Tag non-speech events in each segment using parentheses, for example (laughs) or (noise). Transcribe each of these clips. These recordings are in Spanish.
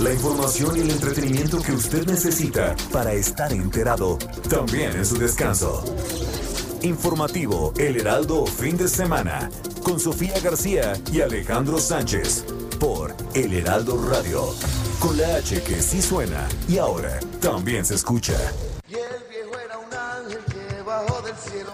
la información y el entretenimiento que usted necesita para estar enterado, también en su descanso. Informativo El Heraldo Fin de Semana, con Sofía García y Alejandro Sánchez, por El Heraldo Radio, con la H que sí suena y ahora también se escucha. Y el viejo era un ángel que bajó del cielo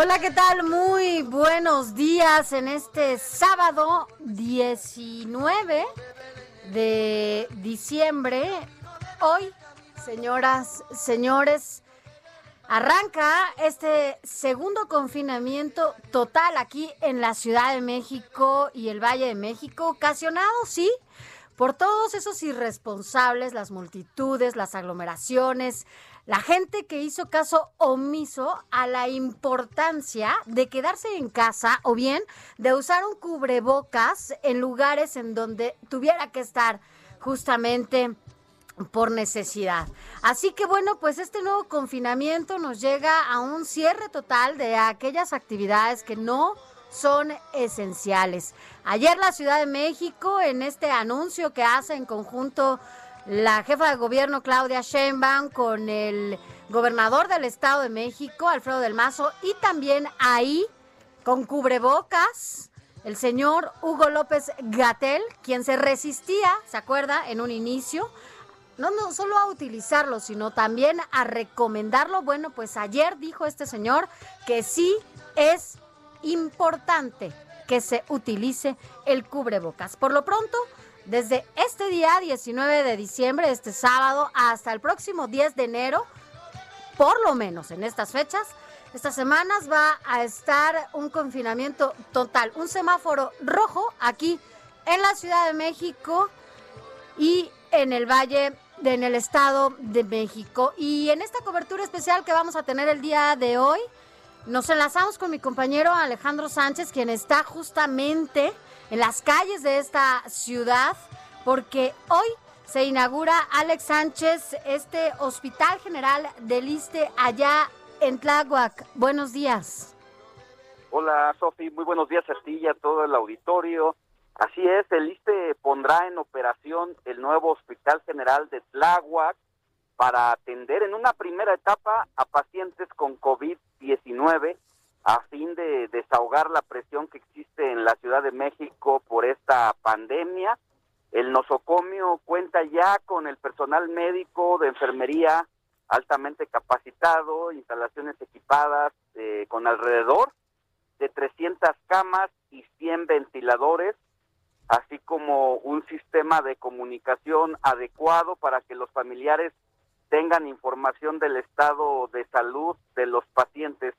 Hola, ¿qué tal? Muy buenos días en este sábado 19 de diciembre. Hoy, señoras, señores, arranca este segundo confinamiento total aquí en la Ciudad de México y el Valle de México, ocasionado, sí, por todos esos irresponsables, las multitudes, las aglomeraciones, la gente que hizo caso omiso a la importancia de quedarse en casa o bien de usar un cubrebocas en lugares en donde tuviera que estar justamente por necesidad. Así que bueno, pues este nuevo confinamiento nos llega a un cierre total de aquellas actividades que no son esenciales. Ayer la Ciudad de México, en este anuncio que hace en conjunto la jefa de gobierno Claudia Sheinbaum con el gobernador del Estado de México, Alfredo del Mazo, y también ahí, con cubrebocas, el señor Hugo López Gatel, quien se resistía, ¿se acuerda?, en un inicio, no, no solo a utilizarlo, sino también a recomendarlo. Bueno, pues ayer dijo este señor que sí es importante que se utilice el cubrebocas. Por lo pronto, desde este día 19 de diciembre, este sábado, hasta el próximo 10 de enero, por lo menos en estas fechas, estas semanas va a estar un confinamiento total, un semáforo rojo aquí en la Ciudad de México y en el Valle, en el Estado de México. Y en esta cobertura especial que vamos a tener el día de hoy, nos enlazamos con mi compañero Alejandro Sánchez, quien está justamente en las calles de esta ciudad, porque hoy se inaugura Alex Sánchez, este Hospital General del Iste allá en Tláhuac. Buenos días. Hola, Sofi, muy buenos días a ti a todo el auditorio. Así es, el ISTE pondrá en operación el nuevo Hospital General de Tláhuac para atender en una primera etapa a pacientes con COVID-19 a fin de desahogar la presión que existe en la Ciudad de México por esta pandemia. El nosocomio cuenta ya con el personal médico de enfermería altamente capacitado, instalaciones equipadas eh, con alrededor de 300 camas y 100 ventiladores, así como un sistema de comunicación adecuado para que los familiares tengan información del estado de salud de los pacientes.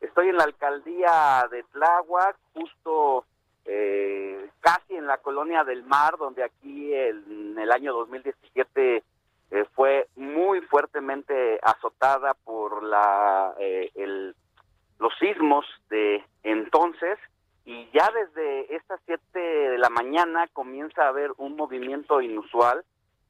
Estoy en la alcaldía de Tláhuac, justo eh, casi en la colonia del Mar, donde aquí en el año 2017 eh, fue muy fuertemente azotada por la eh, el, los sismos de entonces y ya desde estas 7 de la mañana comienza a haber un movimiento inusual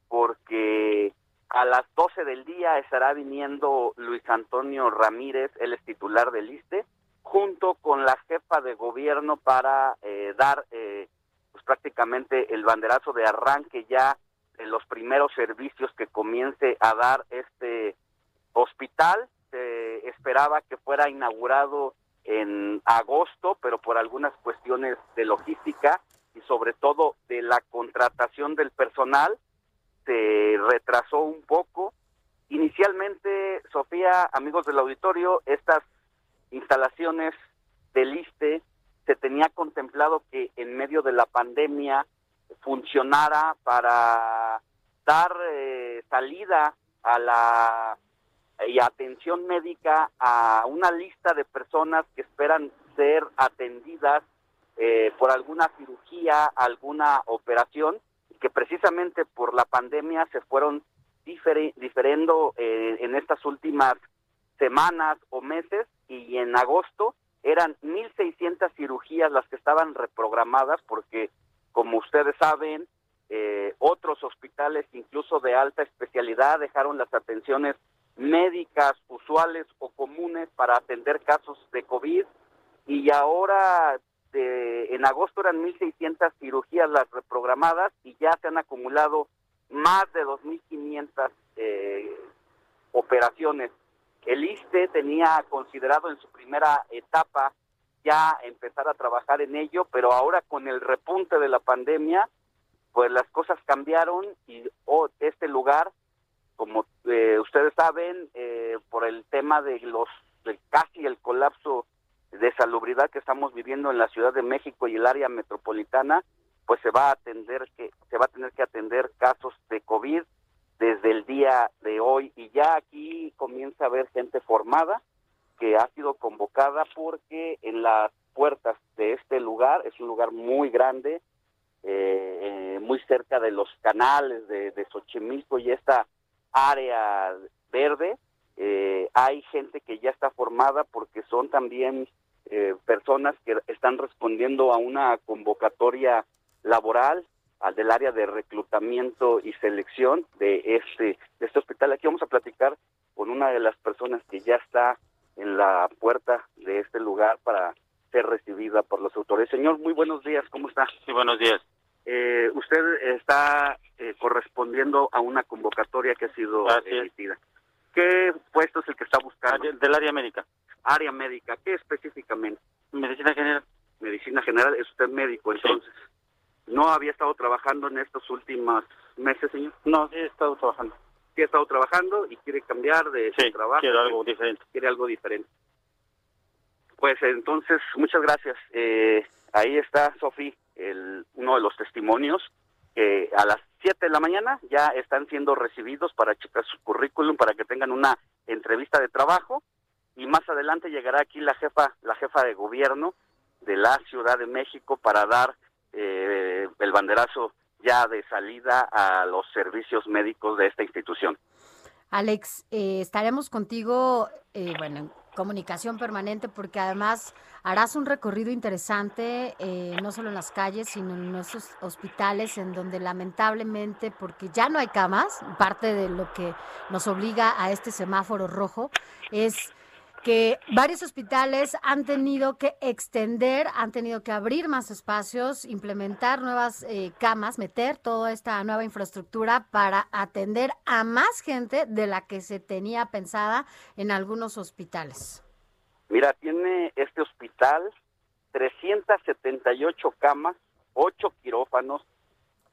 porque a las 12 del día estará viniendo Luis Antonio Ramírez, él es titular del ISTE, junto con la jefa de gobierno para eh, dar eh, pues prácticamente el banderazo de arranque ya de los primeros servicios que comience a dar este hospital. Se esperaba que fuera inaugurado en agosto, pero por algunas cuestiones de logística y sobre todo de la contratación del personal, se retrasó un poco. Inicialmente, Sofía, amigos del auditorio, estas instalaciones del ISTE se tenía contemplado que en medio de la pandemia funcionara para dar eh, salida a la y atención médica a una lista de personas que esperan ser atendidas eh, por alguna cirugía, alguna operación, que precisamente por la pandemia se fueron diferendo eh, en estas últimas semanas o meses y en agosto eran 1.600 cirugías las que estaban reprogramadas porque, como ustedes saben, eh, otros hospitales, incluso de alta especialidad, dejaron las atenciones médicas usuales o comunes para atender casos de COVID y ahora de, en agosto eran 1.600 cirugías las reprogramadas y ya se han acumulado más de 2.500 eh, operaciones. El ISTE tenía considerado en su primera etapa ya empezar a trabajar en ello, pero ahora con el repunte de la pandemia, pues las cosas cambiaron y oh, este lugar, como eh, ustedes saben, eh, por el tema de los del casi el colapso de salubridad que estamos viviendo en la Ciudad de México y el área metropolitana, pues se va a atender que se va a tener que atender casos de COVID desde el día de hoy. Y ya aquí comienza a haber gente formada que ha sido convocada porque en las puertas de este lugar es un lugar muy grande eh, eh, muy cerca de los canales de, de Xochimilco y esta área verde, eh, hay gente que ya está formada porque son también personas que están respondiendo a una convocatoria laboral al del área de reclutamiento y selección de este, de este hospital. Aquí vamos a platicar con una de las personas que ya está en la puerta de este lugar para ser recibida por los autores. Señor, muy buenos días, ¿cómo está? Sí, buenos días. Eh, usted está eh, correspondiendo a una convocatoria que ha sido emitida. ¿Qué puesto es el que está buscando? Del área médica. Área médica, ¿qué específicamente? Medicina general. Medicina general, es usted médico, entonces. ¿No había estado trabajando en estos últimos meses, señor? No, sí he estado trabajando. Sí he estado trabajando y quiere cambiar de, sí, trabajo. quiero algo diferente. Quiere algo diferente. Pues entonces, muchas gracias. Eh, ahí está, Sofi, uno de los testimonios que a las 7 de la mañana ya están siendo recibidos para checar su currículum, para que tengan una entrevista de trabajo y más adelante llegará aquí la jefa, la jefa de gobierno de la Ciudad de México para dar eh, el banderazo ya de salida a los servicios médicos de esta institución. Alex, eh, estaremos contigo, eh, bueno, comunicación permanente porque además harás un recorrido interesante, eh, no solo en las calles, sino en nuestros hospitales, en donde lamentablemente, porque ya no hay camas, parte de lo que nos obliga a este semáforo rojo es que varios hospitales han tenido que extender, han tenido que abrir más espacios, implementar nuevas eh, camas, meter toda esta nueva infraestructura para atender a más gente de la que se tenía pensada en algunos hospitales. Mira, tiene este hospital 378 camas, 8 quirófanos,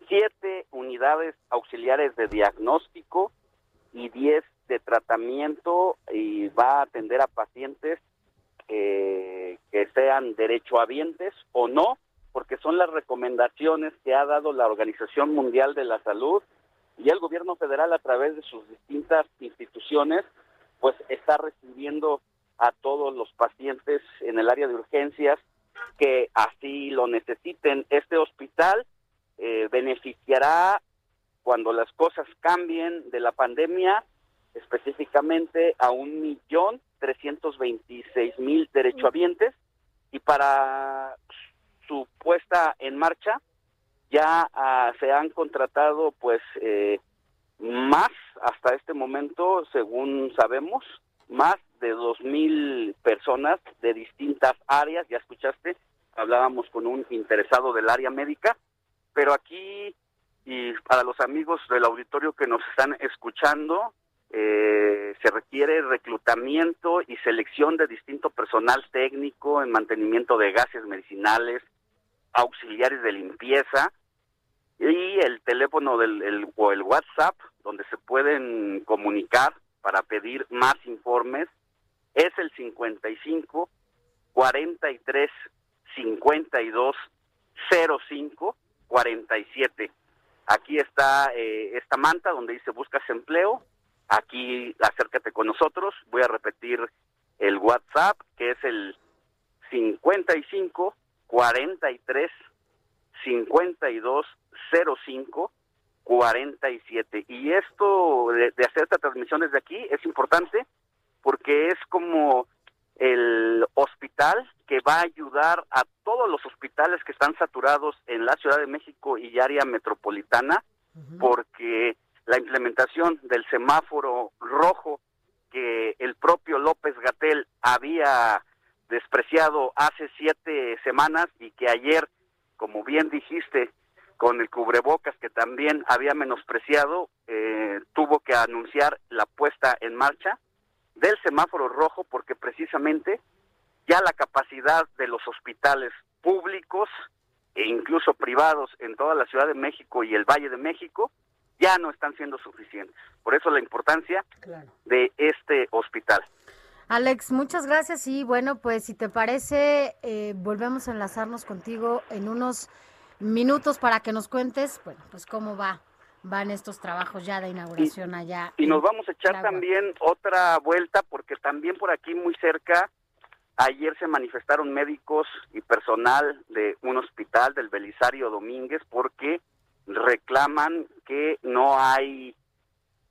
7 unidades auxiliares de diagnóstico y 10 de tratamiento y va a atender a pacientes que sean derechohabientes o no, porque son las recomendaciones que ha dado la Organización Mundial de la Salud y el gobierno federal a través de sus distintas instituciones, pues está recibiendo a todos los pacientes en el área de urgencias que así lo necesiten. Este hospital eh, beneficiará cuando las cosas cambien de la pandemia específicamente a un millón trescientos veintiséis mil derechohabientes y para su puesta en marcha ya ah, se han contratado pues eh, más hasta este momento según sabemos más de dos mil personas de distintas áreas. Ya escuchaste hablábamos con un interesado del área médica pero aquí y para los amigos del auditorio que nos están escuchando eh, se requiere reclutamiento y selección de distinto personal técnico en mantenimiento de gases medicinales, auxiliares de limpieza y el teléfono del el- o el WhatsApp donde se pueden comunicar para pedir más informes es el 55 43 52 05 47. Aquí está eh, esta manta donde dice buscas empleo. Aquí acércate con nosotros. Voy a repetir el WhatsApp que es el 55 43 52 05 47. Y esto de, de hacer esta transmisión desde aquí es importante porque es como el hospital que va a ayudar a todos los hospitales que están saturados en la Ciudad de México y área metropolitana, porque la implementación del semáforo rojo que el propio López Gatel había despreciado hace siete semanas y que ayer, como bien dijiste, con el cubrebocas que también había menospreciado, eh, tuvo que anunciar la puesta en marcha del semáforo rojo porque precisamente ya la capacidad de los hospitales públicos e incluso privados en toda la Ciudad de México y el Valle de México ya no están siendo suficientes. Por eso la importancia Claro. de este hospital. Alex, muchas gracias y bueno, pues si te parece, eh, volvemos a enlazarnos contigo en unos minutos para que nos cuentes, bueno, pues cómo va, van estos trabajos ya de inauguración allá. Y nos vamos a echar también otra vuelta porque también por aquí muy cerca ayer se manifestaron médicos y personal de un hospital del Belisario Domínguez porque reclaman que no hay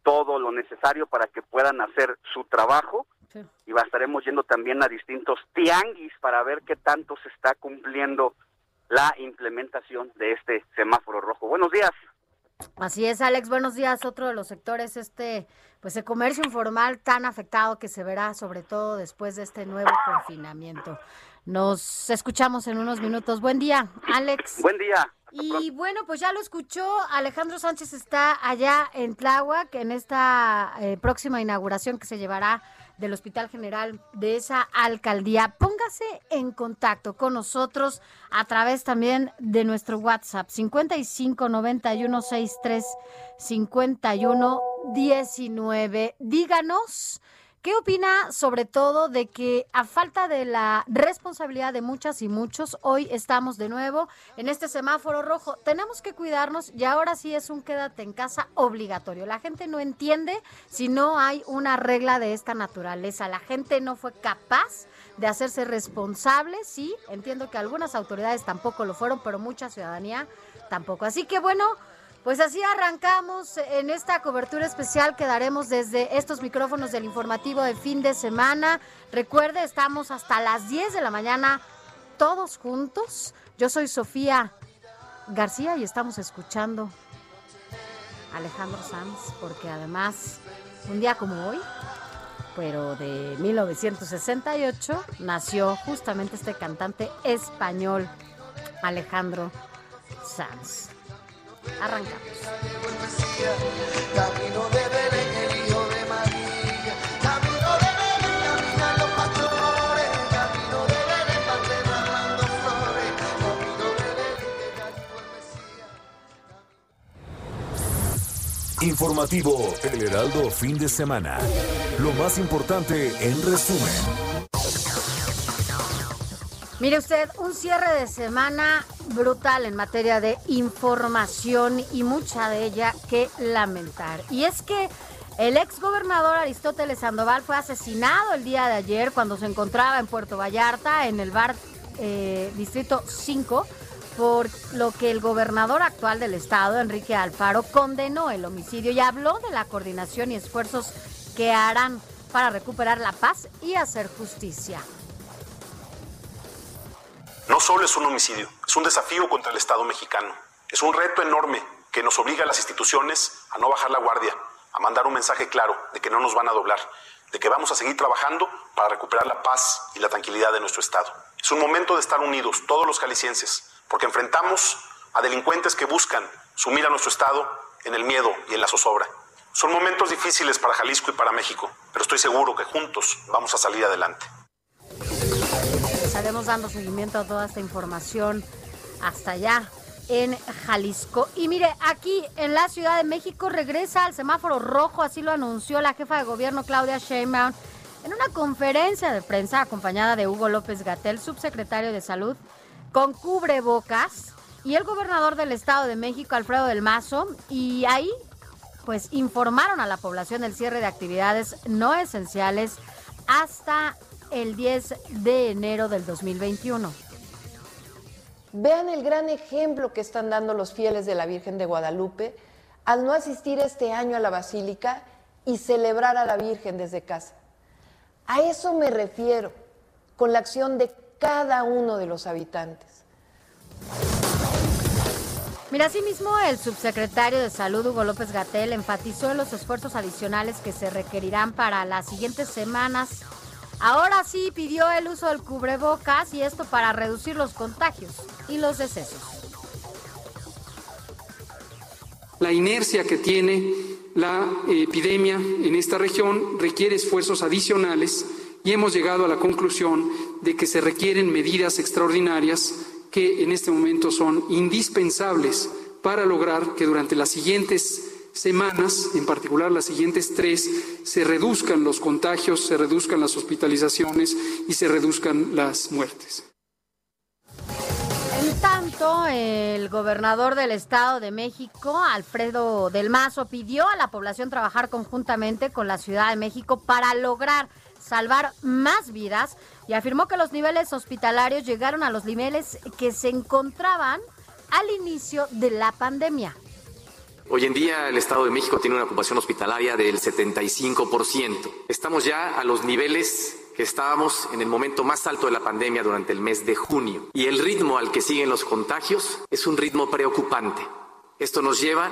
todo lo necesario para que puedan hacer su trabajo Sí. y estaremos yendo también a distintos tianguis para ver qué tanto se está cumpliendo la implementación de este semáforo rojo. Buenos días. Así es, Alex, buenos días. Otro de los sectores, este, pues el comercio informal tan afectado que se verá sobre todo después de este nuevo confinamiento. Nos escuchamos en unos minutos. Buen día, Alex. Buen día. Y bueno, pues ya lo escuchó, Alejandro Sánchez está allá en Tláhuac en esta eh, próxima inauguración que se llevará del Hospital General de esa alcaldía. Póngase en contacto con nosotros a través también de nuestro WhatsApp 55 91 63 51 19. Díganos ¿Qué opina sobre todo de que a falta de la responsabilidad de muchas y muchos, hoy estamos de nuevo en este semáforo rojo? Tenemos que cuidarnos y ahora sí es un quédate en casa obligatorio. La gente no entiende si no hay una regla de esta naturaleza. La gente no fue capaz de hacerse responsable, sí, entiendo que algunas autoridades tampoco lo fueron, pero mucha ciudadanía tampoco. Así que bueno, pues así arrancamos en esta cobertura especial que daremos desde estos micrófonos del informativo de fin de semana. Recuerde, estamos hasta las 10 de la mañana todos juntos. Yo soy Sofía García y estamos escuchando a Alejandro Sanz porque además un día como hoy, pero de 1968, nació justamente este cantante español Alejandro Sanz. Arrancamos. Camino de Belén, el hijo de María. Camino de Belén, caminan los pastores. Camino de Belén, parte derramando flores. Camino de Belén, que ya llegó el Mesías. Informativo El Heraldo Fin de Semana. Lo más importante en resumen. Mire usted, un cierre de semana brutal en materia de información y mucha de ella que lamentar. Y es que el ex gobernador Aristóteles Sandoval fue asesinado el día de ayer cuando se encontraba en Puerto Vallarta, en el bar eh, Distrito 5, por lo que el gobernador actual del estado, Enrique Alfaro, condenó el homicidio y habló de la coordinación y esfuerzos que harán para recuperar la paz y hacer justicia. No solo es un homicidio, es un desafío contra el Estado mexicano. Es un reto enorme que nos obliga a las instituciones a no bajar la guardia, a mandar un mensaje claro de que no nos van a doblar, de que vamos a seguir trabajando para recuperar la paz y la tranquilidad de nuestro Estado. Es un momento de estar unidos, todos los jaliscienses, porque enfrentamos a delincuentes que buscan sumir a nuestro Estado en el miedo y en la zozobra. Son momentos difíciles para Jalisco y para México, pero estoy seguro que juntos vamos a salir adelante. Estaremos dando seguimiento a toda esta información hasta allá en Jalisco. Y mire, aquí en la Ciudad de México regresa al semáforo rojo, así lo anunció la jefa de gobierno Claudia Sheinbaum en una conferencia de prensa acompañada de Hugo López Gatel, subsecretario de Salud, con cubrebocas, y el gobernador del Estado de México, Alfredo del Mazo, y ahí pues informaron a la población del cierre de actividades no esenciales hasta el 10 de enero del 2021. Vean el gran ejemplo que están dando los fieles de la Virgen de Guadalupe al no asistir este año a la Basílica y celebrar a la Virgen desde casa. A eso me refiero, con la acción de cada uno de los habitantes. Mira, asimismo, el subsecretario de Salud, Hugo López Gatel, enfatizó en los esfuerzos adicionales que se requerirán para las siguientes semanas. Ahora sí pidió el uso del cubrebocas y esto para reducir los contagios y los decesos. La inercia que tiene la epidemia en esta región requiere esfuerzos adicionales y hemos llegado a la conclusión de que se requieren medidas extraordinarias que en este momento son indispensables para lograr que durante las siguientes semanas, en particular las siguientes tres, se reduzcan los contagios, se reduzcan las hospitalizaciones y se reduzcan las muertes. En tanto, el gobernador del Estado de México, Alfredo del Mazo, pidió a la población trabajar conjuntamente con la Ciudad de México para lograr salvar más vidas y afirmó que los niveles hospitalarios llegaron a los niveles que se encontraban al inicio de la pandemia. Hoy en día el Estado de México tiene una ocupación hospitalaria del 75%. Estamos ya a los niveles que estábamos en el momento más alto de la pandemia durante el mes de junio. Y el ritmo al que siguen los contagios es un ritmo preocupante. Esto nos lleva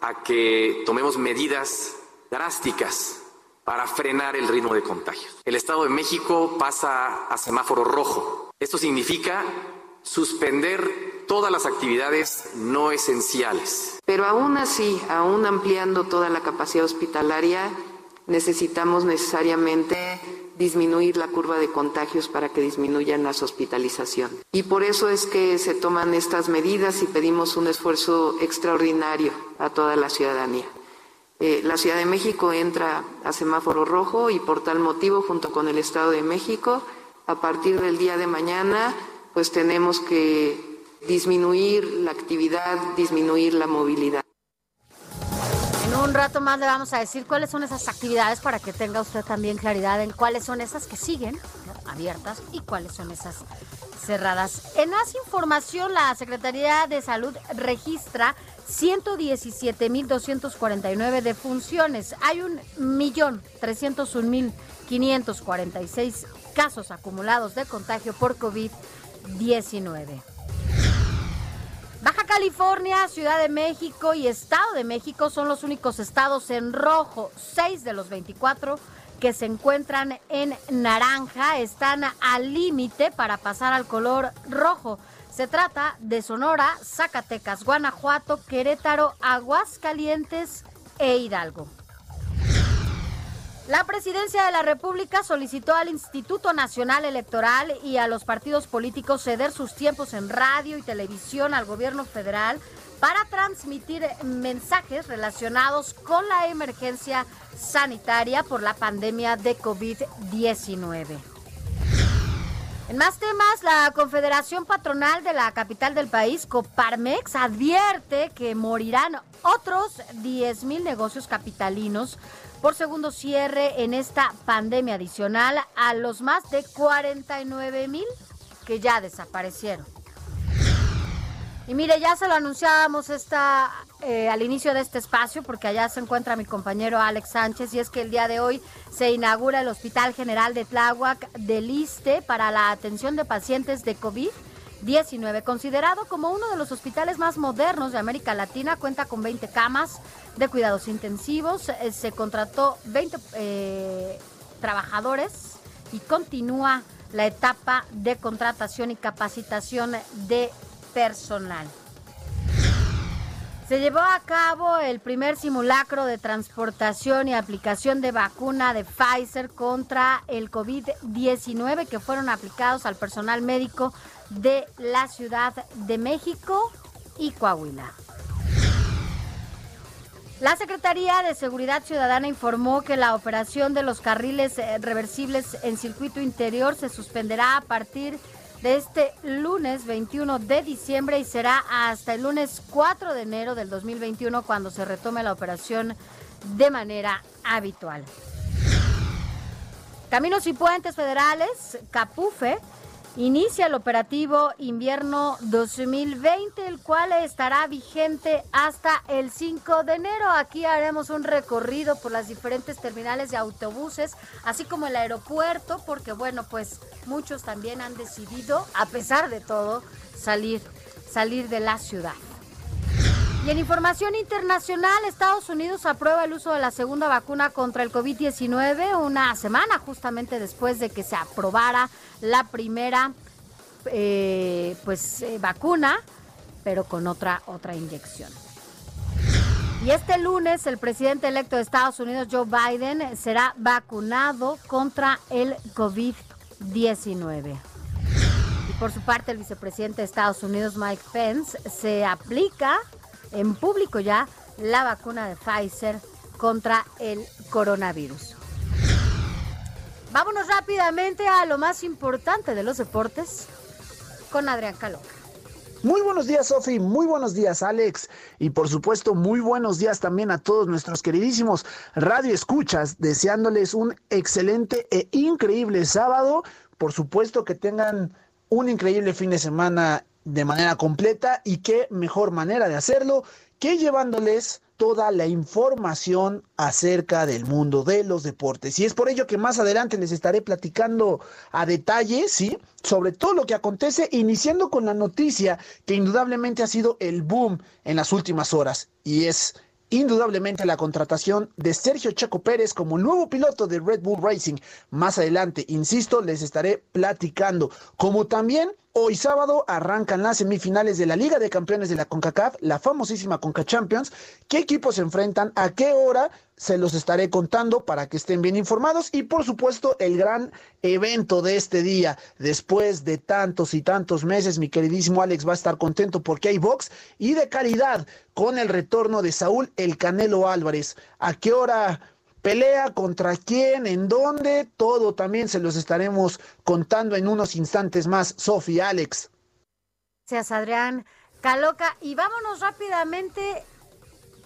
a que tomemos medidas drásticas para frenar el ritmo de contagios. El Estado de México pasa a semáforo rojo. Esto significa suspender todas las actividades no esenciales. Pero aún así, aún ampliando toda la capacidad hospitalaria, necesitamos necesariamente disminuir la curva de contagios para que disminuyan las hospitalizaciones. Y por eso es que se toman estas medidas y pedimos un esfuerzo extraordinario a toda la ciudadanía. Eh, la Ciudad de México entra a semáforo rojo y por tal motivo, junto con el Estado de México, a partir del día de mañana, pues tenemos que disminuir la actividad, disminuir la movilidad. En un rato más le vamos a decir cuáles son esas actividades para que tenga usted también claridad en cuáles son esas que siguen abiertas y cuáles son esas cerradas. En más información, la Secretaría de Salud registra 117.249 defunciones. Hay un millón 301.546 casos acumulados de contagio por COVID-19. Baja California, Ciudad de México y Estado de México son los únicos estados en rojo. Seis de los 24 que se encuentran en naranja están al límite para pasar al color rojo. Se trata de Sonora, Zacatecas, Guanajuato, Querétaro, Aguascalientes e Hidalgo. La presidencia de la República solicitó al Instituto Nacional Electoral y a los partidos políticos ceder sus tiempos en radio y televisión al gobierno federal para transmitir mensajes relacionados con la emergencia sanitaria por la pandemia de COVID-19. En más temas, la Confederación Patronal de la capital del país, Coparmex, advierte que morirán otros 10 mil negocios capitalinos por segundo cierre en esta pandemia adicional a los más de 49 mil que ya desaparecieron. Y mire, ya se lo anunciábamos esta, eh, al inicio de este espacio, porque allá se encuentra mi compañero Alex Sánchez, y es que el día de hoy se inaugura el Hospital General de Tláhuac del Iste para la atención de pacientes de COVID-19. Considerado como uno de los hospitales más modernos de América Latina, cuenta con 20 camas de cuidados intensivos, eh, se contrató 20 eh, trabajadores y continúa la etapa de contratación y capacitación de personal. Se llevó a cabo el primer simulacro de transportación y aplicación de vacuna de Pfizer contra el COVID-19 que fueron aplicados al personal médico de la Ciudad de México y Coahuila. La Secretaría de Seguridad Ciudadana informó que la operación de los carriles eh, reversibles en circuito interior se suspenderá a partir de este lunes 21 de diciembre y será hasta el lunes 4 de enero del 2021 cuando se retome la operación de manera habitual. Caminos y Puentes Federales, Capufe, inicia el operativo invierno 2020, el cual estará vigente hasta el 5 de enero. Aquí haremos un recorrido por las diferentes terminales de autobuses, así como el aeropuerto, porque bueno, pues muchos también han decidido, a pesar de todo, salir, salir de la ciudad. Y en información internacional, Estados Unidos aprueba el uso de la segunda vacuna contra el COVID-19 una semana justamente después de que se aprobara la primera eh, pues eh, vacuna, pero con otra otra inyección. Y este lunes el presidente electo de Estados Unidos, Joe Biden, será vacunado contra el COVID-19. Y por su parte, el vicepresidente de Estados Unidos, Mike Pence, se aplica en público ya la vacuna de Pfizer contra el coronavirus. Vámonos rápidamente a lo más importante de los deportes con Adrián Caloca. Muy buenos días, Sofi. Muy buenos días, Alex. Y por supuesto, muy buenos días también a todos nuestros queridísimos radio escuchas, deseándoles un excelente e increíble sábado. Por supuesto que tengan un increíble fin de semana de manera completa y qué mejor manera de hacerlo que llevándoles toda la información acerca del mundo de los deportes. Y es por ello que más adelante les estaré platicando a detalle, ¿sí? Sobre todo lo que acontece, iniciando con la noticia que indudablemente ha sido el boom en las últimas horas. Y es indudablemente la contratación de Sergio Chaco Pérez como nuevo piloto de Red Bull Racing. Más adelante, insisto, les estaré platicando. Como también Hoy sábado arrancan las semifinales de la Liga de Campeones de la CONCACAF, la famosísima CONCA Champions. ¿Qué equipos se enfrentan? ¿A qué hora? Se los estaré contando para que estén bien informados y por supuesto el gran evento de este día. Después de tantos y tantos meses, mi queridísimo Alex va a estar contento porque hay box y de calidad con el retorno de Saúl El Canelo Álvarez. ¿A qué hora? Pelea contra quién, en dónde, todo también se los estaremos contando en unos instantes más. Sofía, Alex. Gracias, Adrián. Caloca, y vámonos rápidamente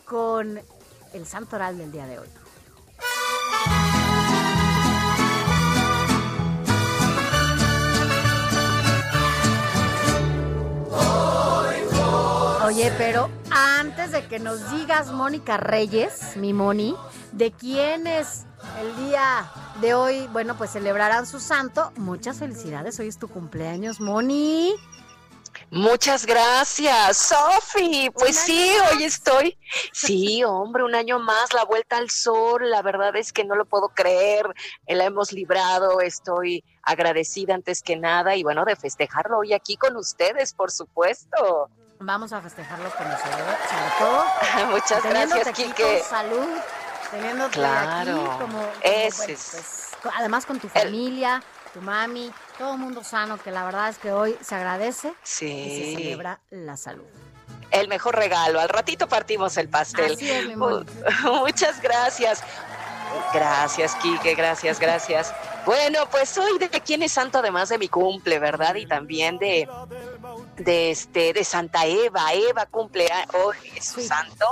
con el santo oral del día de hoy. Oye, pero antes de que nos digas, Mónica Reyes, mi Moni, de quién es el día de hoy, bueno, pues celebrarán su santo. Muchas felicidades, hoy es tu cumpleaños, Moni. Muchas gracias, Sofi. Pues sí, hoy estoy. Sí, hombre, un año más, la vuelta al sol. La verdad es que no lo puedo creer. La hemos librado. Estoy agradecida antes que nada y bueno, de festejarlo hoy aquí con ustedes, por supuesto. Vamos a festejarlo con nosotros, sobre todo. (laughs) Muchas gracias, Quique. salud, teniéndote Claro, aquí como, como, ese bueno, es- pues, además con tu familia, tu mami, todo el mundo sano, que la verdad es que hoy se agradece y se Sí. celebra la salud. El mejor regalo. Al ratito partimos el pastel. Así es, mi Moni. (laughs) Muchas gracias. Gracias, Quique, gracias, gracias. Bueno, pues hoy de quién es santo además de mi cumple, ¿verdad? Y también de de este de Santa Eva. Eva cumple hoy es su santo.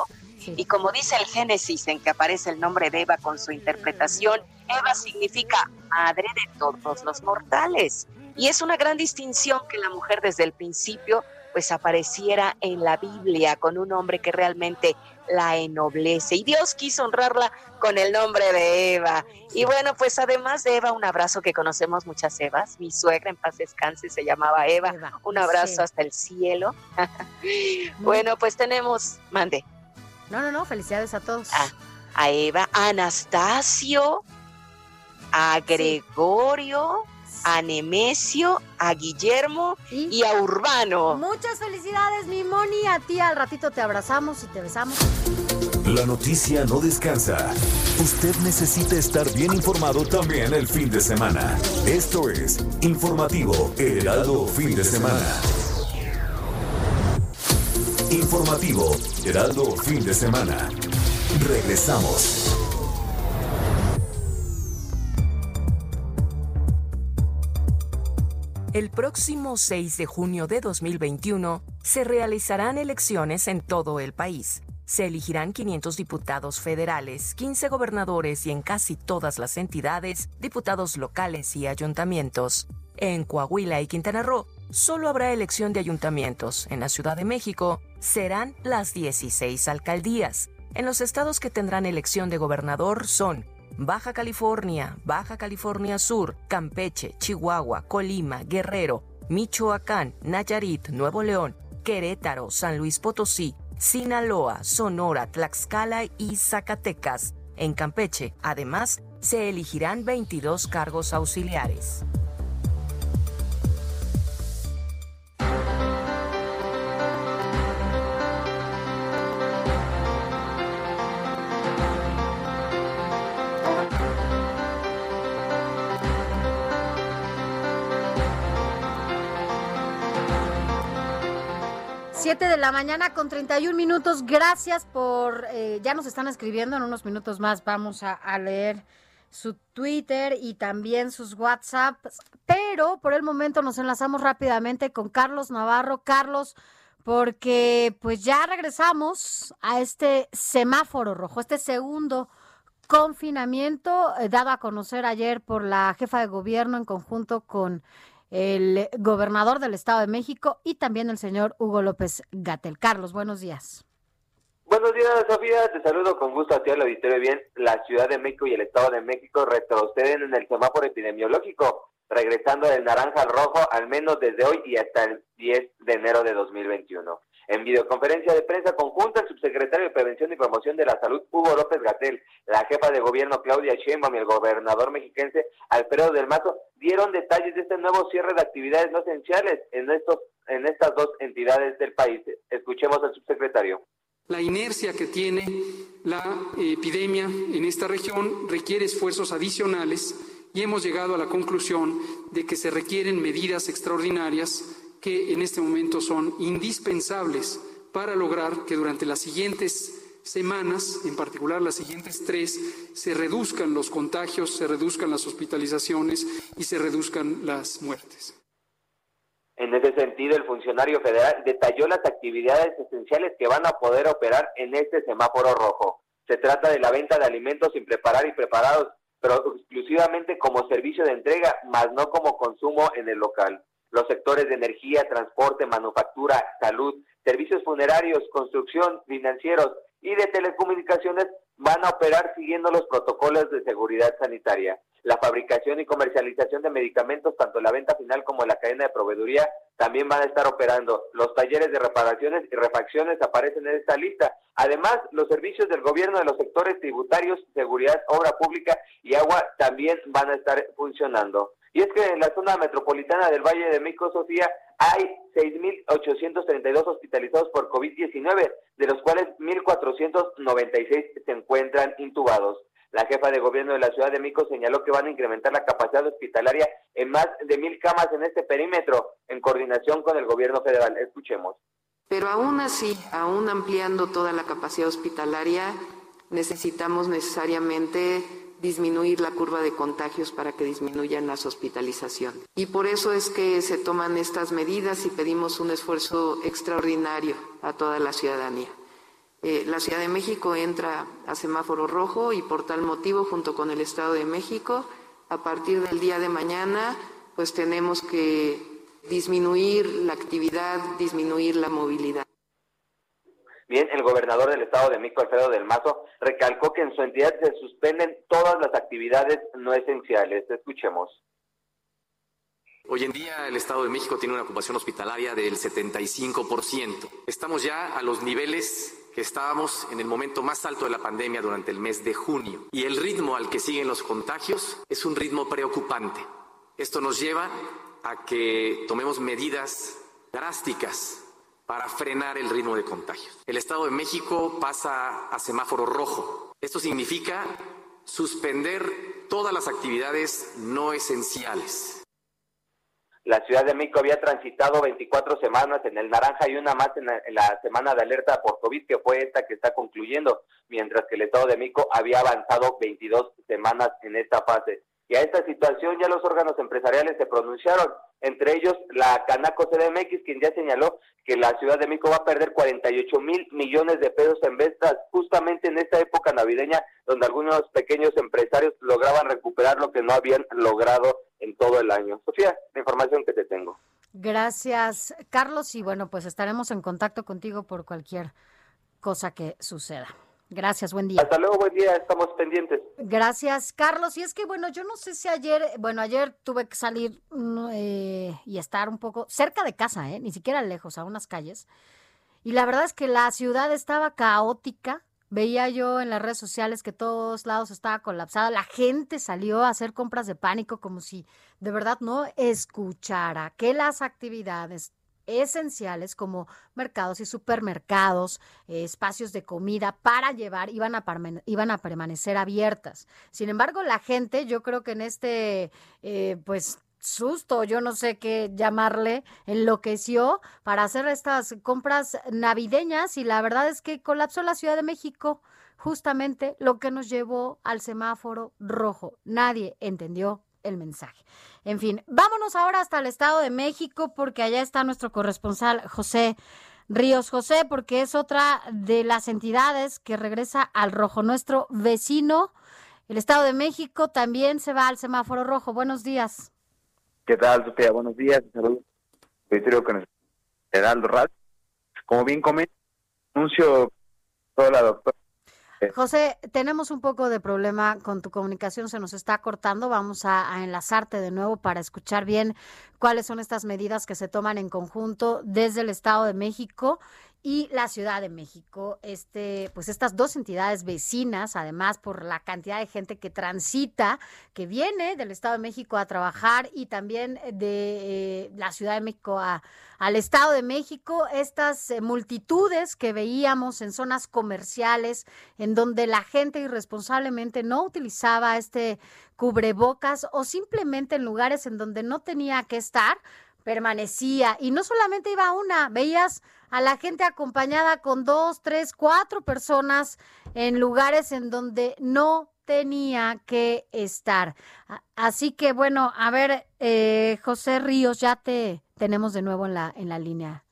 Y como dice el Génesis en que aparece el nombre de Eva con su interpretación, Eva significa madre de todos los mortales. Y es una gran distinción que la mujer desde el principio pues apareciera en la Biblia con un nombre que realmente la ennoblece. Y Dios quiso honrarla con el nombre de Eva. Y bueno, pues además de Eva, un abrazo que conocemos muchas Evas. Mi suegra en paz descanse se llamaba Eva. Un abrazo sí. hasta el cielo. (laughs) bueno, pues tenemos, mande, No, no, no, felicidades a todos. a Eva, a Anastasio, a Gregorio, a Nemesio, a Guillermo y, a Urbano. Muchas felicidades, mi Moni. A ti al ratito te abrazamos y te besamos. La noticia no descansa. Usted necesita estar bien informado también el fin de semana. Esto es Informativo Heraldo Fin de Semana. Informativo Heraldo Fin de Semana. Regresamos. El próximo 6 de junio de 2021 se realizarán elecciones en todo el país. Se elegirán 500 diputados federales, 15 gobernadores y en casi todas las entidades, diputados locales y ayuntamientos. En Coahuila y Quintana Roo solo habrá elección de ayuntamientos. En la Ciudad de México serán las 16 alcaldías. En los estados que tendrán elección de gobernador son Baja California, Baja California Sur, Campeche, Chihuahua, Colima, Guerrero, Michoacán, Nayarit, Nuevo León, Querétaro, San Luis Potosí, Sinaloa, Sonora, Tlaxcala y Zacatecas. En Campeche, además, se elegirán 22 cargos auxiliares. Siete de la mañana con 31 minutos. Gracias por. eh, ya nos están escribiendo. En unos minutos más vamos a, a leer su Twitter y también sus WhatsApps. Pero por el momento nos enlazamos rápidamente con Carlos Navarro. Carlos, porque pues ya regresamos a este semáforo rojo, este segundo confinamiento eh, dado a conocer ayer por la jefa de gobierno en conjunto con el gobernador del Estado de México y también el señor Hugo López Gatel. Carlos, buenos días. Buenos días, Sofía. Te saludo con gusto a ti, al auditorio. Bien, la Ciudad de México y el Estado de México retroceden en el semáforo epidemiológico, regresando del naranja al rojo al menos desde hoy y hasta el 10 de enero de 2021. En videoconferencia de prensa conjunta, el subsecretario de Prevención y Promoción de la Salud, Hugo López Gatel, la jefa de gobierno, Claudia Sheinbaum, y el gobernador mexiquense, Alfredo del Mazo, dieron detalles de este nuevo cierre de actividades no esenciales en, estos, en estas dos entidades del país. Escuchemos al subsecretario. La inercia que tiene la epidemia en esta región requiere esfuerzos adicionales y hemos llegado a la conclusión de que se requieren medidas extraordinarias que en este momento son indispensables para lograr que durante las siguientes semanas, en particular las siguientes tres, se reduzcan los contagios, se reduzcan las hospitalizaciones y se reduzcan las muertes. En ese sentido, el funcionario federal detalló las actividades esenciales que van a poder operar en este semáforo rojo. Se trata de la venta de alimentos sin preparar y preparados, pero exclusivamente como servicio de entrega, más no como consumo en el local. Los sectores de energía, transporte, manufactura, salud, servicios funerarios, construcción, financieros y de telecomunicaciones van a operar siguiendo los protocolos de seguridad sanitaria. La fabricación y comercialización de medicamentos, tanto la venta final como la cadena de proveeduría, también van a estar operando. Los talleres de reparaciones y refacciones aparecen en esta lista. Además, los servicios del gobierno de los sectores tributarios, seguridad, obra pública y agua también van a estar funcionando. Y es que en la zona metropolitana del Valle de México, Sofía, hay 6.832 hospitalizados por COVID-19, de los cuales 1.496 se encuentran intubados. La jefa de gobierno de la Ciudad de México señaló que van a incrementar la capacidad hospitalaria en más de mil camas en este perímetro, en coordinación con el gobierno federal. Escuchemos. Pero aún así, aún ampliando toda la capacidad hospitalaria, necesitamos necesariamente disminuir la curva de contagios para que disminuyan las hospitalizaciones. Y por eso es que se toman estas medidas y pedimos un esfuerzo extraordinario a toda la ciudadanía. Eh, la Ciudad de México entra a semáforo rojo y por tal motivo, junto con el Estado de México, a partir del día de mañana, pues tenemos que disminuir la actividad, disminuir la movilidad. Bien, el gobernador del Estado de México, Alfredo del Mazo, recalcó que en su entidad se suspenden todas las actividades no esenciales. Escuchemos. Hoy en día el Estado de México tiene una ocupación hospitalaria del 75%. Estamos ya a los niveles que estábamos en el momento más alto de la pandemia durante el mes de junio. Y el ritmo al que siguen los contagios es un ritmo preocupante. Esto nos lleva a que tomemos medidas drásticas para frenar el ritmo de contagios. El Estado de México pasa a semáforo rojo. Esto significa suspender todas las actividades no esenciales. La Ciudad de México había transitado 24 semanas en el naranja y una más en la, semana de alerta por COVID, que fue esta que está concluyendo, mientras que el Estado de México había avanzado 22 semanas en esta fase. Y a esta situación ya los órganos empresariales se pronunciaron, entre ellos la Canaco CDMX, quien ya señaló que la Ciudad de México va a perder 48 mil millones de pesos en ventas justamente en esta época navideña, donde algunos pequeños empresarios lograban recuperar lo que no habían logrado en todo el año. Sofía, la información que te tengo. Gracias, Carlos, y bueno, pues estaremos en contacto contigo por cualquier cosa que suceda. Gracias, buen día. Hasta luego, buen día, estamos pendientes. Gracias, Carlos. Y es que, bueno, yo no sé si ayer, bueno, ayer tuve que salir eh, y estar un poco cerca de casa, ¿eh? ni siquiera lejos, a unas calles. Y la verdad es que la ciudad estaba caótica. Veía yo en las redes sociales que todos lados estaba colapsada. La gente salió a hacer compras de pánico como si de verdad no escuchara que las actividades esenciales como mercados y supermercados, eh, espacios de comida para llevar, iban a, permanecer abiertas. Sin embargo, la gente, yo creo que en este, eh, pues, susto, yo no sé qué llamarle, enloqueció para hacer estas compras navideñas y la verdad es que colapsó la Ciudad de México, justamente lo que nos llevó al semáforo rojo. Nadie entendió el mensaje. En fin, vámonos ahora hasta el Estado de México porque allá está nuestro corresponsal José Ríos José, porque es otra de las entidades que regresa al rojo. Nuestro vecino, el Estado de México, también se va al semáforo rojo. Buenos días. ¿Qué tal, Sofía? Buenos días. Saludos. Heraldo. Como bien comenta, anuncio toda la doctora José, tenemos un poco de problema con tu comunicación, se nos está cortando. Vamos a, enlazarte de nuevo para escuchar bien cuáles son estas medidas que se toman en conjunto desde el Estado de México y la Ciudad de México, este, pues estas dos entidades vecinas, además por la cantidad de gente que transita, que viene del Estado de México a trabajar y también de eh, la Ciudad de México a, al Estado de México, estas eh, multitudes que veíamos en zonas comerciales, en donde la gente irresponsablemente no utilizaba este cubrebocas o simplemente en lugares en donde no tenía que estar, permanecía. Y no solamente iba una, veías a la gente acompañada con dos, tres, cuatro personas en lugares en donde no tenía que estar. Así que bueno, a ver, eh, José Ríos, ya te tenemos de nuevo en la, en la línea.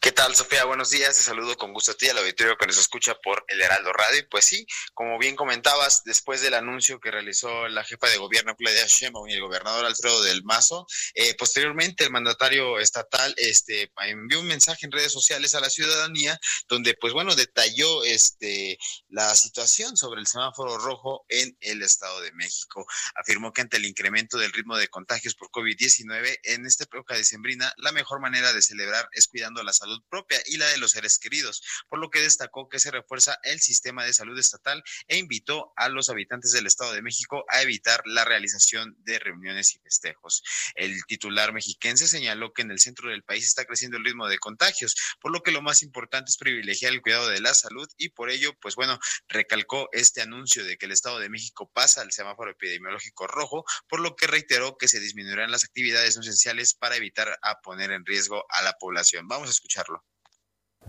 ¿Qué tal, Sofía? Buenos días. Te saludo con gusto a ti, al auditorio que nos escucha por el Heraldo Radio. Pues sí, como bien comentabas, después del anuncio que realizó la jefa de gobierno, Claudia Sheinbaum, y el gobernador Alfredo del Mazo, eh, posteriormente el mandatario estatal este, envió un mensaje en redes sociales a la ciudadanía donde, pues bueno, detalló este, la situación sobre el semáforo rojo en el Estado de México. Afirmó que ante el incremento del ritmo de contagios por COVID-19 en esta época decembrina, la mejor manera de celebrar es cuidando la salud propia y la de los seres queridos, por lo que destacó que se refuerza el sistema de salud estatal e invitó a los habitantes del Estado de México a evitar la realización de reuniones y festejos. El titular mexiquense señaló que en el centro del país está creciendo el ritmo de contagios, por lo que lo más importante es privilegiar el cuidado de la salud y por ello, pues bueno, recalcó este anuncio de que el Estado de México pasa al semáforo epidemiológico rojo, por lo que reiteró que se disminuirán las actividades no esenciales para evitar a poner en riesgo a la población. Vamos a escucharlo.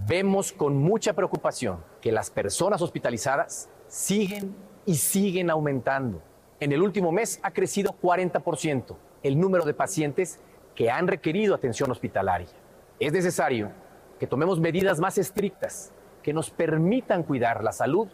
Vemos con mucha preocupación que las personas hospitalizadas siguen y siguen aumentando. En el último mes ha crecido 40% el número de pacientes que han requerido atención hospitalaria. Es necesario que tomemos medidas más estrictas que nos permitan cuidar la salud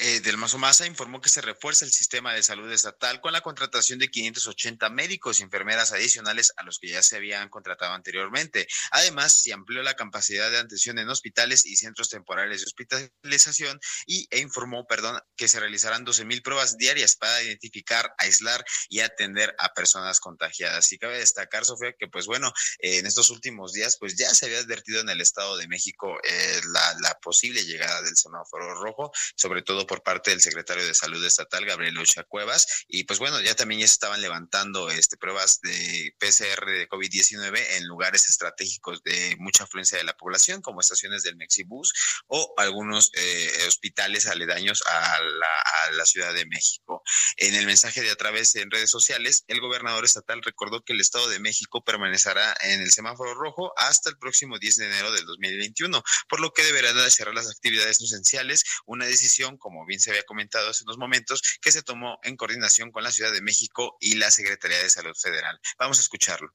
eh, del Mazo Maza informó que se refuerza el sistema de salud estatal con la contratación de 580 médicos y enfermeras adicionales a los que ya se habían contratado anteriormente. Además, se amplió la capacidad de atención en hospitales y centros temporales de hospitalización y e informó, perdón, que se realizarán 12 mil pruebas diarias para identificar, aislar y atender a personas contagiadas. Y cabe destacar, Sofía, que pues bueno, en estos últimos días pues ya se había advertido en el Estado de México eh, la posible llegada del semáforo rojo, sobre todo por parte del secretario de Salud Estatal, Gabriel Ocha Cuevas, y pues bueno, ya también ya se estaban levantando este, pruebas de PCR de COVID-19 en lugares estratégicos de mucha afluencia de la población, como estaciones del Mexibus o algunos eh, hospitales aledaños a la, Ciudad de México. En el mensaje de a través en redes sociales, el gobernador estatal recordó que el Estado de México permanecerá en el semáforo rojo hasta el próximo 10 de enero del 2021, por lo que deberán de cerrar las actividades esenciales, una decisión, como bien se había comentado hace unos momentos, que se tomó en coordinación con la Ciudad de México y la Secretaría de Salud Federal. Vamos a escucharlo.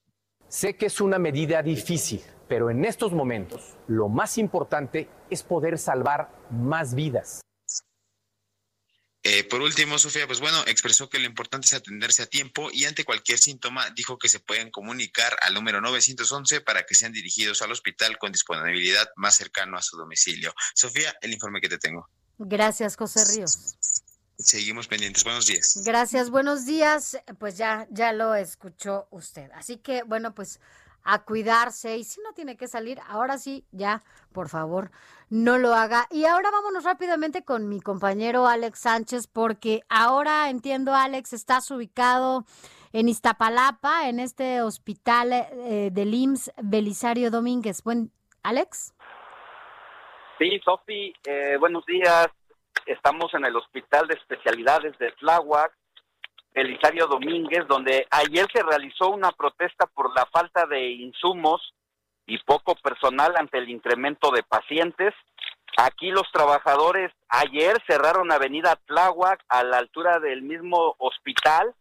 Sé que es una medida difícil, pero en estos momentos lo más importante es poder salvar más vidas. Eh, por último, Sofía, pues bueno, expresó que lo importante es atenderse a tiempo y ante cualquier síntoma dijo que se pueden comunicar al número 911 para que sean dirigidos al hospital con disponibilidad más cercano a su domicilio. Sofía, el informe que te tengo. Gracias, José Ríos. Seguimos pendientes. Buenos días. Gracias, buenos días. Pues ya, ya lo escuchó usted. Así que, bueno, pues a cuidarse y si no tiene que salir, ahora sí, ya, por favor, no lo haga. Y ahora vámonos rápidamente con mi compañero Alex Sánchez, porque ahora entiendo, Alex, estás ubicado en Iztapalapa, en este hospital eh, del IMSS Belisario Domínguez. Buen, Alex. Sí, Sofi, eh, buenos días. Estamos en el Hospital de Especialidades de Tláhuac, Belisario Domínguez, donde ayer se realizó una protesta por la falta de insumos y poco personal ante el incremento de pacientes. Aquí los trabajadores ayer cerraron Avenida Tláhuac a la altura del mismo hospital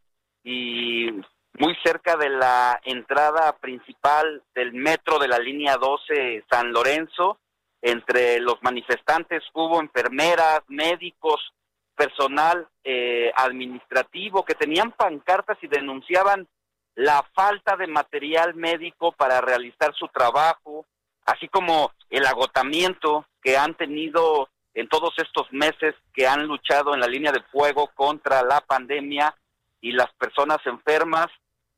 y muy cerca de la entrada principal del metro de la línea 12 San Lorenzo. Entre los manifestantes hubo enfermeras, médicos, personal eh, administrativo que tenían pancartas y denunciaban la falta de material médico para realizar su trabajo, así como el agotamiento que han tenido en todos estos meses que han luchado en la línea de fuego contra la pandemia y las personas enfermas.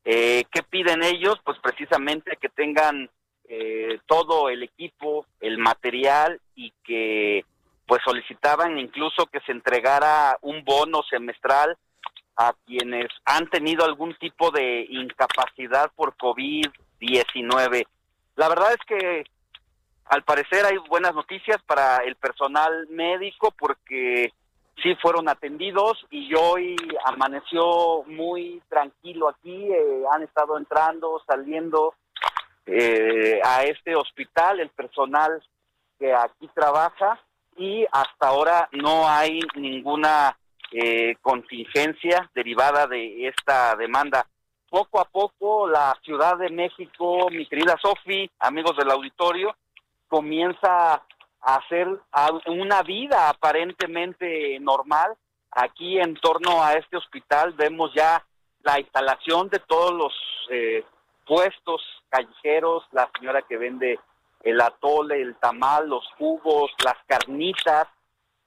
Eh, ¿Qué piden ellos? Pues precisamente que tengan eh, todo el equipo, el material y que pues solicitaban incluso que se entregara un bono semestral a quienes han tenido algún tipo de incapacidad por COVID-19. La verdad es que al parecer hay buenas noticias para el personal médico porque sí fueron atendidos y hoy amaneció muy tranquilo aquí, eh, han estado entrando, saliendo eh, a este hospital el personal que aquí trabaja y hasta ahora no hay ninguna eh, contingencia derivada de esta demanda. Poco a poco la Ciudad de México, mi querida Sofi, amigos del auditorio, comienza a hacer una vida aparentemente normal. Aquí en torno a este hospital vemos ya la instalación de todos los eh, puestos callejeros, la señora que vende el atole, el tamal, los jugos, las carnitas.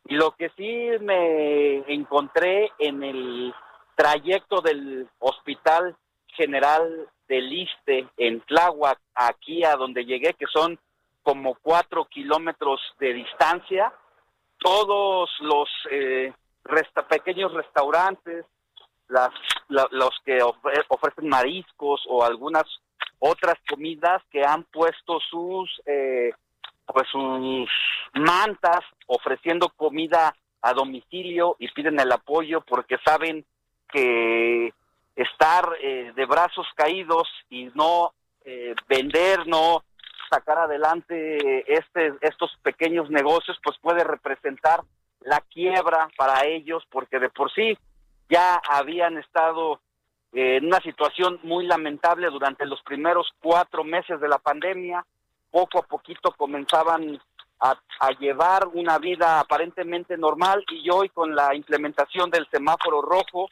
Y lo que sí me encontré en el trayecto del Hospital General del Iste en Tláhuac, aquí a donde llegué, que son como cuatro kilómetros de distancia, todos los eh, pequeños restaurantes, las, los que ofrecen mariscos o algunas otras comidas que han puesto sus eh, pues sus mantas ofreciendo comida a domicilio y piden el apoyo porque saben que estar eh, de brazos caídos y no eh, vender, no sacar adelante este, estos pequeños negocios, pues puede representar la quiebra para ellos, porque de por sí ya habían estado en una situación muy lamentable durante los primeros cuatro meses de la pandemia. Poco a poquito comenzaban a, a, llevar una vida aparentemente normal y hoy con la implementación del semáforo rojo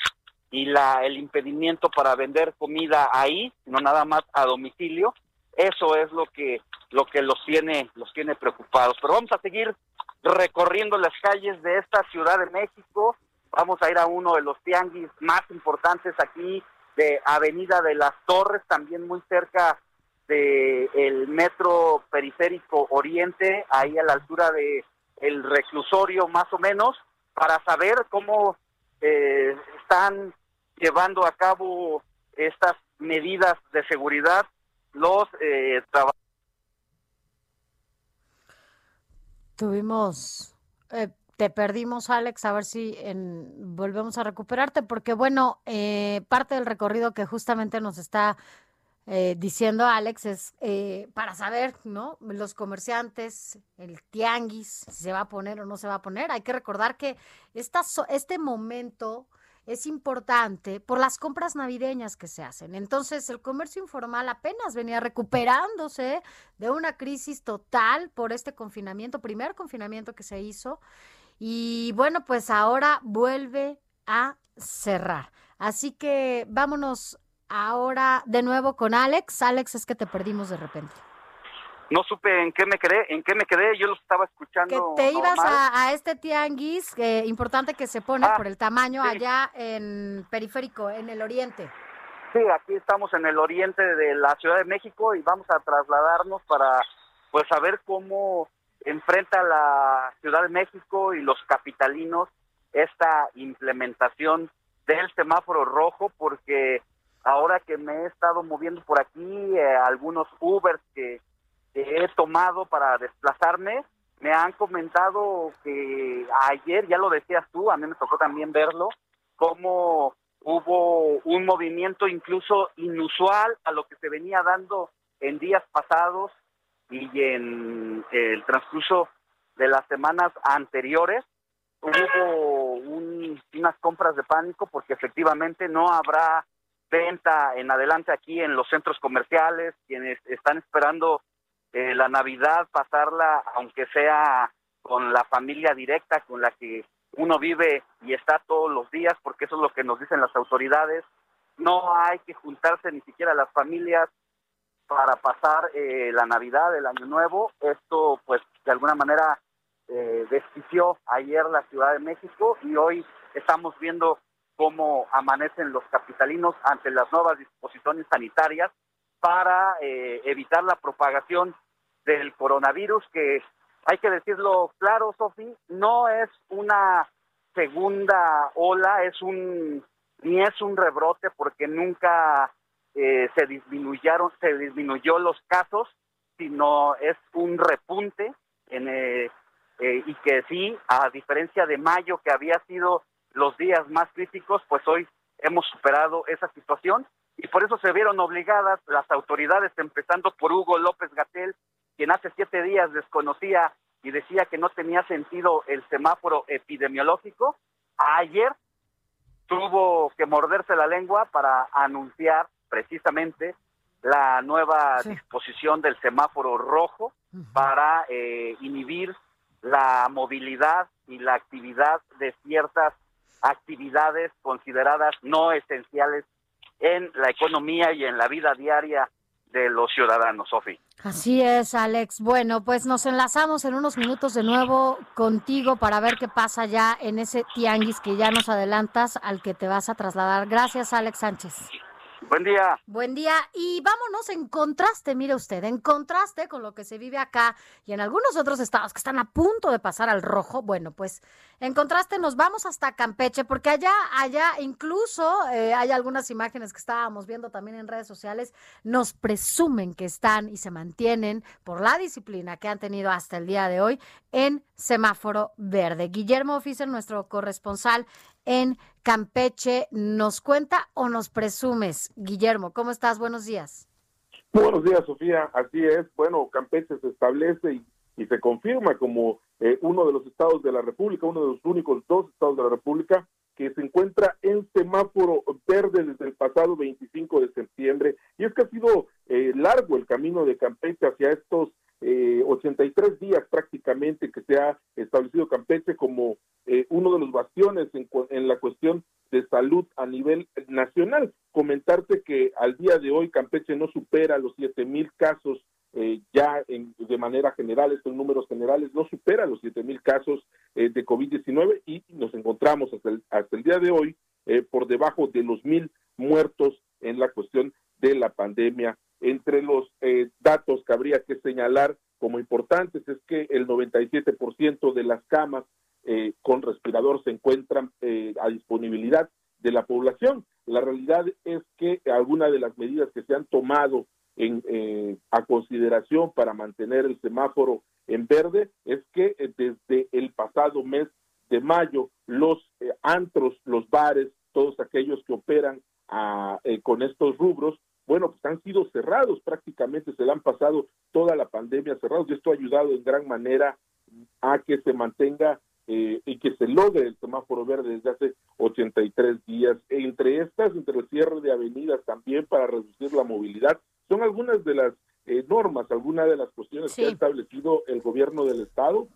y la, el impedimento para vender comida ahí, no nada más a domicilio, eso es lo que lo que los tiene los tiene preocupados. Pero vamos a seguir recorriendo las calles de esta Ciudad de México. Vamos a ir a uno de los tianguis más importantes aquí de Avenida de las Torres, también muy cerca de el metro periférico Oriente, ahí a la altura de el reclusorio más o menos. para saber cómo eh, están llevando a cabo estas medidas de seguridad los eh, trabajadores. Tuvimos, eh, te perdimos, Alex, a ver si en- volvemos a recuperarte, porque bueno, eh, parte del recorrido que justamente nos está eh, diciendo Alex es eh, para saber, ¿no? Los comerciantes, el tianguis, si se va a poner o no se va a poner. Hay que recordar que esta, este momento es importante por las compras navideñas que se hacen. Entonces, el comercio informal apenas venía recuperándose de una crisis total por este confinamiento, primer confinamiento que se hizo. Y bueno, pues ahora vuelve a cerrar. Así que vámonos ahora de nuevo con Alex. Alex, es que te perdimos de repente. No supe en qué me quedé, en qué me quedé, yo los estaba Que escuchando. te ibas a, a este tianguis eh, importante que se pone por el tamaño allá en periférico, en el oriente. Sí, aquí estamos en el oriente de la Ciudad de México y vamos a trasladarnos para pues saber cómo enfrenta la Ciudad de México y los capitalinos esta implementación del semáforo rojo porque ahora que me he estado moviendo por aquí, eh, algunos Ubers que, que he tomado para desplazarme, me han comentado que ayer, ya lo decías tú, a mí me tocó también verlo, cómo hubo un movimiento incluso inusual a lo que se venía dando en días pasados y en el transcurso de las semanas anteriores. Hubo un- unas compras de pánico porque efectivamente no habrá venta en adelante aquí en los centros comerciales, quienes están esperando eh, la Navidad, pasarla, aunque sea con la familia directa con la que uno vive y está todos los días, porque eso es lo que nos dicen las autoridades. No hay que juntarse ni siquiera las familias para pasar eh, la Navidad, el Año Nuevo. Esto, pues, de alguna manera eh, desquició ayer la Ciudad de México y hoy estamos viendo cómo amanecen los capitalinos ante las nuevas disposiciones sanitarias para eh, evitar la propagación del coronavirus, que hay que decirlo claro, Sofi, no es una segunda ola, es un ni es un rebrote porque nunca eh, se disminuyeron, se disminuyó los casos, sino es un repunte en, eh, eh, y que sí, a diferencia de mayo que había sido los días más críticos, pues hoy hemos superado esa situación. Y por eso se vieron obligadas las autoridades, empezando por Hugo López Gatel, quien hace siete días desconocía y decía que no tenía sentido el semáforo epidemiológico, ayer tuvo que morderse la lengua para anunciar precisamente la nueva disposición del semáforo rojo para eh, inhibir la movilidad y la actividad de ciertas actividades consideradas no esenciales en la economía y en la vida diaria de los ciudadanos, Sofi. Así es, Alex. Bueno, pues nos enlazamos en unos minutos de nuevo contigo para ver qué pasa ya en ese tianguis que ya nos adelantas al que te vas a trasladar. Gracias, Alex Sánchez. Buen día. Buen día y vámonos en contraste, mire usted, en contraste con lo que se vive acá y en algunos otros estados que están a punto de pasar al rojo. Bueno, pues en contraste nos vamos hasta Campeche porque allá, allá incluso eh, hay algunas imágenes que estábamos viendo también en redes sociales, nos presumen que están y se mantienen por la disciplina que han tenido hasta el día de hoy en semáforo verde. Guillermo Oficer, nuestro corresponsal en Campeche, ¿nos cuenta o nos presumes? Guillermo, ¿cómo estás? Buenos días. Buenos días, Sofía. Así es. Bueno, Campeche se establece y, y se confirma como eh, uno de los estados de la República, uno de los únicos dos estados de la República que se encuentra en semáforo verde desde el pasado 25 de septiembre. Y es que ha sido eh, largo el camino de Campeche hacia estos eh, 83 días prácticamente que se ha establecido Campeche como eh, uno de los bastiones en, en la cuestión de salud a nivel nacional. Comentarte que al día de hoy Campeche no supera los 7 mil casos eh, ya en- de manera general, esto en números generales, no supera los 7 mil casos eh, de COVID-19 y nos encontramos hasta el, hasta el día de hoy eh, por debajo de los mil muertos en la cuestión de la pandemia. Entre los eh, datos que habría que señalar como importantes es que el 97% de las camas eh, con respirador se encuentran eh, a disponibilidad de la población. La realidad es que algunas de las medidas que se han tomado en, eh, a consideración para mantener el semáforo en verde es que desde el pasado mes de mayo los antros, los bares, todos aquellos que operan a, eh, con estos rubros, bueno, pues han sido cerrados prácticamente, se le han pasado toda la pandemia cerrados y esto ha ayudado en gran manera a que se mantenga eh, y que se logre el semáforo verde desde hace 83 días. Entre estas, entre el cierre de avenidas también para reducir la movilidad, son algunas de las eh, normas, algunas de las cuestiones que ha establecido el gobierno del estado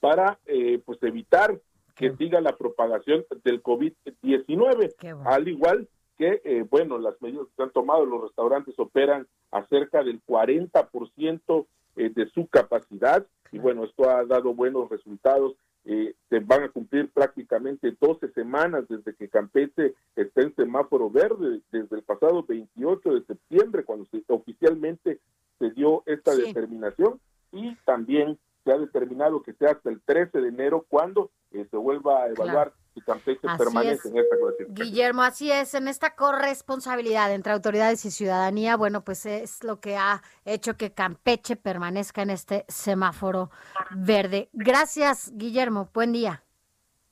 para eh, pues evitar que siga la propagación del COVID-19, al igual que, eh, bueno, las medidas que se han tomado, los restaurantes operan a cerca del 40% eh, de su capacidad. Y bueno, esto ha dado buenos resultados. Eh, se van a cumplir prácticamente 12 semanas desde que Campeche está en semáforo verde, desde el pasado 28 de septiembre, cuando se, oficialmente se dio esta determinación, y también se ha determinado que sea hasta el 13 de enero cuando eh, se vuelva a evaluar Claro. si Campeche Así permanece es. en esta clasificación. Guillermo, así es, en esta corresponsabilidad entre autoridades y ciudadanía, bueno, pues es lo que ha hecho que Campeche permanezca en este semáforo verde. Gracias, Guillermo, buen día.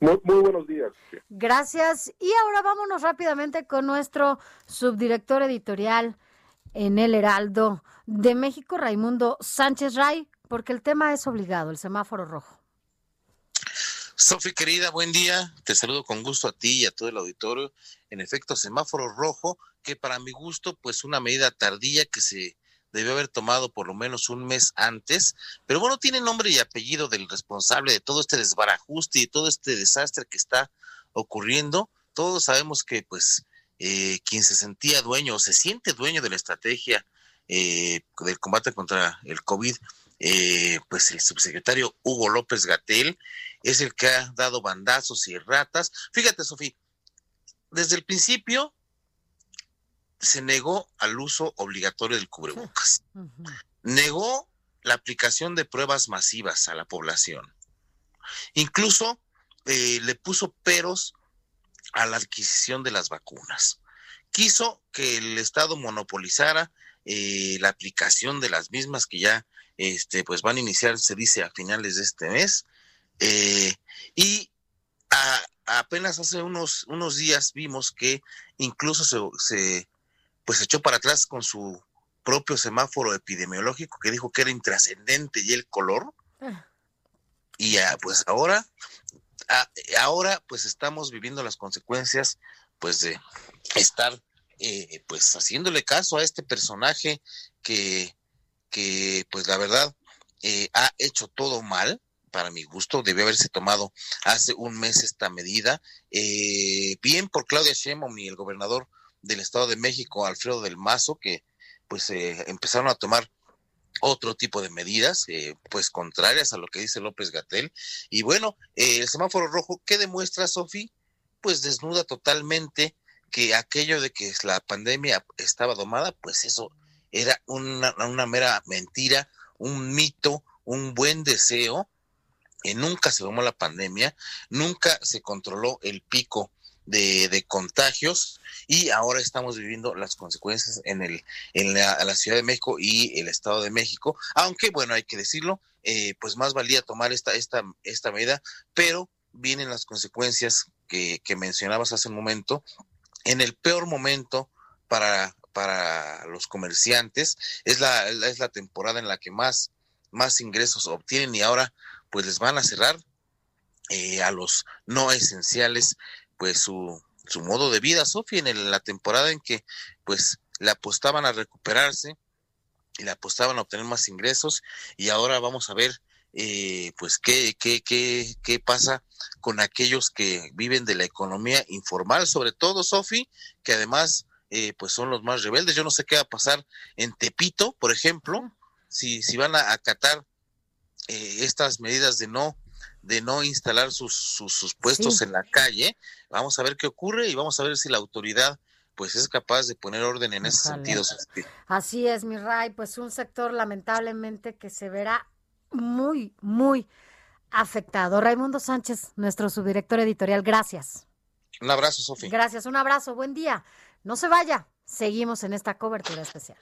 Muy, muy buenos días. Gracias. Y ahora vámonos rápidamente con nuestro subdirector editorial en el Heraldo de México, Raimundo Sánchez Ray, porque el tema es obligado, el semáforo rojo. Sofi, querida, buen día. Te saludo con gusto a ti y a todo el auditorio. En efecto, semáforo rojo, que para mi gusto, pues una medida tardía que se debió haber tomado por lo menos un mes antes, pero bueno, tiene nombre y apellido del responsable de todo este desbarajuste y todo este desastre que está ocurriendo. Todos sabemos que pues eh, quien se sentía dueño o se siente dueño de la estrategia eh, del combate contra el COVID, eh, pues el subsecretario Hugo López Gatel es el que ha dado bandazos y ratas. Fíjate, Sofía, desde el principio se negó al uso obligatorio del cubrebocas. Negó la aplicación de pruebas masivas a la población. Incluso eh, le puso peros a la adquisición de las vacunas. Quiso que el Estado monopolizara eh, la aplicación de las mismas que ya este, pues van a iniciar, se dice, a finales de este mes. Eh, y a- apenas hace unos, unos días vimos que incluso se, se pues echó para atrás con su propio semáforo epidemiológico que dijo que era intrascendente y el color. Y ah, pues ahora, ah, ahora pues estamos viviendo las consecuencias pues de estar eh, pues haciéndole caso a este personaje que, que pues la verdad eh, ha hecho todo mal para mi gusto, debió haberse tomado hace un mes esta medida, eh, bien por Claudia Sheinbaum y el gobernador del Estado de México, Alfredo del Mazo, que pues eh, empezaron a tomar otro tipo de medidas, eh, pues contrarias a lo que dice López Gatel. Y bueno, eh, el semáforo rojo, ¿qué demuestra, Sofi? Pues desnuda totalmente que aquello de que la pandemia estaba domada, pues eso era una, una mera mentira, un mito, un buen deseo. Eh, nunca se domó la pandemia, nunca se controló el pico de, de contagios y ahora estamos viviendo las consecuencias en el en la, Ciudad de México y el Estado de México, aunque bueno, hay que decirlo, eh, pues más valía tomar esta, esta, esta medida, pero vienen las consecuencias que, que mencionabas hace un momento, en el peor momento para, para los comerciantes, es la, es la temporada en la que más, más ingresos obtienen y ahora pues les van a cerrar eh, a los no esenciales pues su, su modo de vida, Sofía, en la temporada en que pues le apostaban a recuperarse y le apostaban a obtener más ingresos y ahora vamos a ver eh, pues qué, qué, qué, qué pasa con aquellos que viven de la economía informal, sobre todo, Sofi, que además eh, pues son los más rebeldes. Yo no sé qué va a pasar en Tepito, por ejemplo, si, si van a acatar eh, estas medidas de no de no instalar sus, sus, sus puestos Sí. en la calle. Vamos a ver qué ocurre y vamos a ver si la autoridad pues es capaz de poner orden en ese sentido. Así es, mi Ray, pues un sector lamentablemente que se verá muy, muy afectado. Raimundo Sánchez, nuestro subdirector editorial, gracias. Un abrazo, Sofía. Gracias, un abrazo, buen día. No se vaya, seguimos en esta cobertura especial.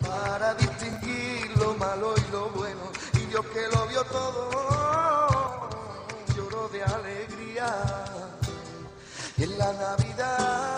para distinguir lo malo y lo bueno. Y yo que lo vio todo, lloró de alegría. En la Navidad,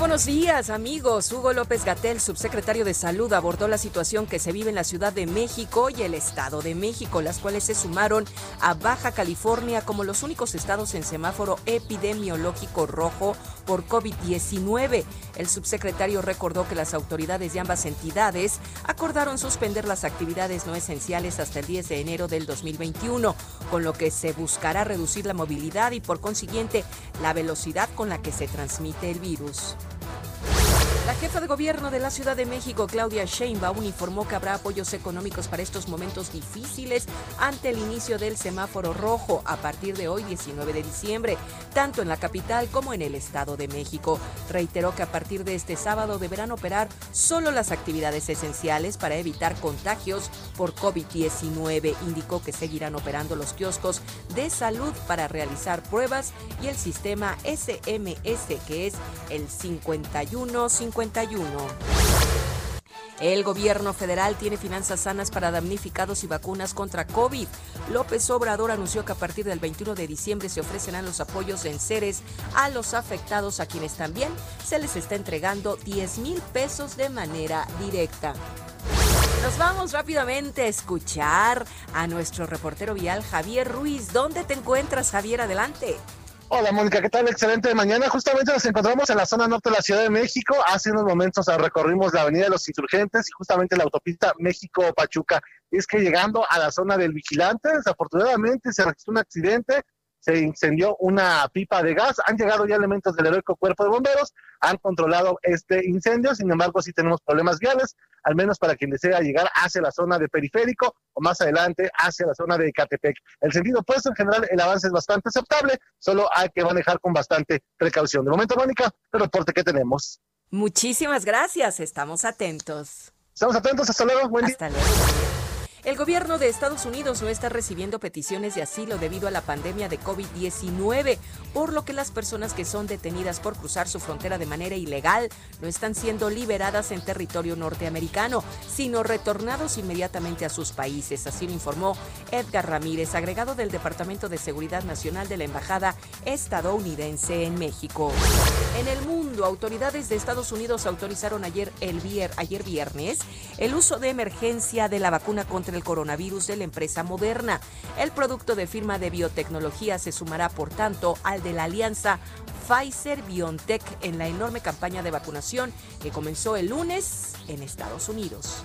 Buenos días, amigos. Hugo López Gatel, subsecretario de Salud, abordó la situación que se vive en la Ciudad de México y el Estado de México, las cuales se sumaron a Baja California como los únicos estados en semáforo epidemiológico rojo por COVID-19. El subsecretario recordó que las autoridades de ambas entidades acordaron suspender las actividades no esenciales hasta el 10 de enero del 2021, con lo que se buscará reducir la movilidad y por consiguiente la velocidad con la que se transmite el virus. La jefa de gobierno de la Ciudad de México, Claudia Sheinbaum, informó que habrá apoyos económicos para estos momentos difíciles ante el inicio del semáforo rojo a partir de hoy, 19 de diciembre, tanto en la capital como en el Estado de México. Reiteró que a partir de este sábado deberán operar solo las actividades esenciales para evitar contagios por COVID-19. Indicó que seguirán operando los kioscos de salud para realizar pruebas y el sistema SMS, que es el 5151. El gobierno federal tiene finanzas sanas para damnificados y vacunas contra COVID. López Obrador anunció que a partir del 21 de diciembre se ofrecerán los apoyos de enseres a los afectados a quienes también se les está entregando 10 mil pesos de manera directa. Nos vamos rápidamente a escuchar a nuestro reportero vial Javier Ruiz. ¿Dónde te encuentras, Javier? Adelante. Hola Mónica, ¿qué tal? Excelente mañana. Justamente nos encontramos en la zona norte de la Ciudad de México. Hace unos momentos recorrimos la Avenida de los Insurgentes y justamente la autopista México-Pachuca. Es que llegando a la zona del Vigilante, desafortunadamente se registró un accidente, se incendió una pipa de gas. Han llegado ya elementos del heroico cuerpo de bomberos, han controlado este incendio. Sin embargo, sí tenemos problemas viales, al menos para quien desea llegar hacia la zona de periférico o más adelante hacia la zona de Catepec. El sentido opuesto, en general, el avance es bastante aceptable, solo hay que manejar con bastante precaución. De momento, Mónica, el reporte que tenemos. Muchísimas gracias, estamos atentos. Estamos atentos, hasta luego, buen día. Hasta luego. El gobierno de Estados Unidos no está recibiendo peticiones de asilo debido a la pandemia de COVID-19, por lo que las personas que son detenidas por cruzar su frontera de manera ilegal no están siendo liberadas en territorio norteamericano, sino retornados inmediatamente a sus países. Así lo informó Edgar Ramírez, agregado del Departamento de Seguridad Nacional de la Embajada estadounidense en México. En el mundo, autoridades de Estados Unidos autorizaron ayer, el vier, ayer viernes el uso de emergencia de la vacuna contra el coronavirus de la empresa Moderna. El producto de firma de biotecnología se sumará, por tanto, al de la alianza Pfizer BioNTech en la enorme campaña de vacunación que comenzó el lunes en Estados Unidos.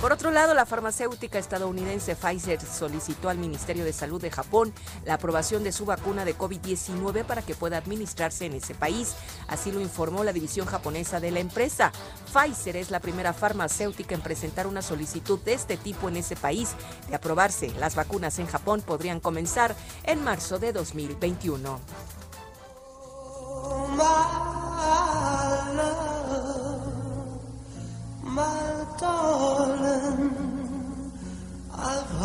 Por otro lado, la farmacéutica estadounidense Pfizer solicitó al Ministerio de Salud de Japón la aprobación de su vacuna de COVID-19 para que pueda administrarse en ese país. Así lo informó la división japonesa de la empresa. Pfizer es la primera farmacéutica en presentar una solicitud de este tipo en ese país. De aprobarse, las vacunas en Japón podrían comenzar en marzo de 2021.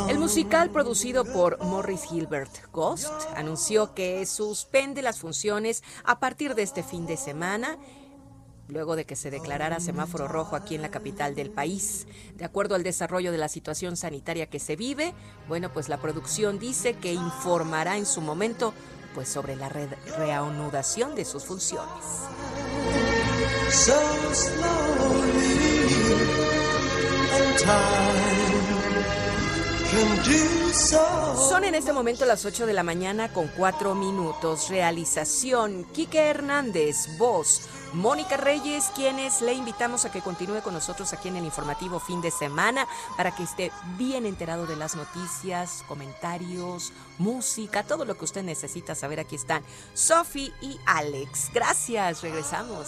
El musical producido por Morris Gilbert Ghost anunció que suspende las funciones a partir de este fin de semana luego de que se declarara semáforo rojo aquí en la capital del país. De acuerdo al desarrollo de la situación sanitaria que se vive, bueno, pues la producción dice que informará en su momento pues sobre la re reanudación de sus funciones. So slowly, Son en este momento las 8 de la mañana con 4 minutos. Realización, Quique Hernández, voz. Mónica Reyes, quienes le invitamos a que continúe con nosotros aquí en el informativo fin de semana para que esté bien enterado de las noticias, comentarios, música, todo lo que usted necesita saber. Aquí están Sofi y Alex. Gracias, regresamos.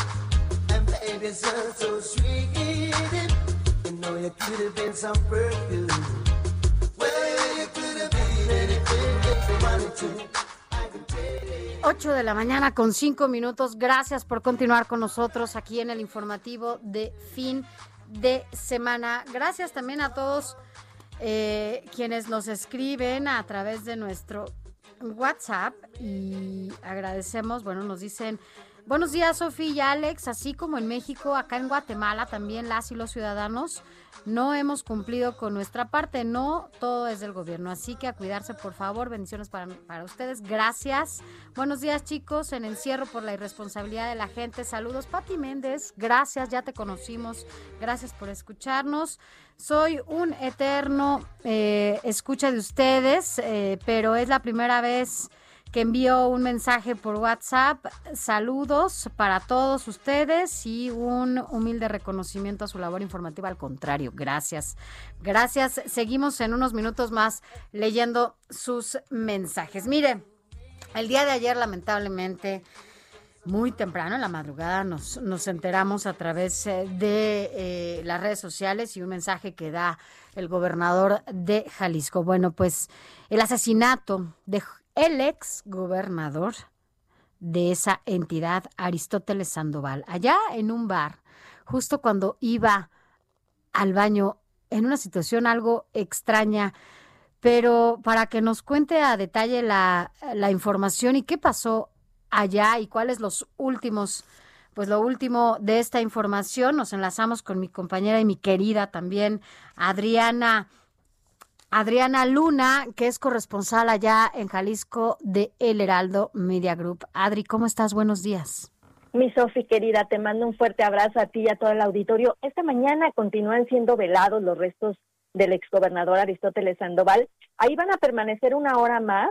baby, it's just so sweet. You know you could have been some perfume. Well, you could have been anything if you wanted to. 8 de la mañana con 5 minutos. Gracias por continuar con nosotros aquí en el informativo de fin de semana. Gracias también a todos eh, quienes nos escriben a través de nuestro WhatsApp y agradecemos, bueno, nos dicen... Buenos días, Sofía y Alex. Así como en México, acá en Guatemala también las y los ciudadanos no hemos cumplido con nuestra parte. No todo es del gobierno. Así que a cuidarse, por favor. Bendiciones para, para ustedes. Gracias. Buenos días, chicos. En encierro por la irresponsabilidad de la gente. Saludos, Pati Méndez. Gracias, ya te conocimos. Gracias por escucharnos. Soy un eterno eh, escucha de ustedes, eh, pero es la primera vez que envió un mensaje por WhatsApp. Saludos para todos ustedes y un humilde reconocimiento a su labor informativa. Al contrario, gracias. Gracias. Seguimos en unos minutos más leyendo sus mensajes. Mire, el día de ayer, lamentablemente, muy temprano en la madrugada nos, nos enteramos a través eh, de eh, las redes sociales y un mensaje que da el gobernador de Jalisco. Bueno, pues el asesinato de el ex gobernador de esa entidad, Aristóteles Sandoval, allá en un bar, justo cuando iba al baño en una situación algo extraña, pero para que nos cuente a detalle la, la información y qué pasó allá y cuáles los últimos, pues lo último de esta información, nos enlazamos con mi compañera y mi querida también, Adriana. Adriana Luna, que es corresponsal allá en Jalisco de El Heraldo Media Group. Adri, ¿cómo estás? Buenos días. Mi Sofi querida, te mando un fuerte abrazo a ti y a todo el auditorio. Esta mañana continúan siendo velados los restos del exgobernador Aristóteles Sandoval. Ahí van a permanecer una hora más.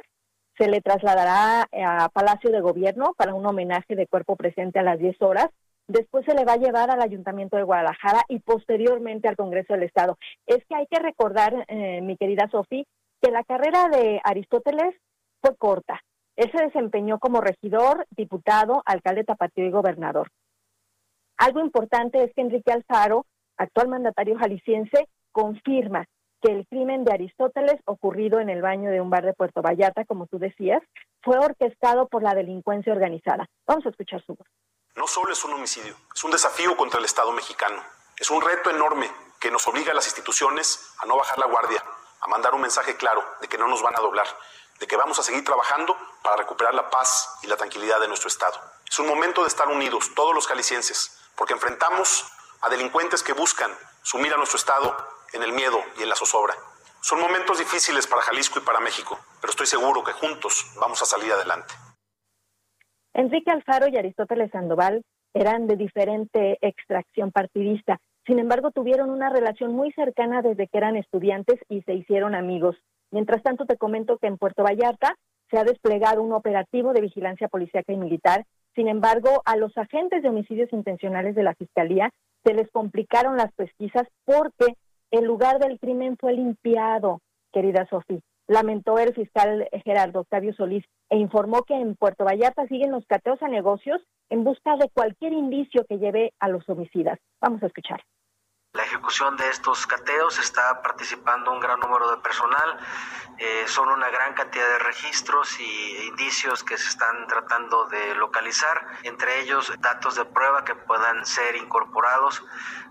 Se le trasladará a Palacio de Gobierno para un homenaje de cuerpo presente a las 10 horas después se le va a llevar al Ayuntamiento de Guadalajara y posteriormente al Congreso del Estado. Es que hay que recordar, eh, mi querida Sofi, que la carrera de Aristóteles fue corta. Él se desempeñó como regidor, diputado, alcalde tapatío y gobernador. Algo importante es que Enrique Alfaro, actual mandatario jalisciense, confirma que el crimen de Aristóteles ocurrido en el baño de un bar de Puerto Vallarta, como tú decías, fue orquestado por la delincuencia organizada. Vamos a escuchar su voz. No solo es un homicidio, es un desafío contra el Estado mexicano. Es un reto enorme que nos obliga a las instituciones a no bajar la guardia, a mandar un mensaje claro de que no nos van a doblar, de que vamos a seguir trabajando para recuperar la paz y la tranquilidad de nuestro Estado. Es un momento de estar unidos, todos los jaliscienses, porque enfrentamos a delincuentes que buscan sumir a nuestro Estado en el miedo y en la zozobra. Son momentos difíciles para Jalisco y para México, pero estoy seguro que juntos vamos a salir adelante. Enrique Alfaro y Aristóteles Sandoval eran de diferente extracción partidista. Sin embargo, tuvieron una relación muy cercana desde que eran estudiantes y se hicieron amigos. Mientras tanto, te comento que en Puerto Vallarta se ha desplegado un operativo de vigilancia policíaca y militar. Sin embargo, a los agentes de homicidios intencionales de la Fiscalía se les complicaron las pesquisas porque el lugar del crimen fue limpiado, querida Sofía lamentó el fiscal Gerardo Octavio Solís e informó que en Puerto Vallarta siguen los cateos a negocios en busca de cualquier indicio que lleve a los homicidas. Vamos a escuchar. La ejecución de estos cateos está participando un gran número de personal, eh, son una gran cantidad de registros y indicios que se están tratando de localizar, entre ellos datos de prueba que puedan ser incorporados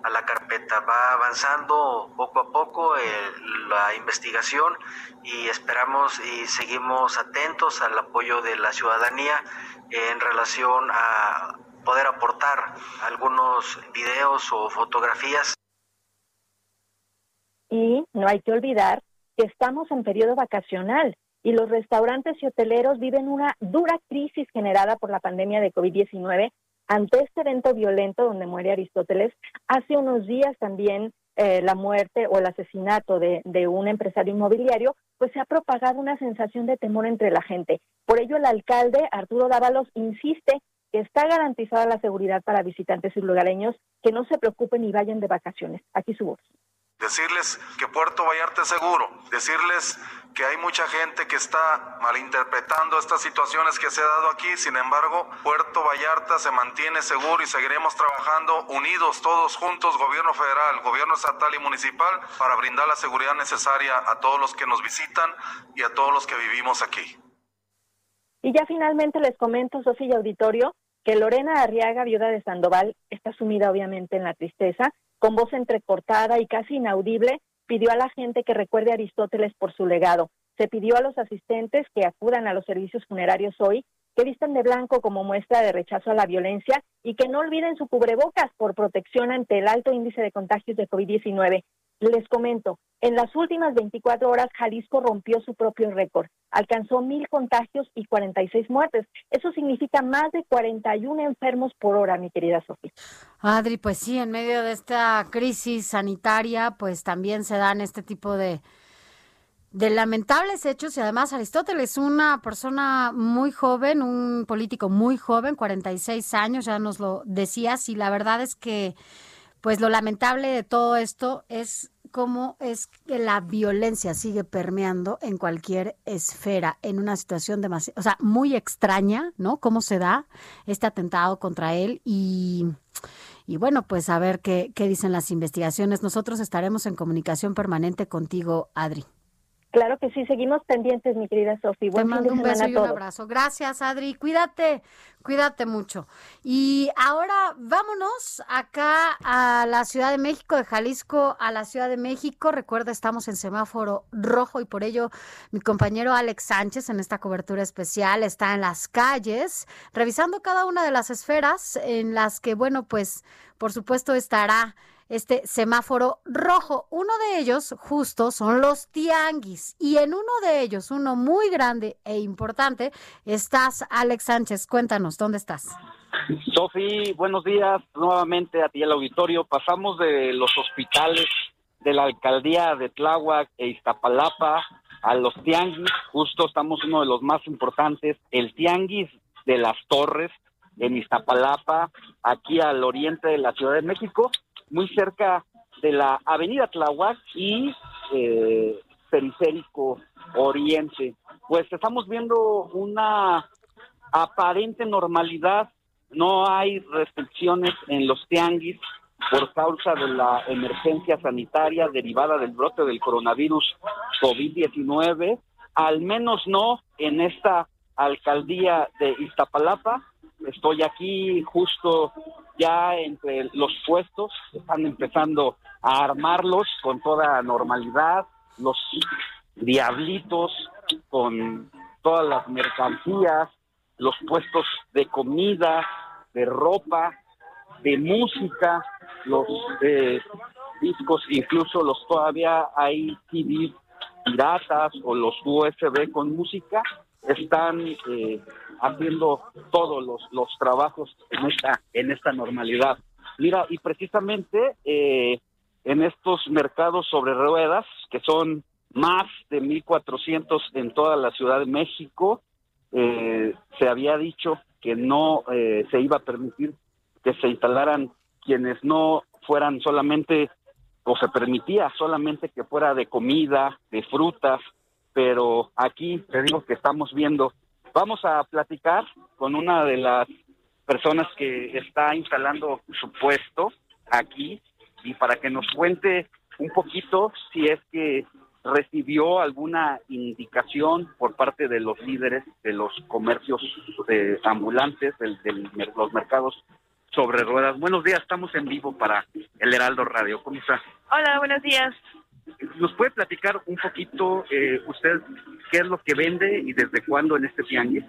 a la carpeta. Va avanzando poco a poco eh, la investigación y esperamos y seguimos atentos al apoyo de la ciudadanía en relación a poder aportar algunos videos o fotografías Y no hay que olvidar que estamos en periodo vacacional y los restaurantes y hoteleros viven una dura crisis generada por la pandemia de COVID-19 ante este evento violento donde muere Aristóteles. Hace unos días también eh, la muerte o el asesinato de, de un empresario inmobiliario, pues se ha propagado una sensación de temor entre la gente. Por ello, el alcalde Arturo Dávalos insiste que está garantizada la seguridad para visitantes y lugareños que no se preocupen y vayan de vacaciones. Aquí su voz. Decirles que Puerto Vallarta es seguro, decirles que hay mucha gente que está malinterpretando estas situaciones que se ha dado aquí, sin embargo, Puerto Vallarta se mantiene seguro y seguiremos trabajando unidos todos juntos, gobierno federal, gobierno estatal y municipal, para brindar la seguridad necesaria a todos los que nos visitan y a todos los que vivimos aquí. Y ya finalmente les comento, Sofía Auditorio, que Lorena Arriaga, viuda de Sandoval, está sumida obviamente en la tristeza, con voz entrecortada y casi inaudible, pidió a la gente que recuerde a Aristóteles por su legado. Se pidió a los asistentes que acudan a los servicios funerarios hoy, que vistan de blanco como muestra de rechazo a la violencia y que no olviden su cubrebocas por protección ante el alto índice de contagios de COVID-19. Les comento, en las últimas 24 horas Jalisco rompió su propio récord. Alcanzó mil contagios y 46 muertes. Eso significa más de 41 enfermos por hora, mi querida Sofía. Adri, pues sí, en medio de esta crisis sanitaria, pues también se dan este tipo de, de lamentables hechos y además Aristóteles, una persona muy joven, un político muy joven, 46 años, ya nos lo decías, y la verdad es que pues lo lamentable de todo esto es cómo es que la violencia sigue permeando en cualquier esfera, en una situación o sea, muy extraña, ¿no? Cómo se da este atentado contra él y, y bueno, pues a ver qué, qué dicen las investigaciones. Nosotros estaremos en comunicación permanente contigo, Adri. Claro que sí, seguimos pendientes, mi querida Sofía. Te mando un beso y un abrazo. Gracias, Adri. Cuídate, cuídate mucho. Y ahora vámonos acá a la Ciudad de México, de Jalisco a la Ciudad de México. Recuerda, estamos en semáforo rojo y por ello mi compañero Alex Sánchez en esta cobertura especial está en las calles, revisando cada una de las esferas en las que, bueno, pues por supuesto estará este semáforo rojo. Uno de ellos justo son los tianguis y en uno de ellos, uno muy grande e importante, estás Alex Sánchez. Cuéntanos, ¿dónde estás? Sofi, buenos días nuevamente a ti el auditorio. Pasamos de los hospitales de la alcaldía de Tláhuac e Iztapalapa a los tianguis. Justo estamos uno de los más importantes, el tianguis de las Torres en Iztapalapa, aquí al oriente de la Ciudad de México muy cerca de la Avenida Tláhuac y eh, Periférico Oriente. Pues estamos viendo una aparente normalidad, no hay restricciones en los tianguis por causa de la emergencia sanitaria derivada del brote del coronavirus COVID-19, al menos no en esta alcaldía de Iztapalapa. Estoy aquí justo ya entre los puestos, están empezando a armarlos con toda normalidad, los diablitos con todas las mercancías, los puestos de comida, de ropa, de música, los eh, discos, incluso los todavía hay CD piratas o los USB con música, están eh, haciendo todos los, los trabajos en esta, en esta normalidad. Mira, y precisamente eh, en estos mercados sobre ruedas, que son más de 1.400 en toda la Ciudad de México, eh, se había dicho que no eh, se iba a permitir que se instalaran quienes no fueran solamente, o se permitía solamente que fuera de comida, de frutas, pero aquí te digo que estamos viendo Vamos a platicar con una de las personas que está instalando su puesto aquí y para que nos cuente un poquito si es que recibió alguna indicación por parte de los líderes de los comercios eh, ambulantes, del- de los mercados sobre ruedas. Buenos días, estamos en vivo para el Heraldo Radio. ¿Cómo está? Hola, buenos días. ¿Nos puede platicar un poquito eh, usted qué es lo que vende y desde cuándo en este tianguis?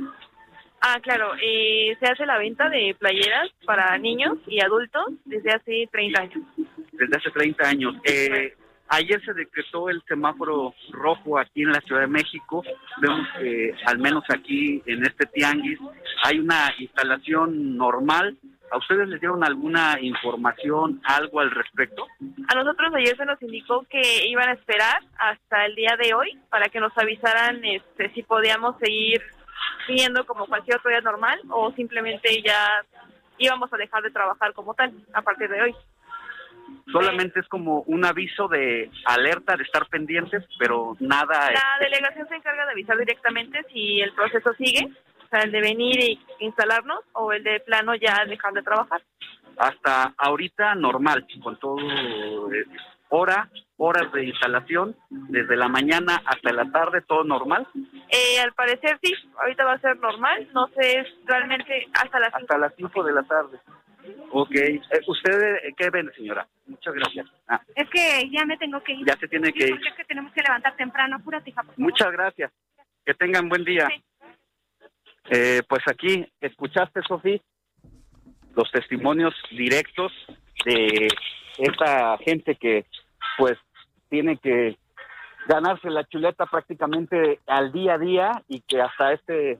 Ah, claro, eh, se hace la venta de playeras para niños y adultos desde hace 30 años. Desde hace 30 años. Eh, ayer se decretó el semáforo rojo aquí en la Ciudad de México. Vemos que al menos aquí en este tianguis hay una instalación normal. ¿A ustedes les dieron alguna información, algo al respecto? A nosotros ayer se nos indicó que iban a esperar hasta el día de hoy para que nos avisaran este, si podíamos seguir viendo como cualquier otro día normal o simplemente ya íbamos a dejar de trabajar como tal a partir de hoy. Solamente es como un aviso de alerta de estar pendientes, pero nada. La este, delegación se encarga de avisar directamente si el proceso sigue, o sea, el de venir y instalarnos o el de plano ya dejar de trabajar. hasta ahorita normal, con todo eh, hora, horas de instalación, desde la mañana hasta la tarde, todo normal. Eh, al parecer sí, ahorita va a ser normal, no sé realmente hasta las Hasta las 5 de la tarde. Ok. Eh, ¿Usted eh, qué vende, señora? Muchas gracias. Ah, Es que ya me tengo que ir. ya se tiene que ir. Es que tenemos que levantar temprano. Apúrate, hija, por favor. Muchas gracias. Que tengan buen día. Eh, pues aquí, ¿escuchaste, Sofi? Los testimonios directos de esta gente que, pues, tiene que ganarse la chuleta prácticamente al día a día y que hasta este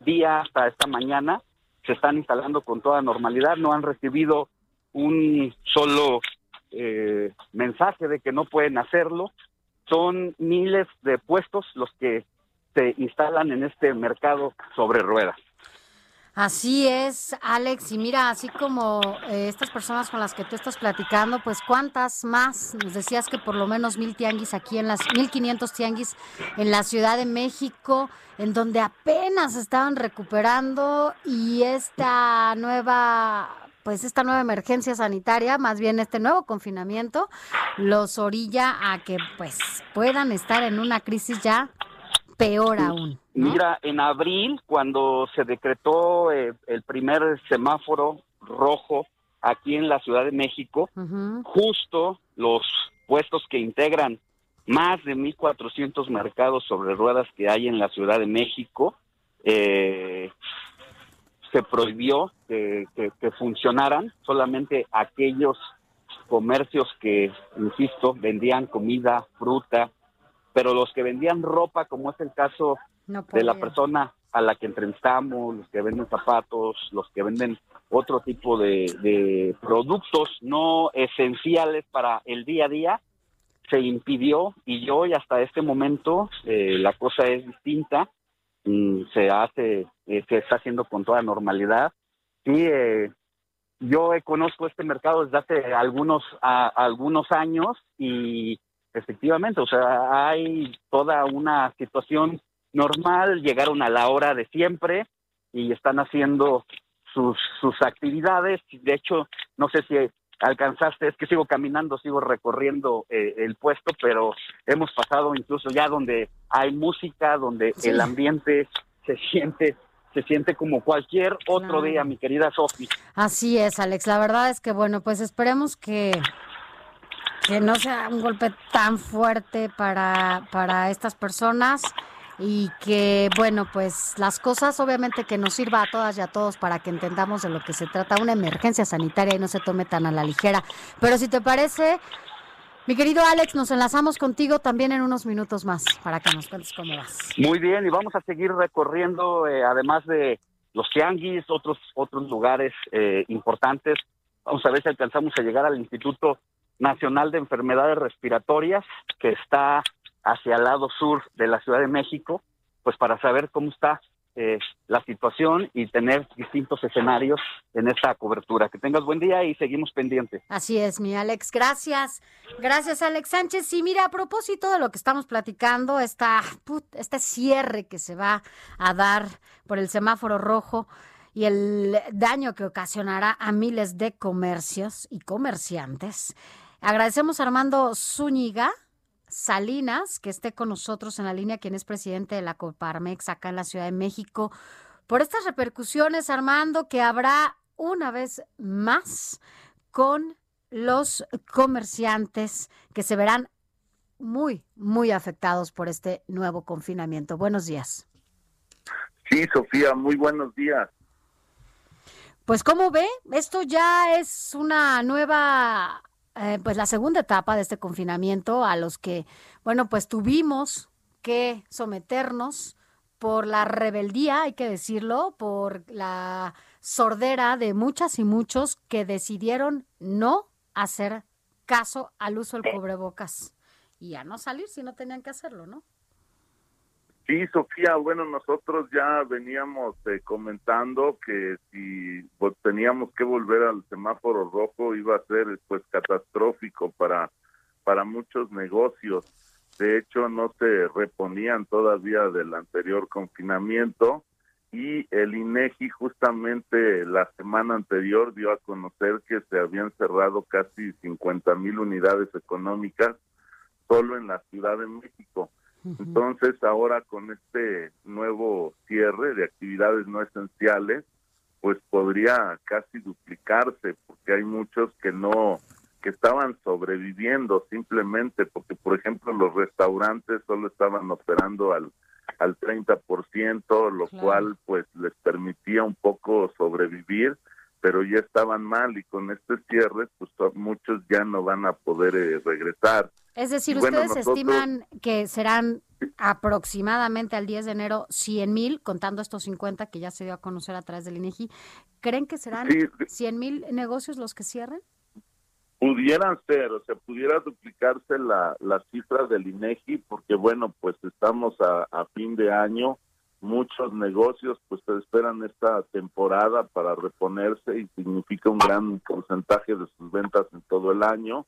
día, hasta esta mañana, se están instalando con toda normalidad. No han recibido un solo eh, mensaje de que no pueden hacerlo. Son miles de puestos los que se instalan en este mercado sobre ruedas. Así es, Alex. Y mira, así como eh, estas personas con las que tú estás platicando, pues cuántas más. Nos decías que por lo menos mil tianguis aquí en las 1500 tianguis en la Ciudad de México, en donde apenas estaban recuperando y esta nueva pues esta nueva emergencia sanitaria, más bien este nuevo confinamiento, los orilla a que pues puedan estar en una crisis ya peor aún. Mira, en abril, cuando se decretó eh, el primer semáforo rojo aquí en la Ciudad de México, justo los puestos que integran más de 1.400 mercados sobre ruedas que hay en la Ciudad de México, eh, se prohibió que, que- que funcionaran solamente aquellos comercios que, insisto, vendían comida, fruta, pero los que vendían ropa, como es el caso No de la persona a la que entrevistamos, los que venden zapatos, los que venden otro tipo de, de productos no esenciales para el día a día, se impidió y hoy hasta este momento eh, la cosa es distinta, Mm, se hace, eh, se está haciendo con toda normalidad. Sí, eh, yo conozco este mercado desde hace algunos, a- algunos años y efectivamente, o sea, hay toda una situación normal, llegaron a la hora de siempre y están haciendo sus, sus actividades. De hecho, no sé si alcanzaste, es que sigo caminando, sigo recorriendo eh, el puesto, pero hemos pasado incluso ya donde hay música, donde Sí. el ambiente se siente se siente como cualquier otro Claro. día, mi querida Sofi. Así es, Alex. La verdad es que, bueno, pues esperemos que, que no sea un golpe tan fuerte para, para estas personas y que, bueno, pues las cosas obviamente que nos sirva a todas y a todos para que entendamos de lo que se trata, una emergencia sanitaria y no se tome tan a la ligera. Pero si te parece, mi querido Alex, nos enlazamos contigo también en unos minutos más para que nos cuentes cómo vas. Muy bien, y vamos a seguir recorriendo, eh, además de los tianguis, otros, otros lugares eh, importantes. Vamos a ver si alcanzamos a llegar al Instituto Nacional de Enfermedades Respiratorias, que está hacia el lado sur de la Ciudad de México, pues para saber cómo está eh, la situación y tener distintos escenarios en esta cobertura. Que tengas buen día y seguimos pendientes. Así es, mi Alex. Gracias. Gracias, Alex Sánchez. Y mira, a propósito de lo que estamos platicando, esta, put- este cierre que se va a dar por el semáforo rojo y el daño que ocasionará a miles de comercios y comerciantes. Agradecemos a Armando Zúñiga Salinas que esté con nosotros en la línea, quien es presidente de la Coparmex acá en la Ciudad de México, por estas repercusiones, Armando, que habrá una vez más con los comerciantes que se verán muy, muy afectados por este nuevo confinamiento. Buenos días. Sí, Sofía, muy buenos días. Pues como ve, esto ya es una nueva, eh, pues la segunda etapa de este confinamiento a los que, bueno, pues tuvimos que someternos por la rebeldía, hay que decirlo, por la sordera de muchas y muchos que decidieron no hacer caso al uso del cubrebocas y a no salir si no tenían que hacerlo, ¿no? Sí, Sofía, bueno, nosotros ya veníamos eh, comentando que si pues, teníamos que volver al semáforo rojo iba a ser pues catastrófico para para muchos negocios. De hecho, no se reponían todavía del anterior confinamiento y el INEGI justamente la semana anterior dio a conocer que se habían cerrado casi 50 mil unidades económicas solo en la Ciudad de México. Entonces, ahora con este nuevo cierre de actividades no esenciales, pues podría casi duplicarse, porque hay muchos que no, que estaban sobreviviendo simplemente, porque por ejemplo los restaurantes solo estaban operando al, al 30%, lo cual pues les permitía un poco sobrevivir, pero ya estaban mal y con este cierre pues muchos ya no van a poder eh, regresar. Es decir, bueno, ustedes nosotros- estiman que serán aproximadamente al 10 de enero 100 mil, contando estos 50 que ya se dio a conocer a través del INEGI. ¿Creen que serán Sí. 100 mil negocios los que cierren? Pudieran ser, o sea, pudiera duplicarse la, la cifra del INEGI, porque bueno, pues estamos a, a fin de año, muchos negocios pues esperan esta temporada para reponerse y significa un gran porcentaje de sus ventas en todo el año,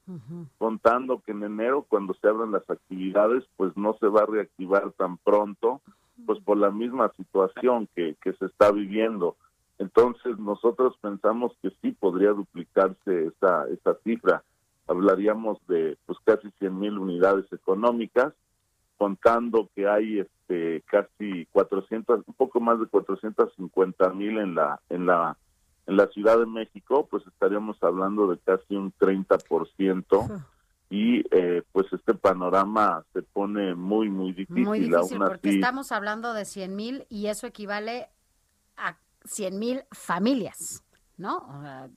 contando que en enero cuando se abran las actividades pues no se va a reactivar tan pronto, pues por la misma situación que, que se está viviendo. Entonces nosotros pensamos que sí podría duplicarse esa, esa cifra. Hablaríamos de pues casi 100 mil unidades económicas, contando que hay este casi 400, un poco más de 450 mil en la en la en la Ciudad de México, pues estaríamos hablando de casi un 30% y eh, pues este panorama se pone muy muy difícil, Muy difícil aún porque así. estamos hablando de 100 mil y eso equivale a 100 mil familias, ¿no?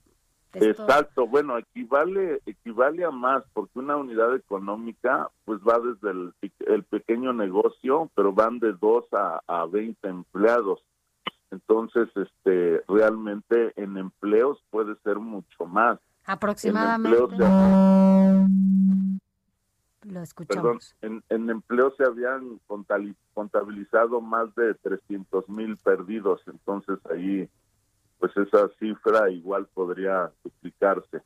Exacto, bueno, equivale equivale a más porque una unidad económica pues va desde el, el pequeño negocio, pero van de 2 a, a 20 empleados. Entonces, este realmente en empleos puede ser mucho más. aproximadamente. En empleos se- Lo perdón, escuchamos. en, en empleos se habían contabilizado más de 300 mil perdidos, entonces ahí pues esa cifra igual podría duplicarse.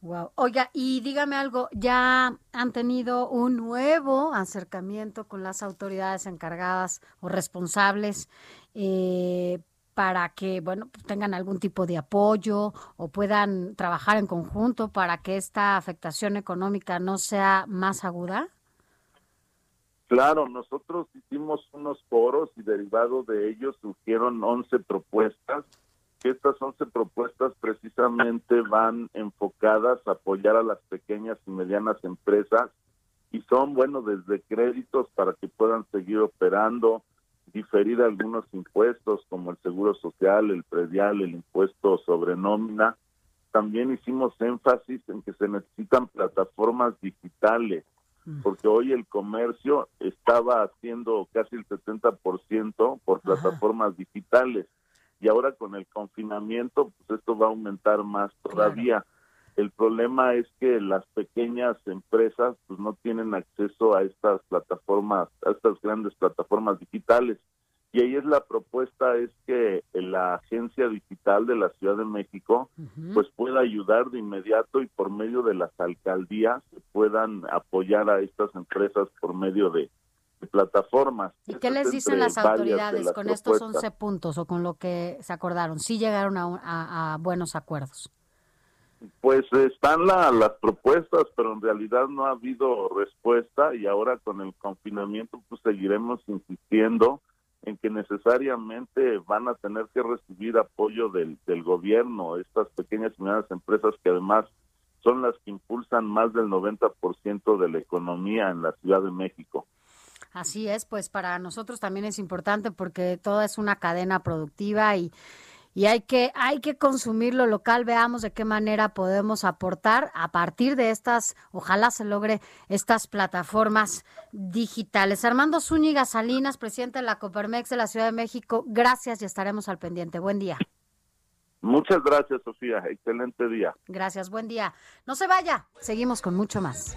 Wow. Oiga, y dígame algo, ¿ya han tenido un nuevo acercamiento con las autoridades encargadas o responsables eh, para que, bueno, pues tengan algún tipo de apoyo o puedan trabajar en conjunto para que esta afectación económica no sea más aguda? Claro, nosotros hicimos unos foros y derivado de ellos surgieron 11 propuestas. Que Estas 11 propuestas precisamente (laughs) van enfocadas a apoyar a las pequeñas y medianas empresas y son, bueno, desde créditos para que puedan seguir operando, diferir algunos impuestos como el seguro social, el predial, el impuesto sobre nómina. También hicimos énfasis en que se necesitan plataformas digitales porque hoy el comercio estaba haciendo casi el 70% por plataformas digitales y ahora con el confinamiento pues esto va a aumentar más todavía. El problema es que las pequeñas empresas pues no tienen acceso a estas plataformas, a estas grandes plataformas digitales. Y ahí es la propuesta es que la agencia digital de la Ciudad de México pues pueda ayudar de inmediato y por medio de las alcaldías puedan apoyar a estas empresas por medio de plataformas. ¿Y qué es les dicen las autoridades las con estos propuestas. 11 puntos o con lo que se acordaron? ¿Sí llegaron a- a buenos acuerdos? Pues están la- las propuestas, pero en realidad no ha habido respuesta y ahora con el confinamiento pues seguiremos insistiendo en que necesariamente van a tener que recibir apoyo del, del gobierno, estas pequeñas y medianas empresas que además son las que impulsan más del 90% de la economía en la Ciudad de México. Así es, pues para nosotros también es importante porque toda es una cadena productiva y, y hay que hay que consumir lo local. Veamos de qué manera podemos aportar a partir de estas, ojalá se logre estas plataformas digitales. Armando Zúñiga Salinas, presidente de la Coparmex de la Ciudad de México, gracias y estaremos al pendiente. Buen día. Muchas gracias, Sofía. Excelente día. Gracias, buen día. No se vaya, seguimos con mucho más.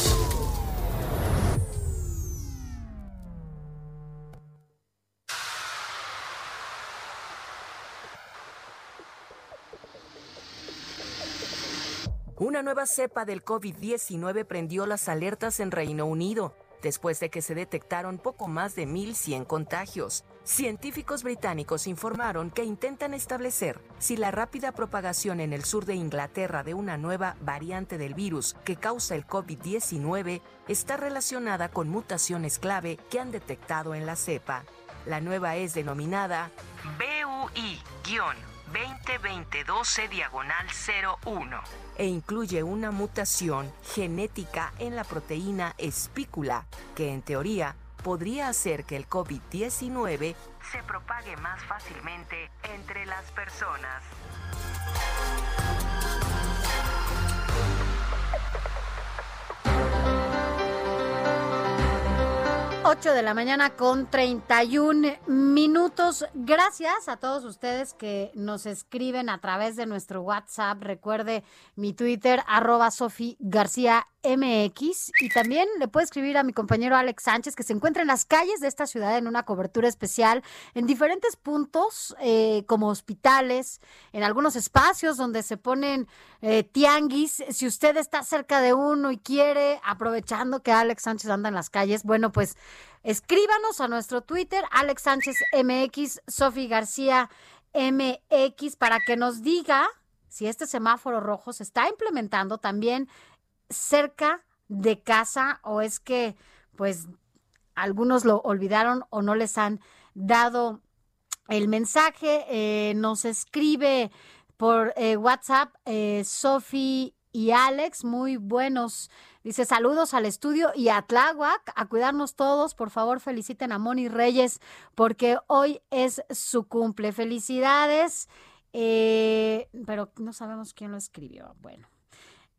Una nueva cepa del COVID-19 prendió las alertas en Reino Unido, después de que se detectaron poco más de 1.100 contagios. Científicos británicos informaron que intentan establecer si la rápida propagación en el sur de Inglaterra de una nueva variante del virus que causa el COVID-19 está relacionada con mutaciones clave que han detectado en la cepa. La nueva es denominada BUI-2020-12 diagonal 01 e incluye una mutación genética en la proteína espícula que en teoría podría hacer que el COVID-19 se propague más fácilmente entre las personas. 8 de la mañana con 31 minutos. Gracias a todos ustedes que nos escriben a través de nuestro WhatsApp. Recuerde mi Twitter, arroba Sofi García MX. Y también le puedo escribir a mi compañero Alex Sánchez, que se encuentra en las calles de esta ciudad en una cobertura especial en diferentes puntos, eh, como hospitales, en algunos espacios donde se ponen eh, tianguis. Si usted está cerca de uno y quiere, aprovechando que Alex Sánchez anda en las calles, bueno, pues escríbanos a nuestro Twitter, Alex Sánchez MX, Sofi García MX, para que nos diga si este semáforo rojo se está implementando también cerca de casa o es que pues algunos lo olvidaron o no les han dado el mensaje. Eh, nos escribe por eh, WhatsApp eh, Sofi y Alex, muy buenos. Dice saludos al estudio y a Tláhuac, a cuidarnos todos. Por favor, feliciten a Moni Reyes porque hoy es su cumple. Felicidades, eh, pero no sabemos quién lo escribió. Bueno.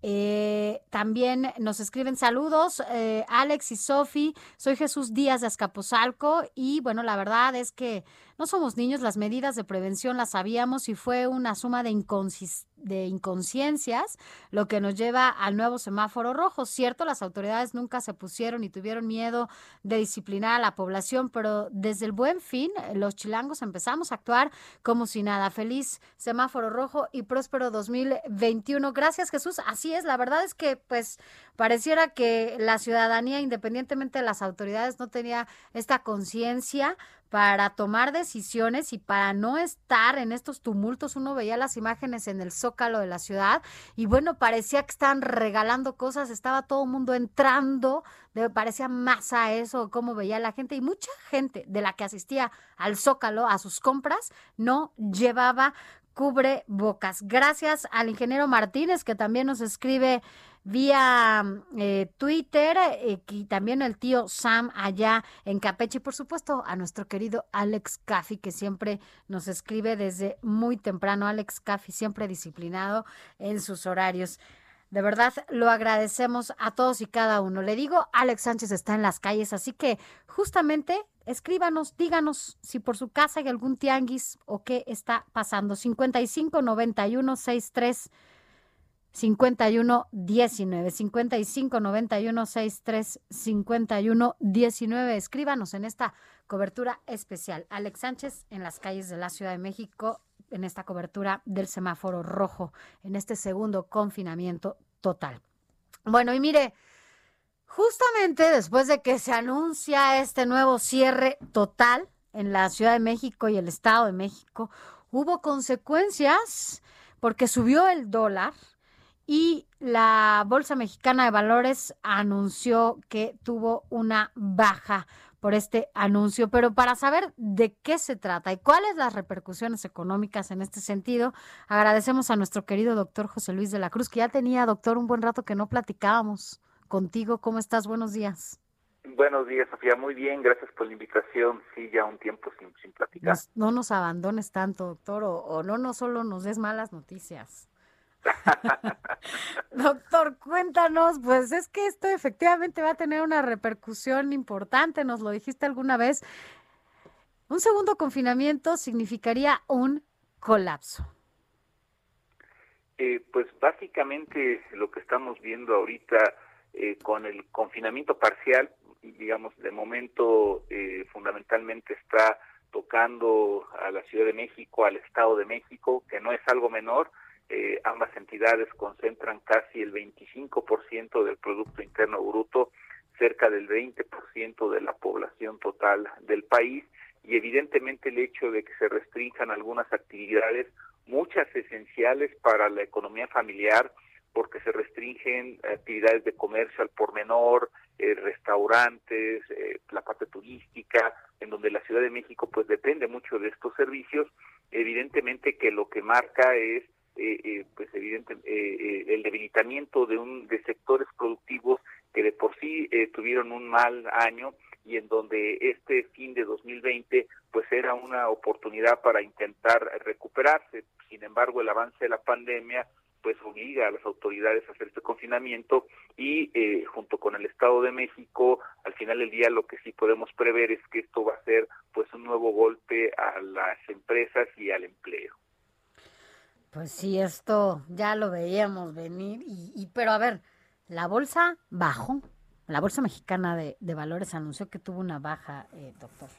Eh, también nos escriben saludos, eh, Alex y Sofi. Soy Jesús Díaz de Azcapotzalco y bueno, la verdad es que no somos niños, las medidas de prevención las sabíamos y fue una suma de, inconsis- de inconsciencias lo que nos lleva al nuevo semáforo rojo. Cierto, las autoridades nunca se pusieron y tuvieron miedo de disciplinar a la población, pero desde el buen fin, eh, los chilangos empezamos a actuar como si nada. Feliz semáforo rojo y próspero 2021. Gracias, Jesús. Así es, la verdad es que pues pareciera que la ciudadanía, independientemente de las autoridades, no tenía esta conciencia para tomar decisiones y para no estar en estos tumultos. Uno veía las imágenes en el zócalo de la ciudad y bueno, parecía que estaban regalando cosas, estaba todo el mundo entrando, parecía masa eso, cómo veía la gente y mucha gente de la que asistía al zócalo a sus compras no llevaba cubre bocas. Gracias al ingeniero Martínez que también nos escribe vía eh, Twitter eh, y también el tío Sam allá en Capeche y por supuesto a nuestro querido Alex Caffi que siempre nos escribe desde muy temprano. Alex Caffi siempre disciplinado en sus horarios. De verdad, lo agradecemos a todos y cada uno. Le digo, Alex Sánchez está en las calles, así que justamente escríbanos, díganos si por su casa hay algún tianguis o qué está pasando. 55 91 63 51 19 55 91 63 51 19. Escríbanos en esta cobertura especial. Alex Sánchez en las calles de la Ciudad de México en esta cobertura del semáforo rojo, en este segundo confinamiento total. Bueno, y mire, justamente después de que se anuncia este nuevo cierre total en la Ciudad de México y el Estado de México, hubo consecuencias porque subió el dólar y la Bolsa Mexicana de Valores anunció que tuvo una baja por este anuncio, pero para saber de qué se trata y cuáles las repercusiones económicas en este sentido, agradecemos a nuestro querido doctor José Luis de la Cruz, que ya tenía, doctor, un buen rato que no platicábamos contigo. ¿Cómo estás? Buenos días. Buenos días, Sofía. Muy bien, gracias por la invitación. Sí, ya un tiempo sin, sin platicar. Nos- no nos abandones tanto, doctor, o, o no, no solo nos des malas noticias. (laughs) Doctor, cuéntanos, pues es que esto efectivamente va a tener una repercusión importante, nos lo dijiste alguna vez. Un segundo confinamiento significaría un colapso. Eh, pues básicamente lo que estamos viendo ahorita eh, con el confinamiento parcial, digamos, de momento eh, fundamentalmente está tocando a la Ciudad de México, al Estado de México, que no es algo menor. Eh, ambas entidades concentran casi el 25% del Producto Interno Bruto, cerca del 20% de la población total del país y evidentemente el hecho de que se restrinjan algunas actividades, muchas esenciales para la economía familiar, porque se restringen actividades de comercio al por menor, eh, restaurantes, eh, la parte turística, en donde la Ciudad de México pues depende mucho de estos servicios, evidentemente que lo que marca es eh, eh, pues evidente eh, eh, el debilitamiento de un de sectores productivos que de por sí tuvieron un mal año y en donde este fin de 2020 pues era una oportunidad para intentar recuperarse. Sin embargo, el avance de la pandemia pues obliga a las autoridades a hacer este confinamiento y eh, junto con el Estado de México, al final del día lo que sí podemos prever es que esto va a ser pues un nuevo golpe a las empresas y al empleo. Pues sí, esto ya lo veíamos venir, y, y- pero a ver, la bolsa bajó, la Bolsa Mexicana de, de Valores anunció que tuvo una baja, eh, doctor.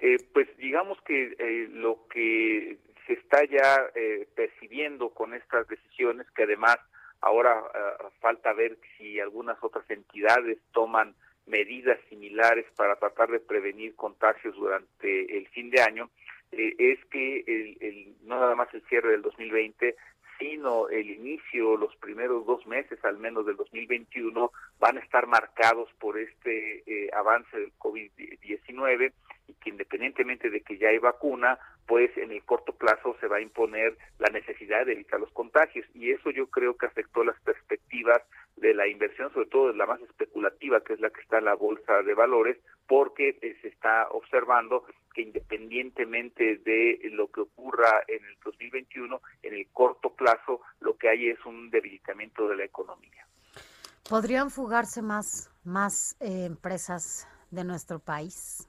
Eh, pues digamos que eh, lo que se está ya eh, percibiendo con estas decisiones, que además ahora ah, falta ver si algunas otras entidades toman medidas similares para tratar de prevenir contagios durante el fin de año, eh, es que el, el- no nada más el cierre del 2020, sino el inicio, los primeros dos meses al menos del 2021, van a estar marcados por este eh, avance del COVID-19 y que independientemente de que ya hay vacuna, pues en el corto plazo se va a imponer la necesidad de evitar los contagios. Y eso yo creo que afectó las perspectivas de la inversión, sobre todo de la más especulativa, que es la que está en la bolsa de valores, porque eh, se está observando que independientemente de lo que ocurra en el 2021, en el corto plazo lo que hay es un debilitamiento de la economía. ¿Podrían fugarse más, más eh, empresas de nuestro país?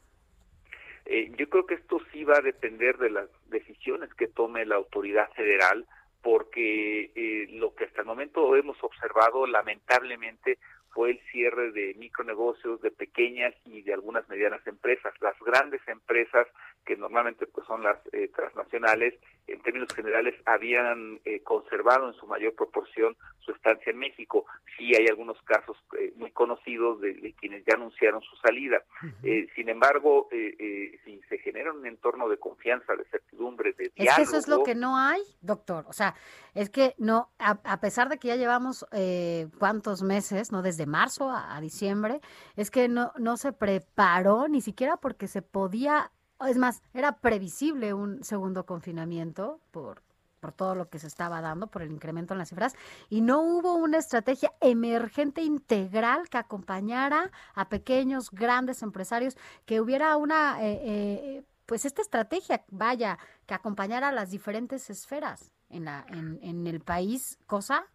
Eh, yo creo que esto sí va a depender de las decisiones que tome la autoridad federal, porque eh, lo que hasta el momento hemos observado, lamentablemente, fue el cierre de micronegocios, de pequeñas y de algunas medianas empresas. Las grandes empresas, que normalmente pues son las eh, transnacionales, en términos generales habían eh, conservado en su mayor proporción su estancia en México. Sí hay algunos casos eh, muy conocidos de, de quienes ya anunciaron su salida. Eh, sin embargo, eh, eh, si se genera un entorno de confianza, de certidumbre, de Es que diálogo, eso es lo que no hay, doctor. O sea, es que no, a, a pesar de que ya llevamos eh, cuántos meses, ¿no? Desde marzo a, a diciembre, es que no, no se preparó ni siquiera porque se podía, es más, era previsible un segundo confinamiento por, por todo lo que se estaba dando, por el incremento en las cifras, y no hubo una estrategia emergente integral que acompañara a pequeños, grandes empresarios, que hubiera una, eh, eh, pues esta estrategia, vaya, que acompañara a las diferentes esferas en, la, en, en el país, cosa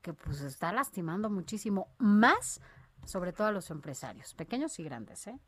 que pues está lastimando muchísimo más, sobre todo a los empresarios, pequeños y grandes, ¿eh?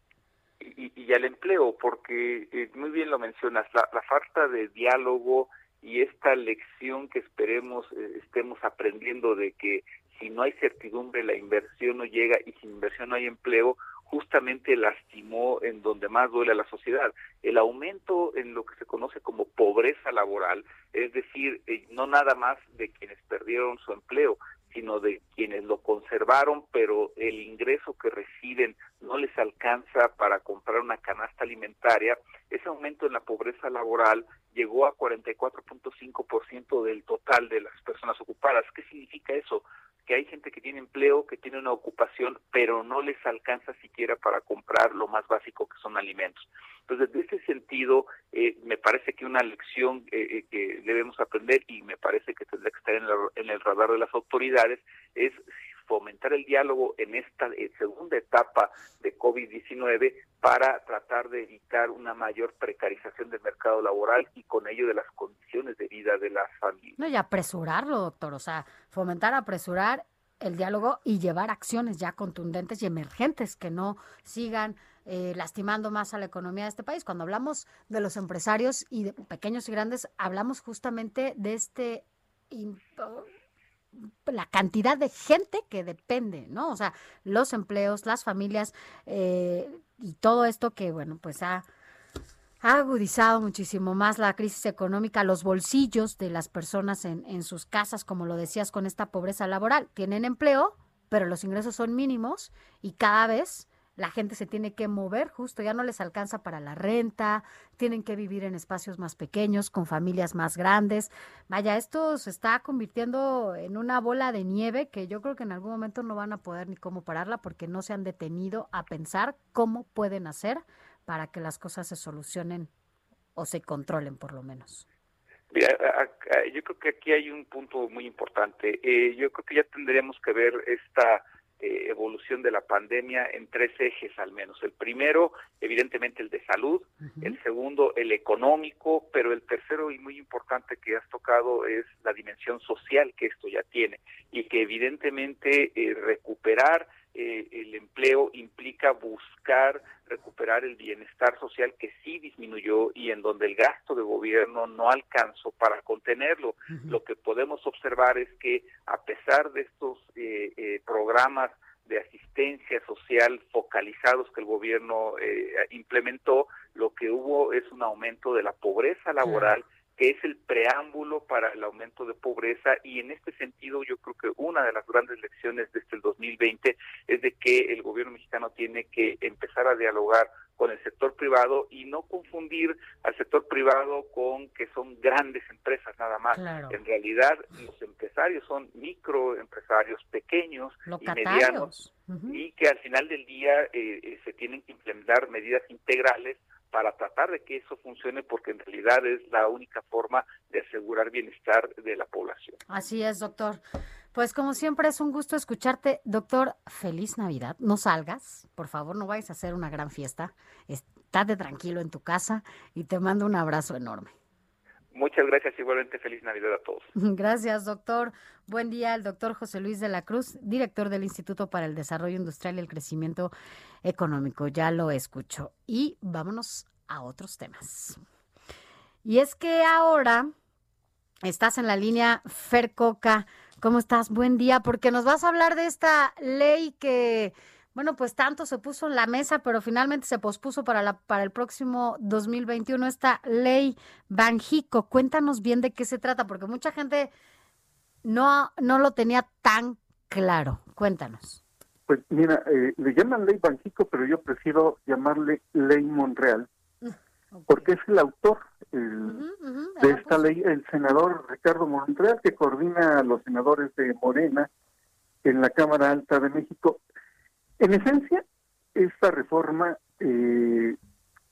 Y, y al empleo, porque eh, muy bien lo mencionas, la, falta de diálogo y esta lección que esperemos eh, estemos aprendiendo de que si no hay certidumbre la inversión no llega y sin inversión no hay empleo, justamente lastimó en donde más duele a la sociedad. El aumento en lo que se conoce como pobreza laboral, es decir, eh, no nada más de quienes perdieron su empleo, sino de quienes lo conservaron, pero el ingreso que reciben no les alcanza para comprar una canasta alimentaria, ese aumento en la pobreza laboral llegó a 44.5% del total de las personas ocupadas. ¿Qué significa eso? Que hay gente que tiene empleo, que tiene una ocupación, pero no les alcanza siquiera para comprar lo más básico que son alimentos. Entonces, desde ese sentido, eh, me parece que una lección eh, eh, que debemos aprender y me parece que tendrá que estar en, la, en el radar de las autoridades es fomentar el diálogo en esta segunda etapa de COVID-19 para tratar de evitar una mayor precarización del mercado laboral y con ello de las condiciones de vida de las familias. No, y apresurarlo, doctor, o sea, fomentar, apresurar el diálogo y llevar acciones ya contundentes y emergentes que no sigan eh, lastimando más a la economía de este país. Cuando hablamos de los empresarios y de pequeños y grandes, hablamos justamente de este la cantidad de gente que depende, ¿no? O sea, los empleos, las familias eh, y todo esto que, bueno, pues ha, ha, agudizado muchísimo más la crisis económica, los bolsillos de las personas en, en sus casas, como lo decías, con esta pobreza laboral. Tienen empleo, pero los ingresos son mínimos y cada vez la gente se tiene que mover, justo ya no les alcanza para la renta, tienen que vivir en espacios más pequeños, con familias más grandes. Vaya, esto se está convirtiendo en una bola de nieve que yo creo que en algún momento no van a poder ni cómo pararla porque no se han detenido a pensar cómo pueden hacer para que las cosas se solucionen o se controlen por lo menos. Mira, yo creo que aquí hay un punto muy importante. Eh, yo creo que ya tendríamos que ver esta eh, evolución de la pandemia en tres ejes al menos. El primero, evidentemente, el de salud, el segundo, el económico, pero el tercero y muy importante que has tocado es la dimensión social que esto ya tiene. Y que evidentemente eh, recuperar eh, el empleo implica buscar recuperar el bienestar social que sí disminuyó y en donde el gasto de gobierno no alcanzó para contenerlo. Lo que podemos observar es que a pesar de estos eh, eh, programas de asistencia social focalizados que el gobierno eh, implementó, lo que hubo es un aumento de la pobreza laboral que es el preámbulo para el aumento de pobreza y en este sentido yo creo que una de las grandes lecciones desde el 2020 es de que el gobierno mexicano tiene que empezar a dialogar con el sector privado y no confundir al sector privado con que son grandes empresas nada más. En realidad los empresarios son microempresarios pequeños y medianos y que al final del día eh, eh, se tienen que implementar medidas integrales para tratar de que eso funcione porque en realidad es la única forma de asegurar bienestar de la población. Así es, doctor. Pues como siempre es un gusto escucharte, doctor. Feliz Navidad. No salgas, por favor, no vayas a hacer una gran fiesta. Estate tranquilo en tu casa y te mando un abrazo enorme. Muchas gracias, igualmente feliz Navidad a todos. (laughs) Gracias, doctor. Buen día, el doctor José Luis de la Cruz, director del Instituto para el Desarrollo Industrial y el Crecimiento Económico. Ya lo escucho. Y vámonos a otros temas. Y es que ahora estás en la línea Fer Coca. ¿Cómo estás? Buen día, porque nos vas a hablar de esta ley que bueno, pues tanto se puso en la mesa, pero finalmente se pospuso para, la, para el próximo 2021 esta ley Banjico. Cuéntanos bien de qué se trata, porque mucha gente no, no lo tenía tan claro. Cuéntanos. Pues mira, eh, le llaman ley Banjico, pero yo prefiero llamarle ley Monreal, porque es el autor de esta ley, el senador Ricardo Monreal, que coordina a los senadores de Morena en la Cámara Alta de México. En esencia, esta reforma eh,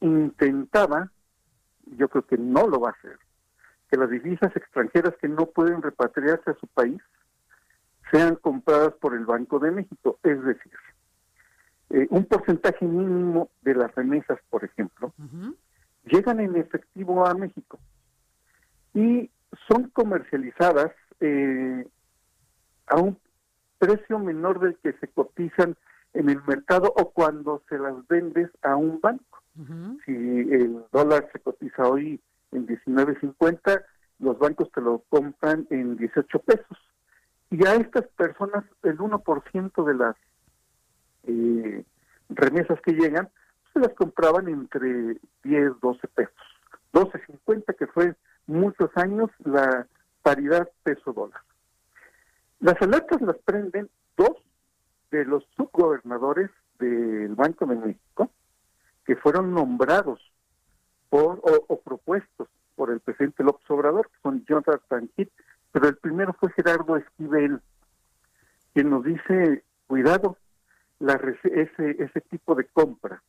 intentaba, yo creo que no lo va a hacer, que las divisas extranjeras que no pueden repatriarse a su país sean compradas por el Banco de México, es decir, eh, un porcentaje mínimo de las remesas, por ejemplo, llegan en efectivo a México y son comercializadas eh, a un precio menor del que se cotizan en el mercado o cuando se las vendes a un banco. Si el dólar se cotiza hoy en 19.50, los bancos te lo compran en 18 pesos. Y a estas personas, el 1% de las eh, remesas que llegan, se las compraban entre 10, 12 pesos. 12.50, que fue muchos años la paridad peso-dólar. Las alertas las prenden dos de los subgobernadores del Banco de México, que fueron nombrados por o, propuestos por el presidente López Obrador, que son Jonathan Heath, pero el primero fue Gerardo Esquivel, quien nos dice, cuidado, la, ese, ese tipo de compra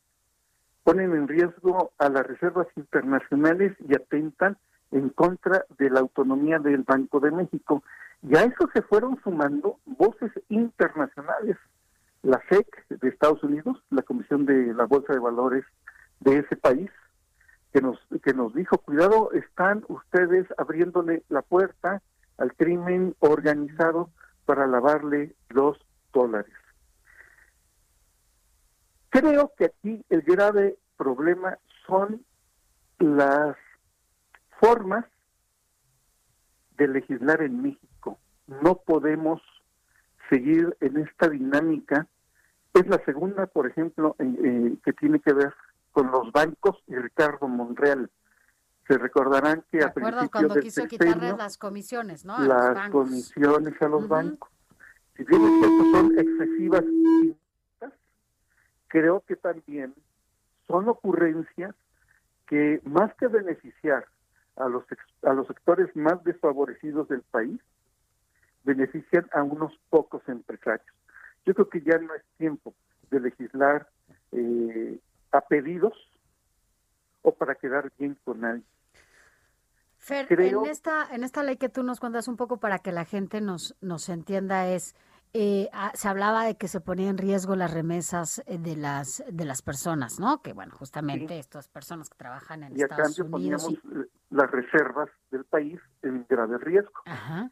ponen en riesgo a las reservas internacionales y atentan en contra de la autonomía del Banco de México. Y a eso se fueron sumando voces internacionales. La SEC de Estados Unidos, la Comisión de la Bolsa de Valores de ese país, que nos, que nos dijo, cuidado, están ustedes abriéndole la puerta al crimen organizado para lavarle los dólares. Creo que aquí el grave problema son las formas de legislar en México. No podemos seguir en esta dinámica. Es la segunda, por ejemplo, eh, que tiene que ver con los bancos y Ricardo Monreal. Se recordarán que ¿Te a principios cuando del quiso las comisiones, no? A los las bancos. comisiones a los bancos. Si bien es cierto, son excesivas, creo que también son ocurrencias que más que beneficiar a los a los sectores más desfavorecidos del país, benefician a unos pocos empresarios. Yo creo que ya no es tiempo de legislar eh, a pedidos o para quedar bien con nadie. Fer, Creo- en esta, en esta ley que tú nos cuentas un poco para que la gente nos, nos entienda es, eh, ah, se hablaba de que se ponía en riesgo las remesas eh, de las, de las personas, ¿no? Que bueno, justamente estas personas que trabajan en Y a Estados cambio Unidos poníamos y, eh, las reservas del país en grave riesgo. Ajá.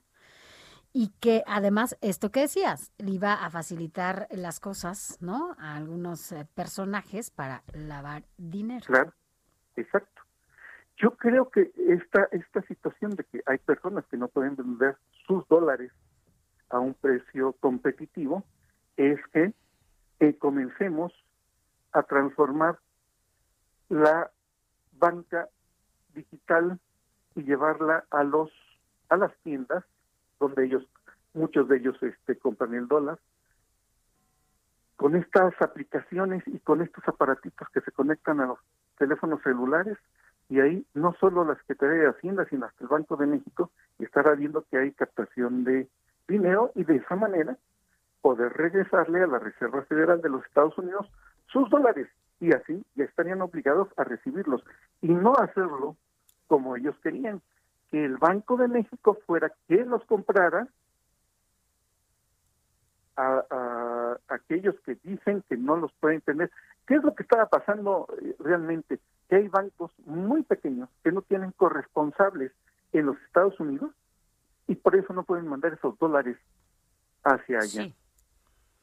Y que además, esto que decías, le iba a facilitar las cosas, ¿no? A algunos eh, personajes para lavar dinero. Claro, exacto. Yo creo que esta, esta situación de que hay personas que no pueden vender sus dólares a un precio competitivo es que eh, comencemos a transformar la banca digital y llevarla a los a las tiendas donde ellos muchos de ellos este compran el dólar. Con estas aplicaciones y con estos aparatitos que se conectan a los teléfonos celulares y ahí no solo la Secretaría de Hacienda, sino hasta el Banco de México estará viendo que hay captación de dinero y de esa manera poder regresarle a la Reserva Federal de los Estados Unidos sus dólares y así ya estarían obligados a recibirlos y no hacerlo como ellos querían, que el Banco de México fuera quien los comprara a, a aquellos que dicen que no los pueden tener. ¿Qué es lo que estaba pasando eh, realmente? Que hay bancos muy pequeños que no tienen corresponsables en los Estados Unidos y por eso no pueden mandar esos dólares hacia allá.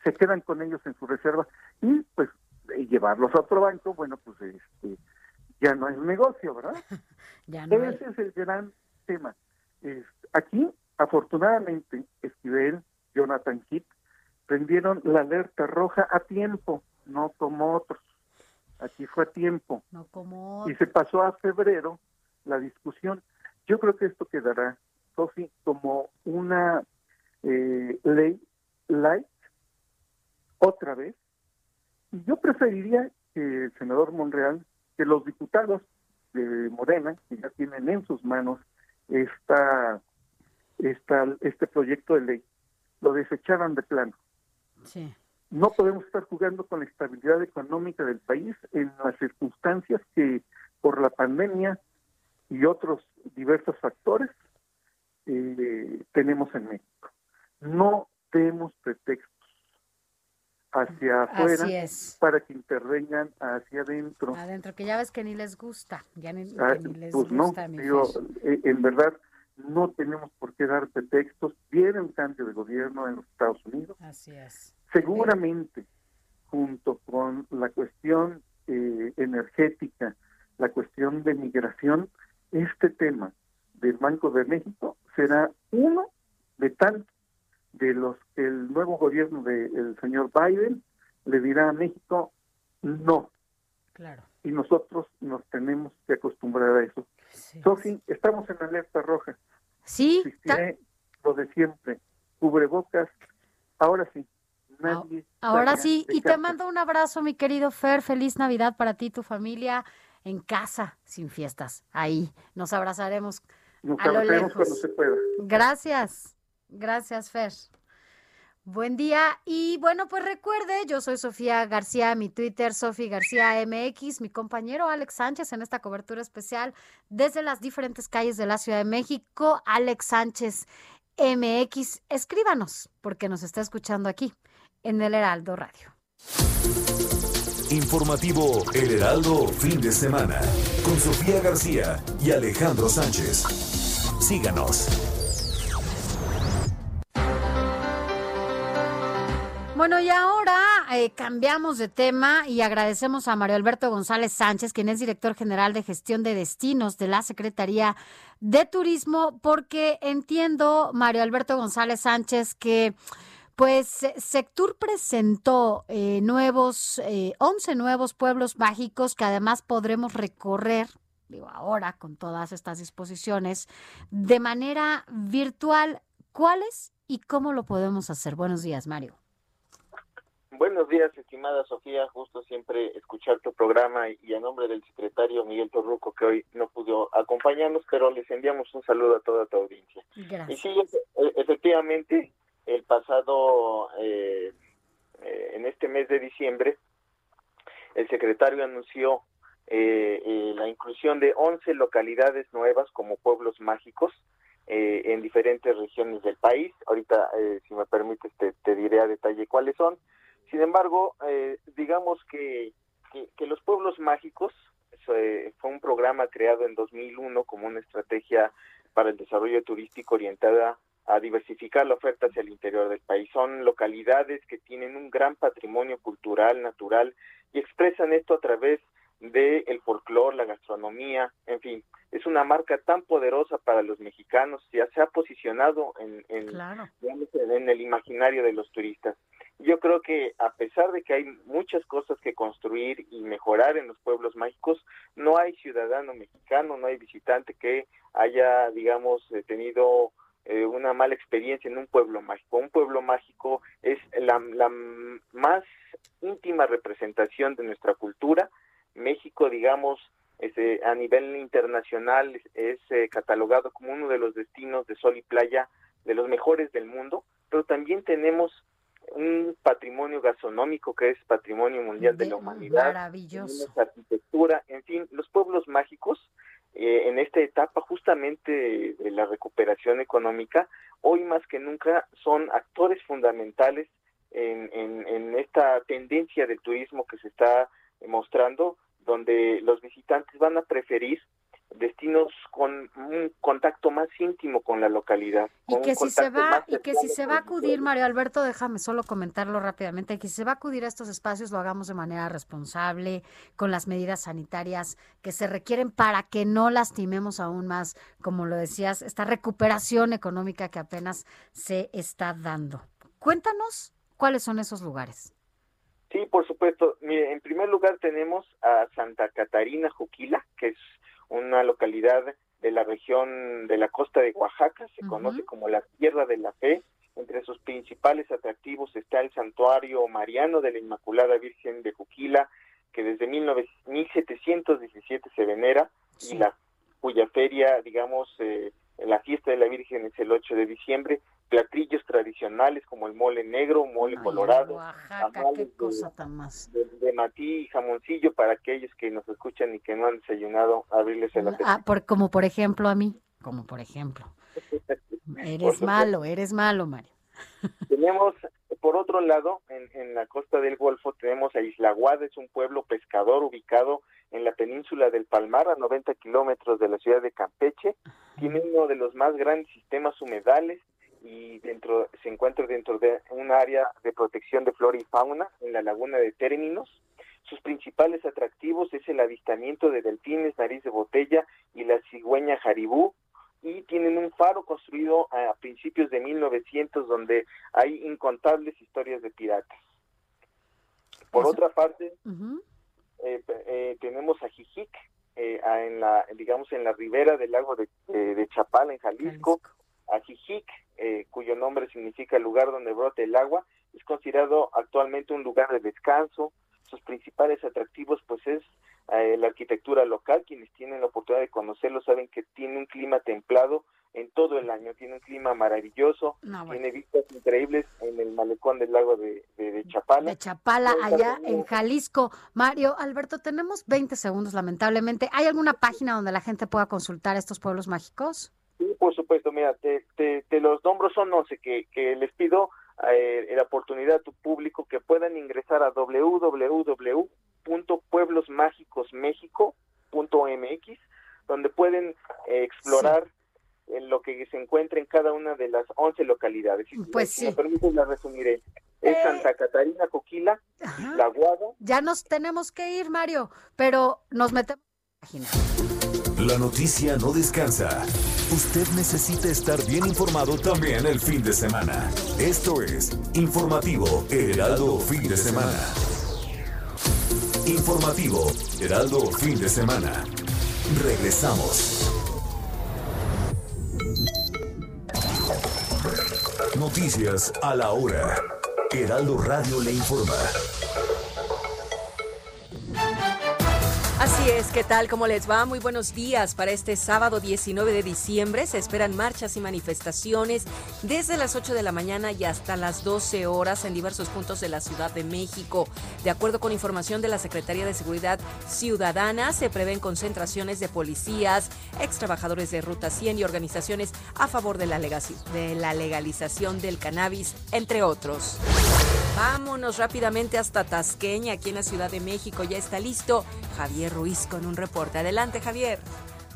Se quedan con ellos en su reserva y pues llevarlos a otro banco, bueno, pues este ya no es negocio, ¿verdad? (laughs) Ya no hay. Ese es el gran tema. Aquí, afortunadamente, Esquivel, Jonathan Heath, prendieron la alerta roja a tiempo, no como otros. Aquí fue a tiempo. No como Y se pasó a febrero la discusión. Yo creo que esto quedará, Sofi, como una eh, ley light, otra vez. Y yo preferiría que el senador Monreal, que los diputados de Morena, que ya tienen en sus manos esta, esta, este proyecto de ley, lo desecharan de plano. Sí. No podemos estar jugando con la estabilidad económica del país en las circunstancias que por la pandemia y otros diversos factores eh, tenemos en México. No demos pretextos hacia afuera para que intervengan hacia adentro. Adentro, que ya ves que ni les gusta, ya ni, Ah, que ni les pues no, gusta, digo, Fer. eh, en verdad no tenemos por qué dar pretextos. Viene un cambio de gobierno en los Estados Unidos. Así es. Seguramente, junto con la cuestión eh, energética, la cuestión de migración, este tema del Banco de México será uno de tantos de los el nuevo gobierno del señor Biden le dirá a México no. Claro. Y nosotros nos tenemos que acostumbrar a eso. Sofi, estamos en alerta roja. Sí. Lo de siempre. Cubrebocas. Ahora sí. Nadie Ahora sí, de y te mando un abrazo, mi querido Fer. Feliz Navidad para ti y tu familia en casa, sin fiestas. Ahí nos abrazaremos Nos a lo abrazaremos cuando se pueda. Gracias, gracias, Fer. Buen día. Y bueno, pues recuerde, yo soy Sofía García, mi Twitter, Sofía García MX, mi compañero Alex Sánchez en esta cobertura especial desde las diferentes calles de la Ciudad de México. Alex Sánchez MX, escríbanos, porque nos está escuchando aquí en el Heraldo Radio. Informativo El Heraldo fin de semana con Sofía García y Alejandro Sánchez. Síganos. Bueno, y ahora eh, cambiamos de tema y agradecemos a Mario Alberto González Sánchez, quien es director general de gestión de destinos de la Secretaría de Turismo, porque entiendo, Mario Alberto González Sánchez, que pues Se- Sectur presentó eh, nuevos, eh, 11 nuevos pueblos mágicos que además podremos recorrer, digo ahora con todas estas disposiciones, de manera virtual. ¿Cuáles y cómo lo podemos hacer? Buenos días, Mario. Buenos días, estimada Sofía. Justo siempre escuchar tu programa y, y a nombre del secretario Miguel Torruco, que hoy no pudo acompañarnos, pero les enviamos un saludo a toda tu audiencia. Y Gracias. sí, e- efectivamente, el pasado, eh, eh, en este mes de diciembre, el secretario anunció eh, eh, la inclusión de 11 localidades nuevas como pueblos mágicos eh, en diferentes regiones del país. Ahorita, eh, si me permites, te, te diré a detalle cuáles son. Sin embargo, eh, digamos que, que, que los pueblos mágicos eh, fue un programa creado en 2001 como una estrategia para el desarrollo turístico orientada a diversificar la oferta hacia el interior del país. Son localidades que tienen un gran patrimonio cultural, natural, y expresan esto a través del el folclore, la gastronomía, en fin, es una marca tan poderosa para los mexicanos, ya se ha posicionado en, en, digamos, en el imaginario de los turistas. Yo creo que a pesar de que hay muchas cosas que construir y mejorar en los pueblos mágicos, no hay ciudadano mexicano, no hay visitante que haya, digamos, eh, tenido eh, una mala experiencia en un pueblo mágico. Un pueblo mágico es la, la más íntima representación de nuestra cultura. México, digamos, es, eh, a nivel internacional es, eh, catalogado como uno de los destinos de sol y playa de los mejores del mundo, pero también tenemos un patrimonio gastronómico que es patrimonio mundial de la humanidad, Maravilloso. arquitectura, en fin, los pueblos mágicos eh, en esta etapa justamente de la recuperación económica, hoy más que nunca son actores fundamentales en, en, en esta tendencia del turismo que se está mostrando, donde los visitantes van a preferir destinos con un contacto más íntimo con la localidad. Y que si se va, y que si se va a acudir, Mario Alberto, déjame solo comentarlo rápidamente, que si se va a acudir a estos espacios lo hagamos de manera responsable, con las medidas sanitarias que se requieren para que no lastimemos aún más, como lo decías, esta recuperación económica que apenas se está dando. Cuéntanos cuáles son esos lugares. Sí, por supuesto. Mire, en primer lugar tenemos a Santa Catarina Juquila, que es una localidad de la región de la costa de Oaxaca, se conoce como la Tierra de la Fe. Entre sus principales atractivos está el santuario mariano de la Inmaculada Virgen de Juquila, que desde 19 1717 se venera y la cuya feria, digamos, eh, la fiesta de la Virgen es el 8 de diciembre. Platillos tradicionales como el mole negro, mole colorado, Oaxaca, qué de- cosa tan más. de, de matí y jamoncillo para aquellos que nos escuchan y que no han desayunado, abrirles el apetito. Ah, por, como por ejemplo a mí, como por ejemplo. (laughs) Eres malo, eres malo, Mario. (laughs) Tenemos, por otro lado, en, en la costa del Golfo tenemos a Isla Guada, es un pueblo pescador ubicado en la península del Palmar, a 90 kilómetros de la ciudad de Campeche. Tiene uno de los más grandes sistemas humedales y dentro se encuentra dentro de un área de protección de flora y fauna en la laguna de Términos. Sus principales atractivos es el avistamiento de delfines, nariz de botella y la cigüeña jaribú, y tienen un faro construido a principios de 1900 donde hay incontables historias de piratas. Por otra parte, eh, eh, tenemos a Jijic, eh, en la, digamos, en la ribera del lago de, eh, de Chapala, en Jalisco. Jijic, eh, cuyo nombre significa lugar donde brota el agua, es considerado actualmente un lugar de descanso. Sus principales atractivos, pues, es eh, la arquitectura local. Quienes tienen la oportunidad de conocerlo saben que tiene un clima templado en todo el año. Tiene un clima maravilloso. No, bueno. Tiene vistas increíbles en el malecón del lago de, de, de Chapala. De Chapala, allá en Jalisco. Mario, Alberto, tenemos 20 segundos, lamentablemente. ¿Hay alguna página donde la gente pueda consultar estos pueblos mágicos? Sí, por supuesto, mira, te, te, te los nombro, son 11 que, que les pido eh, la oportunidad a tu público que puedan ingresar a www.pueblosmágicosmexico.mx, donde pueden eh, explorar eh, lo que se encuentra en cada una de las 11 localidades. Si, Pues si sí. me permites, la resumiré. Es Santa Catarina, Coquila, La Guada, Ya nos tenemos que ir, Mario, pero nos metemos en la página. La noticia no descansa. Usted necesita estar bien informado también el fin de semana. Esto es Informativo Heraldo Fin de Semana. Informativo Heraldo Fin de Semana. Regresamos. Noticias a la hora. Heraldo Radio le informa. Así es, ¿qué tal? ¿Cómo les va? Muy buenos días. Para este sábado 19 de diciembre se esperan marchas y manifestaciones desde las 8 de la mañana y hasta las 12 horas en diversos puntos de la Ciudad de México. De acuerdo con información de la Secretaría de Seguridad Ciudadana, se prevén concentraciones de policías, ex trabajadores de Ruta 100 y organizaciones a favor de la legalización del cannabis, entre otros. Vámonos rápidamente hasta Tasqueña, aquí en la Ciudad de México. Ya está listo Javier Ruiz con un reporte. Adelante, Javier.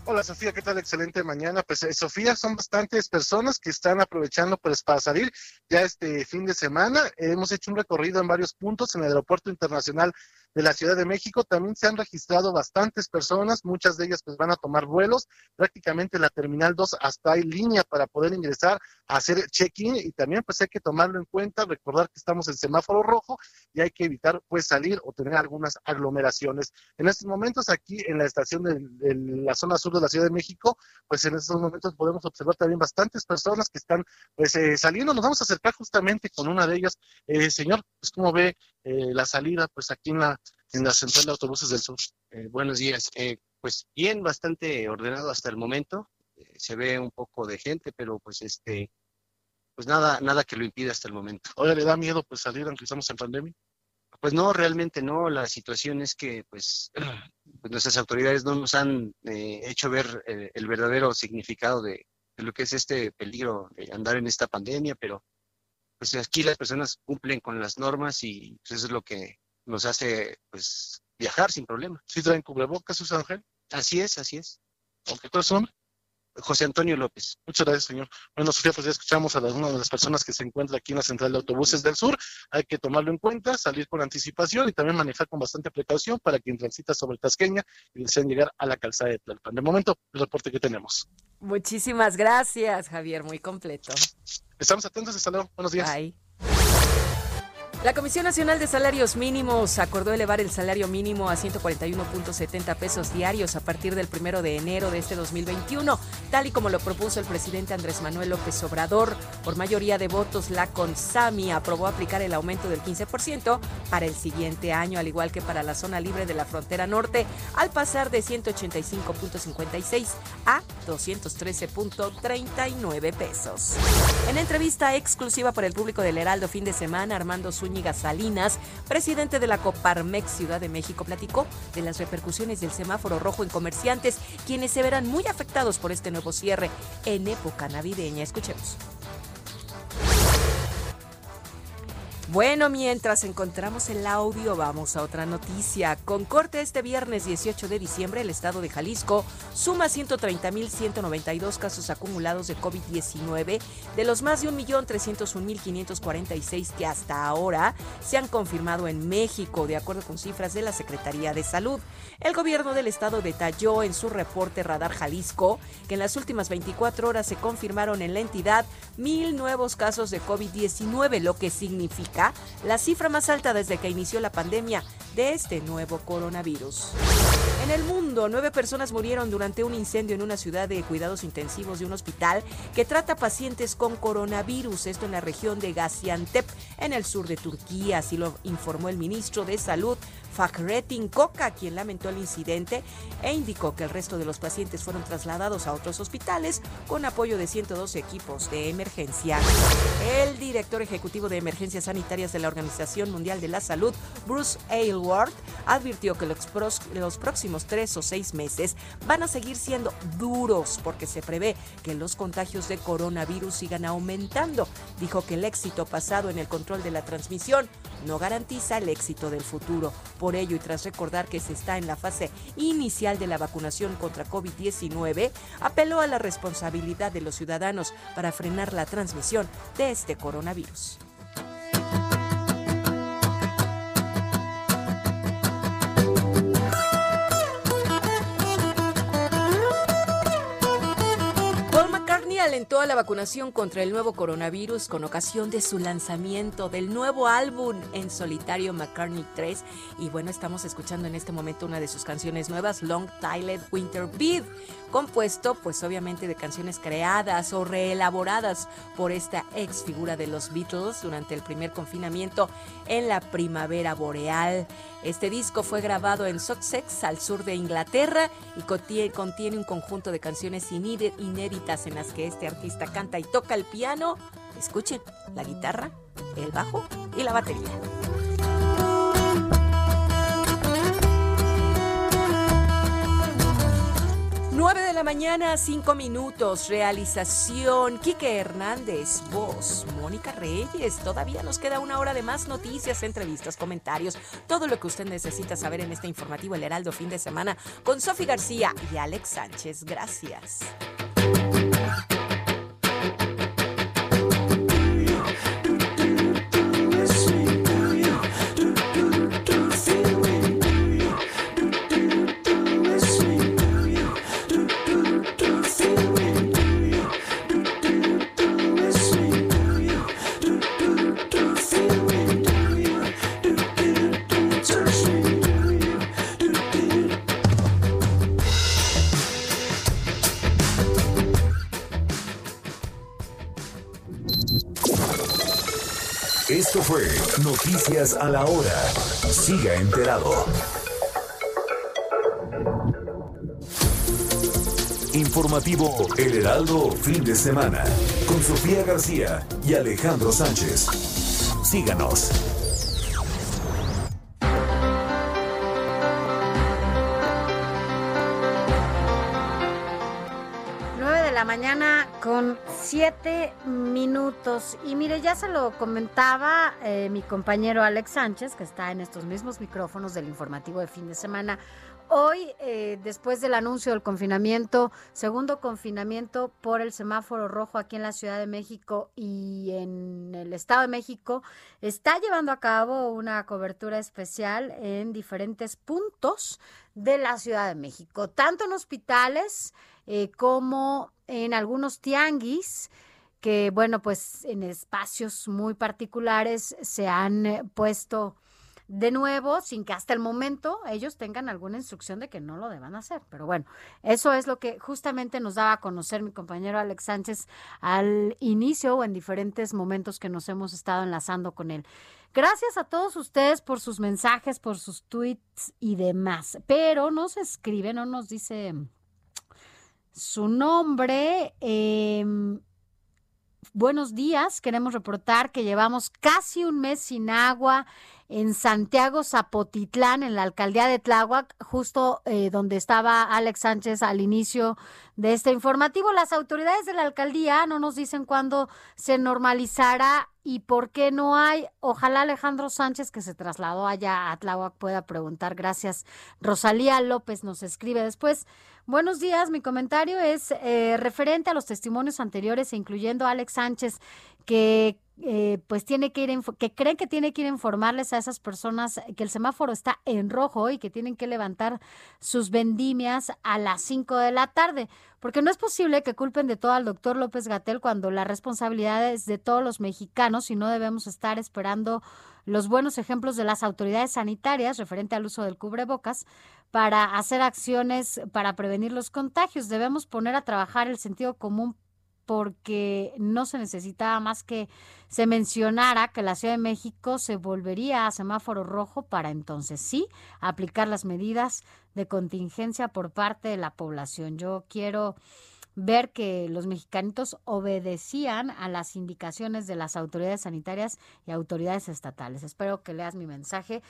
Hola Sofía, ¿qué tal? Excelente mañana. Pues eh, Sofía, son bastantes personas que están aprovechando pues para salir ya este fin de semana. hemos hecho un recorrido en varios puntos en el Aeropuerto Internacional de la Ciudad de México. También se han registrado bastantes personas, muchas de ellas pues van a tomar vuelos. Prácticamente la Terminal 2 hasta hay línea para poder ingresar a hacer check-in y también pues hay que tomarlo en cuenta, recordar que estamos en semáforo rojo y hay que evitar pues salir o tener algunas aglomeraciones. En estos momentos aquí en la estación de, la zona sur de la Ciudad de México, pues en estos momentos podemos observar también bastantes personas que están pues eh, saliendo. Nos vamos a acercar justamente con una de ellas. Eh, señor, pues cómo ve eh, la salida pues aquí en la, en la central de autobuses del sur. Eh, buenos días. Eh, pues bien, bastante ordenado hasta el momento. Eh, se ve un poco de gente, pero pues este, pues nada, nada que lo impida hasta el momento. Oye, ¿le da miedo pues salir aunque estamos en pandemia? Pues no, realmente no. La situación es que pues, (clears throat) pues nuestras autoridades no nos han eh, hecho ver el verdadero significado de, de lo que es este peligro de andar en esta pandemia, pero pues aquí las personas cumplen con las normas y pues, eso es lo que nos hace pues viajar sin problema. ¿Sí traen cubrebocas, Susana Ángel? Así es, así es. ¿Cuál es su nombre? José Antonio López. Muchas gracias, señor. Bueno, Sofía, pues ya escuchamos a una de las personas que se encuentra aquí en la central de autobuses del sur. Hay que tomarlo en cuenta, salir con anticipación y también manejar con bastante precaución para quien transita sobre Tasqueña y desean llegar a la calzada de Tlalpan. De momento, el reporte que tenemos. Muchísimas gracias, Javier, muy completo. Estamos atentos, hasta luego. Buenos días. Bye. La Comisión Nacional de Salarios Mínimos acordó elevar el salario mínimo a 141.70 pesos diarios a partir del primero de enero de este 2021, tal y como lo propuso el presidente Andrés Manuel López Obrador. Por mayoría de votos, la CONSAMI aprobó aplicar el aumento del 15% para el siguiente año, al igual que para la zona libre de la frontera norte, al pasar de 185.56 a 213.39 pesos. En entrevista exclusiva por el público del Heraldo fin de semana, Armando Zúñiga Salinas, presidente de la Coparmex Ciudad de México, platicó de las repercusiones del semáforo rojo en comerciantes, quienes se verán muy afectados por este nuevo cierre en época navideña. Escuchemos. Bueno, mientras encontramos el audio, vamos a otra noticia. Con corte este viernes 18 de diciembre, el estado de Jalisco suma 130.192 casos acumulados de COVID-19, de los más de 1.301.546 que hasta ahora se han confirmado en México, de acuerdo con cifras de la Secretaría de Salud. El gobierno del estado detalló en su reporte Radar Jalisco que en las últimas 24 horas se confirmaron en la entidad mil nuevos casos de COVID-19, lo que significa la cifra más alta desde que inició la pandemia de este nuevo coronavirus. En el mundo, nueve personas murieron durante un incendio en una ciudad de cuidados intensivos de un hospital que trata pacientes con coronavirus, esto en la región de Gaziantep, en el sur de Turquía, así lo informó el ministro de Salud, Fahrettin Koka, quien lamentó el incidente e indicó que el resto de los pacientes fueron trasladados a otros hospitales con apoyo de 112 equipos de emergencia. El director ejecutivo de emergencias sanitarias de la Organización Mundial de la Salud, Bruce Aylward, advirtió que los próximos tres o seis meses van a seguir siendo duros porque se prevé que los contagios de coronavirus sigan aumentando. Dijo que el éxito pasado en el control de la transmisión no garantiza el éxito del futuro. Por ello, y tras recordar que se está en la fase inicial de la vacunación contra COVID-19, apeló a la responsabilidad de los ciudadanos para frenar la transmisión de este coronavirus. Alentó a la vacunación contra el nuevo coronavirus con ocasión de su lanzamiento del nuevo álbum en solitario McCartney 3 y bueno, estamos escuchando en este momento una de sus canciones nuevas, Long Tiled Winter Beat, compuesto pues obviamente de canciones creadas o reelaboradas por esta ex figura de los Beatles durante el primer confinamiento en la primavera boreal. Este disco fue grabado en Sussex, al sur de Inglaterra, y contiene, un conjunto de canciones inédi- inéditas en las que este artista canta y toca el piano. Escuchen, la guitarra, el bajo y la batería. 9 de la mañana, 5 minutos. Realización: Quique Hernández. Voz: Mónica Reyes. Todavía nos queda una hora de más noticias, entrevistas, comentarios. Todo lo que usted necesita saber en este informativo El Heraldo fin de semana con Sofi García y Alex Sánchez. Gracias. Noticias a la Hora. Siga enterado. Informativo El Heraldo fin de semana con Sofía García y Alejandro Sánchez. Síganos. Siete minutos. Y mire, ya se lo comentaba eh, mi compañero Alex Sánchez, que está en estos mismos micrófonos del informativo de fin de semana. Hoy, eh, después del anuncio del confinamiento, segundo confinamiento por el semáforo rojo aquí en la Ciudad de México y en el Estado de México, está llevando a cabo una cobertura especial en diferentes puntos de la Ciudad de México, tanto en hospitales eh, como en algunos tianguis que, bueno, pues en espacios muy particulares se han eh, puesto de nuevo, sin que hasta el momento ellos tengan alguna instrucción de que no lo deban hacer. Pero bueno, eso es lo que justamente nos daba a conocer mi compañero Alex Sánchez al inicio o en diferentes momentos que nos hemos estado enlazando con él. Gracias a todos ustedes por sus mensajes, por sus tweets y demás. Pero nos escribe, no nos dice su nombre. em, buenos días, queremos reportar que llevamos casi un mes sin agua en Santiago Zapotitlán, en la alcaldía de Tláhuac, justo eh, donde estaba Alex Sánchez al inicio de este informativo. Las autoridades de la alcaldía no nos dicen cuándo se normalizará y por qué no hay. Ojalá Alejandro Sánchez, que se trasladó allá a Tláhuac, pueda preguntar. Gracias. Rosalía López nos escribe después. Buenos días, mi comentario es eh, referente a los testimonios anteriores, e incluyendo a Alex Sánchez, que eh, pues tiene que ir, que creen que tiene que ir a informarles a esas personas que el semáforo está en rojo y que tienen que levantar sus vendimias a las 5 de la tarde, porque no es posible que culpen de todo al doctor López Gatel cuando la responsabilidad es de todos los mexicanos y no debemos estar esperando los buenos ejemplos de las autoridades sanitarias referente al uso del cubrebocas para hacer acciones para prevenir los contagios. Debemos poner a trabajar el sentido común porque no se necesitaba más que se mencionara que la Ciudad de México se volvería a semáforo rojo para entonces sí aplicar las medidas de contingencia por parte de la población. Yo quiero ver que los mexicanitos obedecían a las indicaciones de las autoridades sanitarias y autoridades estatales. Espero que leas mi mensaje.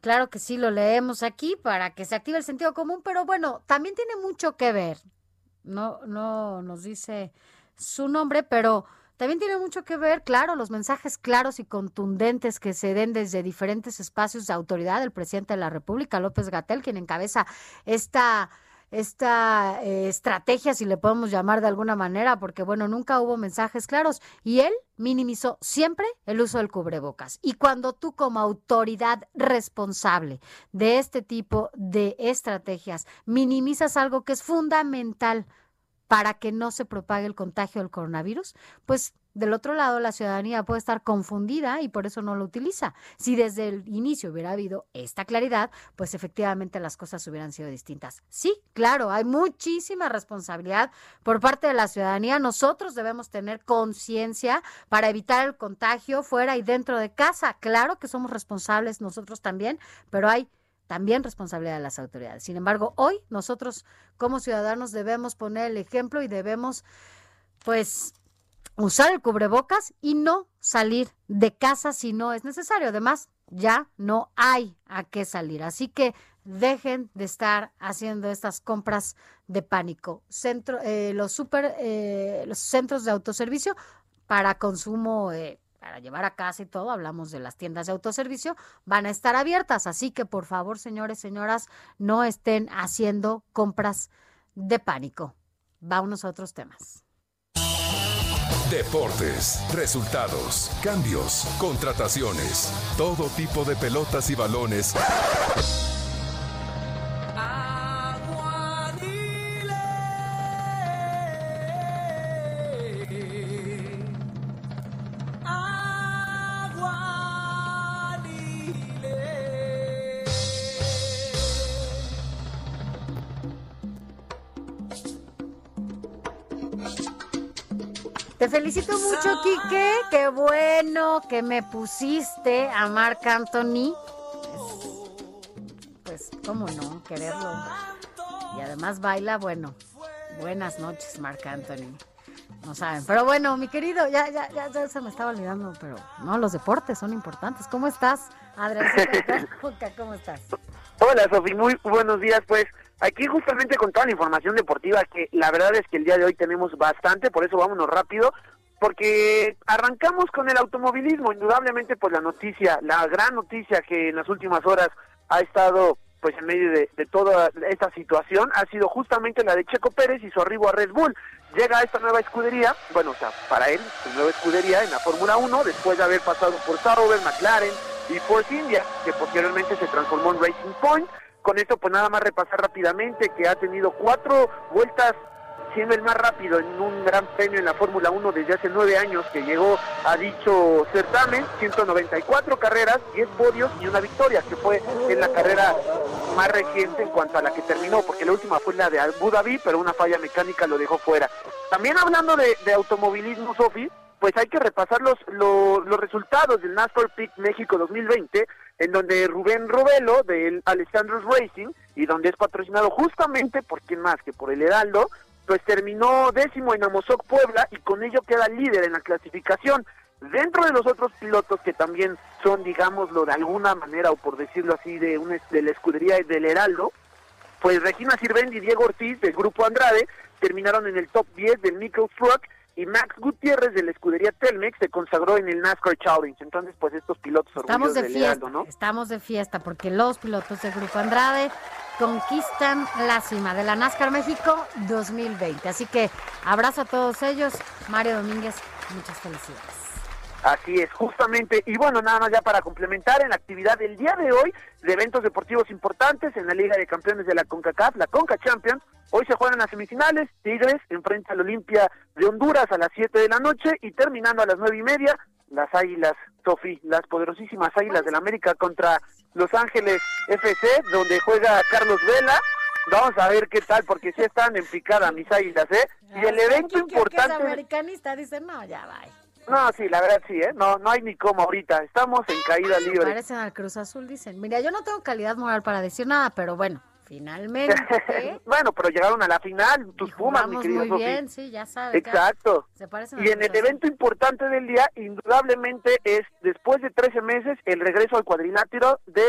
Claro que sí lo leemos aquí para que se active el sentido común, pero bueno, también tiene mucho que ver. No, no nos dice su nombre, pero también tiene mucho que ver, claro, los mensajes claros y contundentes que se den desde diferentes espacios de autoridad del presidente de la República, López Gatel, quien encabeza esta esta eh, estrategia, si le podemos llamar de alguna manera, porque bueno, nunca hubo mensajes claros y él minimizó siempre el uso del cubrebocas. Y cuando tú como autoridad responsable de este tipo de estrategias minimizas algo que es fundamental para que no se propague el contagio del coronavirus, pues del otro lado la ciudadanía puede estar confundida y por eso no lo utiliza. Si desde el inicio hubiera habido esta claridad, pues efectivamente las cosas hubieran sido distintas. Sí, claro, hay muchísima responsabilidad por parte de la ciudadanía. Nosotros debemos tener conciencia para evitar el contagio fuera y dentro de casa. Claro que somos responsables nosotros también, pero hay también responsabilidad de las autoridades. Sin embargo, hoy nosotros como ciudadanos debemos poner el ejemplo y debemos, pues, usar el cubrebocas y no salir de casa si no es necesario. Además, ya no hay a qué salir. Así que dejen de estar haciendo estas compras de pánico. Centro, eh, los super, eh, los centros de autoservicio para consumo eh, para llevar a casa y todo, hablamos de las tiendas de autoservicio, van a estar abiertas. Así que por favor, señores, señoras, no estén haciendo compras de pánico. Vámonos a otros temas. Deportes, resultados, cambios, contrataciones, todo tipo de pelotas y balones. Felicito mucho, Quique. Qué bueno que me pusiste a Marc Anthony. Pues, cómo no, quererlo. Y además baila, bueno. Buenas noches, Marc Anthony. No saben. Pero bueno, mi querido, ya, ya, ya, ya se me estaba olvidando, pero no, los deportes son importantes. ¿Cómo estás, Adrián? (laughs) ¿Cómo estás? Hola, Sofi, muy buenos días. Pues aquí justamente con toda la información deportiva, que la verdad es que el día de hoy tenemos bastante, por eso vámonos rápido, porque arrancamos con el automovilismo. Indudablemente, pues la noticia, la gran noticia que en las últimas horas ha estado pues en medio de, de toda esta situación ha sido justamente la de Checo Pérez y su arribo a Red Bull. Llega a esta nueva escudería, bueno, o sea, para él, su nueva escudería en la Fórmula 1, después de haber pasado por Sauber, McLaren y Force India, que posteriormente se transformó en Racing Point. Con esto, pues nada más repasar rápidamente que ha tenido cuatro vueltas siendo el más rápido en un gran premio en la Fórmula 1 desde hace nueve años que llegó a dicho certamen, 194 carreras, 10 podios y una victoria, que fue en la carrera más reciente en cuanto a la que terminó, porque la última fue la de Abu Dhabi, pero una falla mecánica lo dejó fuera. También hablando de, de automovilismo, Sofi, pues hay que repasar los, los, los resultados del NASCAR Peak México 2020, en donde Rubén Robelo del Alessandro's Racing, y donde es patrocinado justamente por quién más que por el Heraldo, pues terminó décimo en Amozoc Puebla y con ello queda líder en la clasificación. Dentro de los otros pilotos que también son, digámoslo de alguna manera, o por decirlo así, de, una, de la escudería del Heraldo, pues Regina Sirvendi y Diego Ortiz del grupo Andrade terminaron en el top 10 del Nickel Truck y Max Gutiérrez de la escudería Telmex se consagró en el NASCAR Challenge. Entonces, pues estos pilotos Estamos de del fiesta, Heraldo, ¿no? estamos de fiesta porque los pilotos del Grupo Andrade conquistan la cima de la NASCAR México 2020. Así que abrazo a todos ellos. Mario Domínguez, muchas felicidades. Así es, justamente. Y bueno, nada más ya para complementar en la actividad del día de hoy de eventos deportivos importantes en la Liga de Campeones de la CONCACAF, la CONCA Champions. Hoy se juegan las semifinales. Tigres enfrenta al Olimpia de Honduras a las 7 de la noche y terminando a las nueve y media, las Águilas, Sofi, las poderosísimas Águilas del América contra Los Ángeles FC, donde juega Carlos Vela. Vamos a ver qué tal, porque sí están en picada mis Águilas, ¿eh? Y el evento Aquí, que- que es importante... americanista, dice, no, ya va. No, sí, la verdad sí, ¿eh? No, no hay ni cómo ahorita. Estamos en caída libre. Parecen al Cruz Azul, dicen. Mira, yo no tengo calidad moral para decir nada, pero bueno, finalmente (laughs) bueno, pero llegaron a la final, tus Pumas, mi querida muy bien, sí, ya sabes. Exacto. Se parecen Y en el evento importante del día, indudablemente es, después de 13 meses, el regreso al cuadrilátero de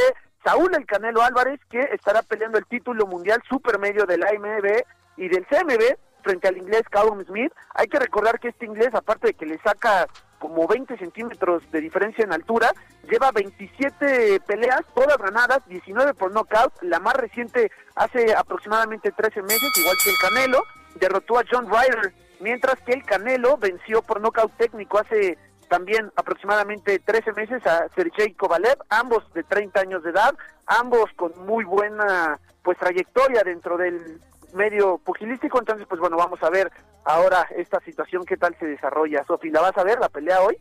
Saúl El Canelo Álvarez, que estará peleando el título mundial supermedio del AMB y del CMB frente al inglés Callum Smith. Hay que recordar que este inglés, aparte de que le saca como 20 centímetros de diferencia en altura, lleva 27 peleas, todas ganadas, 19 por knockout, la más reciente hace aproximadamente 13 meses, igual que el Canelo, derrotó a John Ryder, mientras que el Canelo venció por knockout técnico hace también aproximadamente 13 meses a Sergey Kovalev, ambos de 30 años de edad, ambos con muy buena pues trayectoria dentro del medio pugilístico, entonces pues bueno, vamos a ver ahora esta situación qué tal se desarrolla. Sofi, ¿la vas a ver la pelea hoy?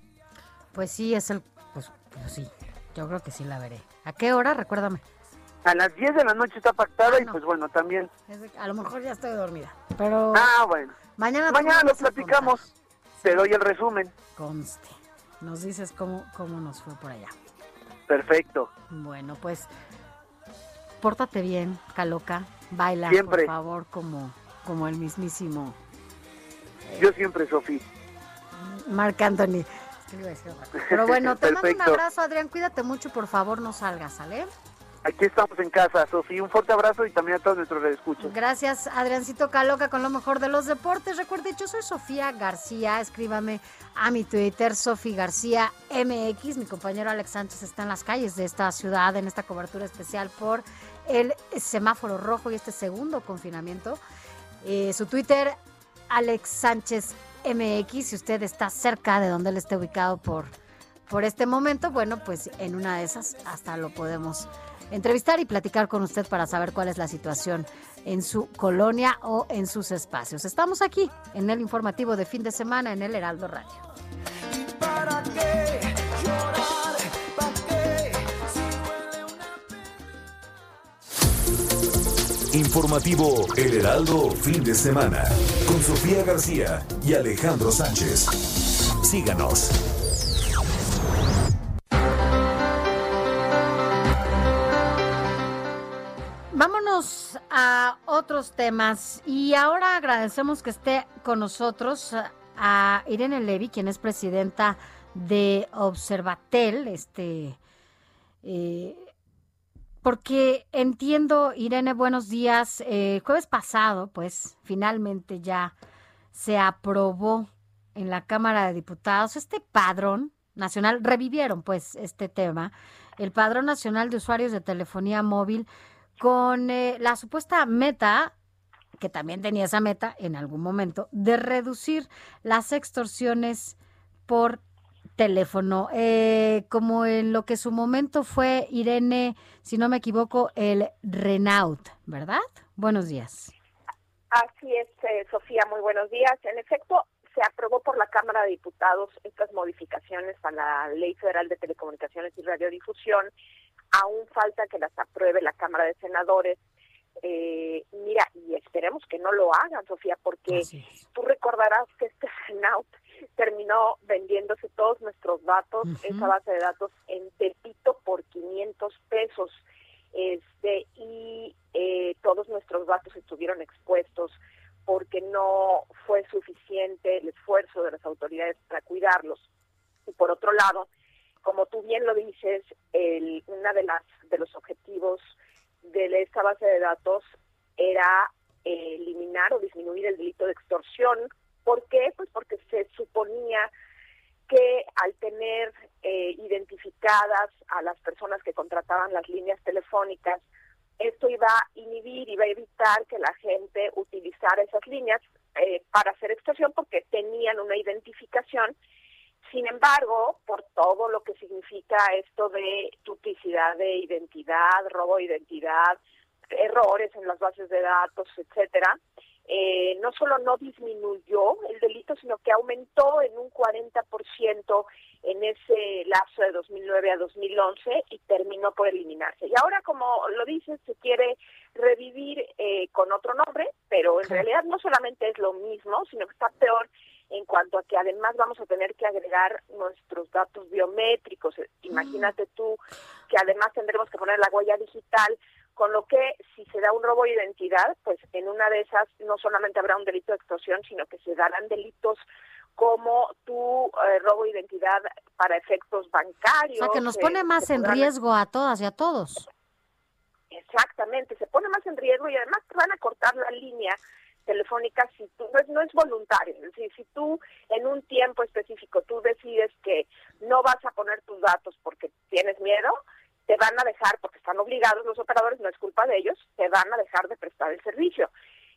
Pues sí, es el. Pues, pues sí, yo creo que sí la veré. ¿A qué hora? Recuérdame. A las 10 de la noche está pactada y pues bueno, también... De- A lo mejor ya estoy dormida. Pero. Ah, bueno. Mañana, Mañana lo platicamos. Te doy el resumen. Conste. Nos dices cómo, cómo nos fue por allá. Perfecto. Bueno, pues. Pórtate bien, Caloca. Baila, Siempre. por favor, como, como el mismísimo Yo siempre, Sofi. Marc Anthony. Pero bueno, te mando un abrazo, Adrián. Cuídate mucho, por favor, no salgas, ¿sale? Aquí estamos en casa, Sofi. Un fuerte abrazo y también a todos nuestros redescuchos. Gracias, Adriancito Caloca, con lo mejor de los deportes. Recuerde, yo soy Sofía García. Escríbame a mi Twitter, Sofía García MX. Mi compañero Alex Sánchez está en las calles de esta ciudad en esta cobertura especial por el semáforo rojo y este segundo confinamiento. Eh, su Twitter, Alex Sánchez MX. Si usted está cerca de donde él esté ubicado por, por este momento, bueno, pues en una de esas hasta lo podemos entrevistar y platicar con usted para saber cuál es la situación en su colonia o en sus espacios. Estamos aquí en el informativo de fin de semana en el Heraldo Radio. ¿Para qué llorar? ¿Para qué? Si Informativo El Heraldo Fin de Semana con Sofía García y Alejandro Sánchez. Síganos. A otros temas. Y ahora agradecemos que esté con nosotros a Irene Levy, quien es presidenta de Observatel, este, eh, porque entiendo, Irene, buenos días. Eh, jueves pasado, pues, finalmente ya se aprobó en la Cámara de Diputados este padrón nacional, revivieron pues este tema, el padrón nacional de usuarios de telefonía móvil con eh, la supuesta meta, que también tenía esa meta en algún momento, de reducir las extorsiones por teléfono, eh, como en lo que su momento fue Irene, si no me equivoco, el Renault, ¿verdad? Buenos días. Así es, eh, Sofía, muy buenos días. En efecto, se aprobó por la Cámara de Diputados estas modificaciones a la Ley Federal de Telecomunicaciones y Radiodifusión. Aún falta que las apruebe la Cámara de Senadores. Eh, mira, y esperemos que no lo hagan, Sofía, porque tú recordarás que este (laughs) Renault terminó vendiéndose todos nuestros datos, esa base de datos en Tepito por 500 pesos. Este, y eh, todos nuestros datos estuvieron expuestos porque no fue suficiente el esfuerzo de las autoridades para cuidarlos. Y por otro lado, como tú bien lo dices, el, una de las de los objetivos de esta base de datos era eliminar o disminuir el delito de extorsión. ¿Por qué? Pues porque se suponía que al tener eh, identificadas a las personas que contrataban las líneas telefónicas, esto iba a inhibir, iba a evitar que la gente utilizara esas líneas eh, para hacer extorsión porque tenían una identificación. Sin embargo, por todo lo que significa esto de duplicidad de identidad, robo de identidad, errores en las bases de datos, etcétera, eh, no solo no disminuyó el delito, sino que aumentó en un 40% en ese lapso de 2009 a 2011 y terminó por eliminarse. Y ahora, como lo dices, se quiere revivir eh, con otro nombre, pero en realidad no solamente es lo mismo, sino que está peor en cuanto a que además vamos a tener que agregar nuestros datos biométricos. Imagínate tú que además tendremos que poner la huella digital con lo que si se da un robo de identidad, pues en una de esas no solamente habrá un delito de extorsión, sino que se darán delitos como tu eh, robo de identidad para efectos bancarios. O sea, que nos eh, pone más en podrán- riesgo a todas y a todos. Exactamente, se pone más en riesgo y además te van a cortar la línea telefónica si tú no es, no es voluntario, es decir, si tú en un tiempo específico tú decides que no vas a poner tus datos porque tienes miedo, te van a dejar, porque están obligados los operadores, no es culpa de ellos, te van a dejar de prestar el servicio.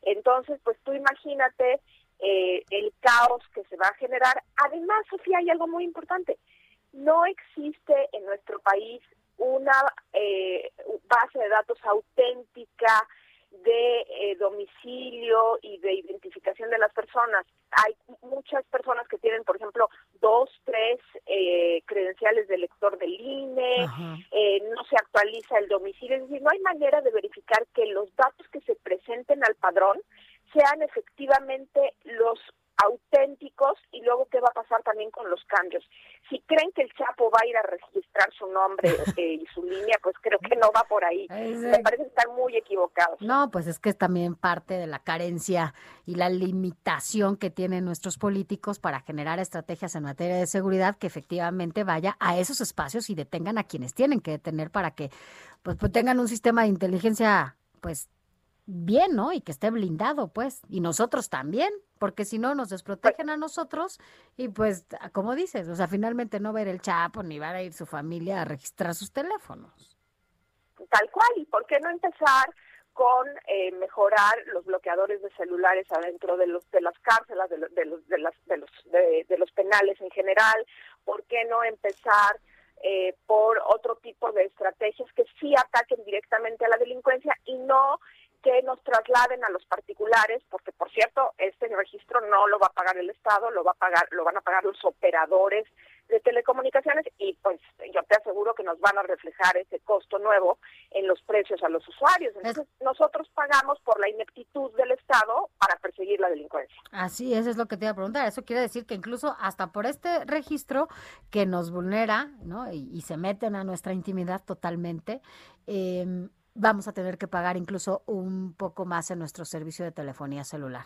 Entonces, pues tú imagínate eh, el caos que se va a generar. Además, Sofía, hay algo muy importante. No existe en nuestro país una eh, base de datos auténtica de eh, domicilio y de identificación de las personas. Hay muchas personas que tienen, por ejemplo, dos, tres eh, credenciales de lector del INE, eh, no se actualiza el domicilio, es decir, no hay manera de verificar que los datos que se presenten al padrón sean efectivamente los auténticos y luego qué va a pasar también con los cambios. Si creen que el Chapo va a ir a registrar su nombre (laughs) eh, y su línea, pues creo que no va por ahí. Me parece estar muy equivocados. No, pues es que es también parte de la carencia y la limitación que tienen nuestros políticos para generar estrategias en materia de seguridad que efectivamente vaya a esos espacios y detengan a quienes tienen que detener para que pues, pues tengan un sistema de inteligencia pues bien, ¿no? Y que esté blindado, pues, y nosotros también, porque si no nos desprotegen a nosotros y pues, como dices, o sea, finalmente no ver el Chapo ni va a ir su familia a registrar sus teléfonos. Tal cual, ¿y por qué no empezar con eh, mejorar los bloqueadores de celulares adentro de los de las cárceles, de, los- de los de las de los de, de los penales en general? ¿Por qué no empezar eh, por otro tipo de estrategias que sí ataquen directamente a la delincuencia y no que nos trasladen a los particulares, porque por cierto, este registro no lo va a pagar el Estado, lo va a pagar, lo van a pagar los operadores de telecomunicaciones y pues yo te aseguro que nos van a reflejar ese costo nuevo en los precios a los usuarios. Entonces, nosotros pagamos por la ineptitud del Estado para perseguir la delincuencia. Así, eso es lo que te iba a preguntar. Eso quiere decir que incluso hasta por este registro que nos vulnera, ¿no? Y, y se meten a nuestra intimidad totalmente, eh, vamos a tener que pagar incluso un poco más en nuestro servicio de telefonía celular.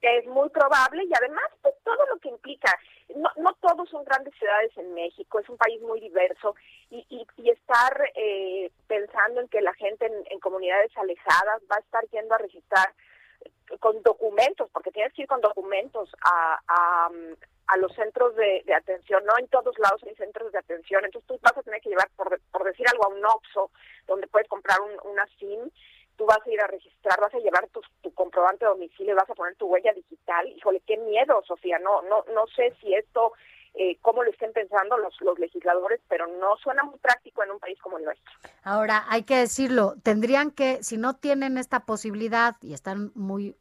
es muy probable y además pues, todo lo que implica. No, no todos son grandes ciudades en México, es un país muy diverso y, y, y estar eh, pensando en que la gente en, en comunidades alejadas va a estar yendo a registrar con documentos, porque tienes que ir con documentos a, a los centros de, atención, no en todos lados hay centros de atención, entonces tú vas a tener que llevar, por, por decir algo, a un OXXO, donde puedes comprar un, una SIM, tú vas a ir a registrar, vas a llevar tu, comprobante de domicilio, vas a poner tu huella digital. Híjole, qué miedo, Sofía. No, no, no sé si esto, eh, cómo lo estén pensando los, los legisladores, pero no suena muy práctico en un país como el nuestro. Ahora, hay que decirlo, tendrían que, si no tienen esta posibilidad y están muy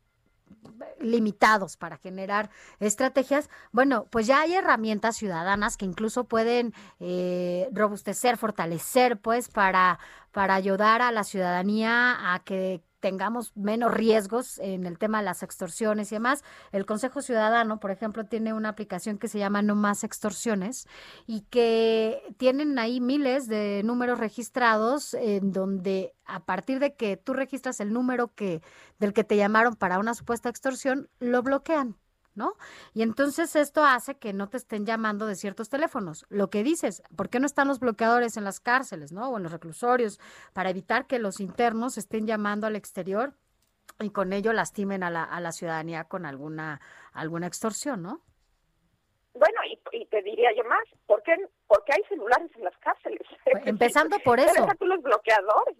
limitados para generar estrategias, bueno, pues ya hay herramientas ciudadanas que incluso pueden eh, robustecer, fortalecer, pues, para, para ayudar a la ciudadanía a que tengamos menos riesgos en el tema de las extorsiones y demás. El Consejo Ciudadano, por ejemplo, tiene una aplicación que se llama No Más Extorsiones y que tienen ahí miles de números registrados en donde a partir de que tú registras el número que del que te llamaron para una supuesta extorsión, lo bloquean. ¿No? Y entonces esto hace que no te estén llamando de ciertos teléfonos. Lo que dices, ¿por qué no están los bloqueadores en las cárceles, ¿no? O en los reclusorios para evitar que los internos estén llamando al exterior y con ello lastimen a la, a la ciudadanía con alguna, alguna extorsión, ¿no? Bueno, y, y te diría yo más, ¿por qué, por qué hay celulares en las cárceles? Pues, (laughs) empezando por Deja eso. tú los bloqueadores,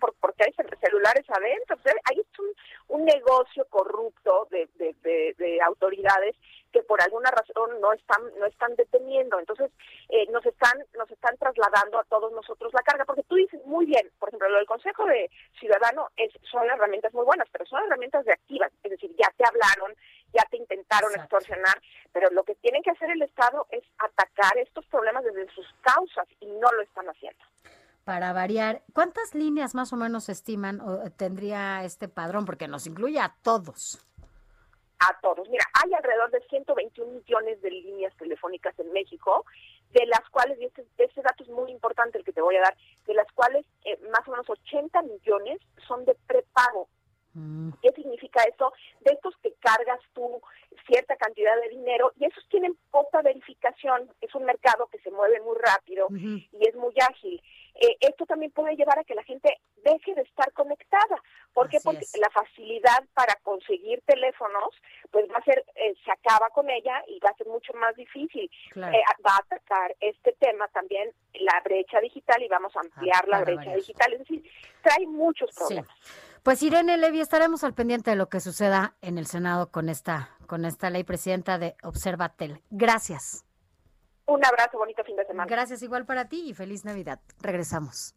por porque hay cel- celulares adentro. Sea, hay un, un negocio corrupto de, de, de, de autoridades que por alguna razón no están no están deteniendo. Entonces, eh, nos están nos están trasladando a todos nosotros la carga. Porque tú dices muy bien, por ejemplo, lo del Consejo de Ciudadano es son herramientas muy buenas, pero son herramientas reactivas. Es decir, ya te hablaron, ya te intentaron extorsionar, pero lo que tiene que hacer el Estado es atacar estos problemas desde sus causas y no lo están haciendo. Para variar, ¿cuántas líneas más o menos estiman o tendría este padrón? Porque nos incluye a todos. A todos. Mira, hay alrededor de 121 millones de líneas telefónicas en México, de las cuales, y este, este dato es muy importante el que te voy a dar, de las cuales eh, más o menos 80 millones son de prepago. ¿Qué significa eso? De estos que cargas tú cierta cantidad de dinero y esos tienen poca verificación. Es un mercado que se mueve muy rápido y es muy ágil. Eh, esto también puede llevar a que la gente deje de estar conectada. ¿Por qué? Porque la facilidad para conseguir teléfonos, pues va a ser, eh, se acaba con ella y va a ser mucho más difícil. Claro. Eh, va a atacar este tema también, la brecha digital, y vamos a ampliar la para brecha digital. Es decir, trae muchos problemas. Pues Irene Levy, estaremos al pendiente de lo que suceda en el Senado con esta, con esta ley presidenta de Observatel. Gracias. Un abrazo, bonito fin de semana. Gracias igual para ti y feliz Navidad. Regresamos.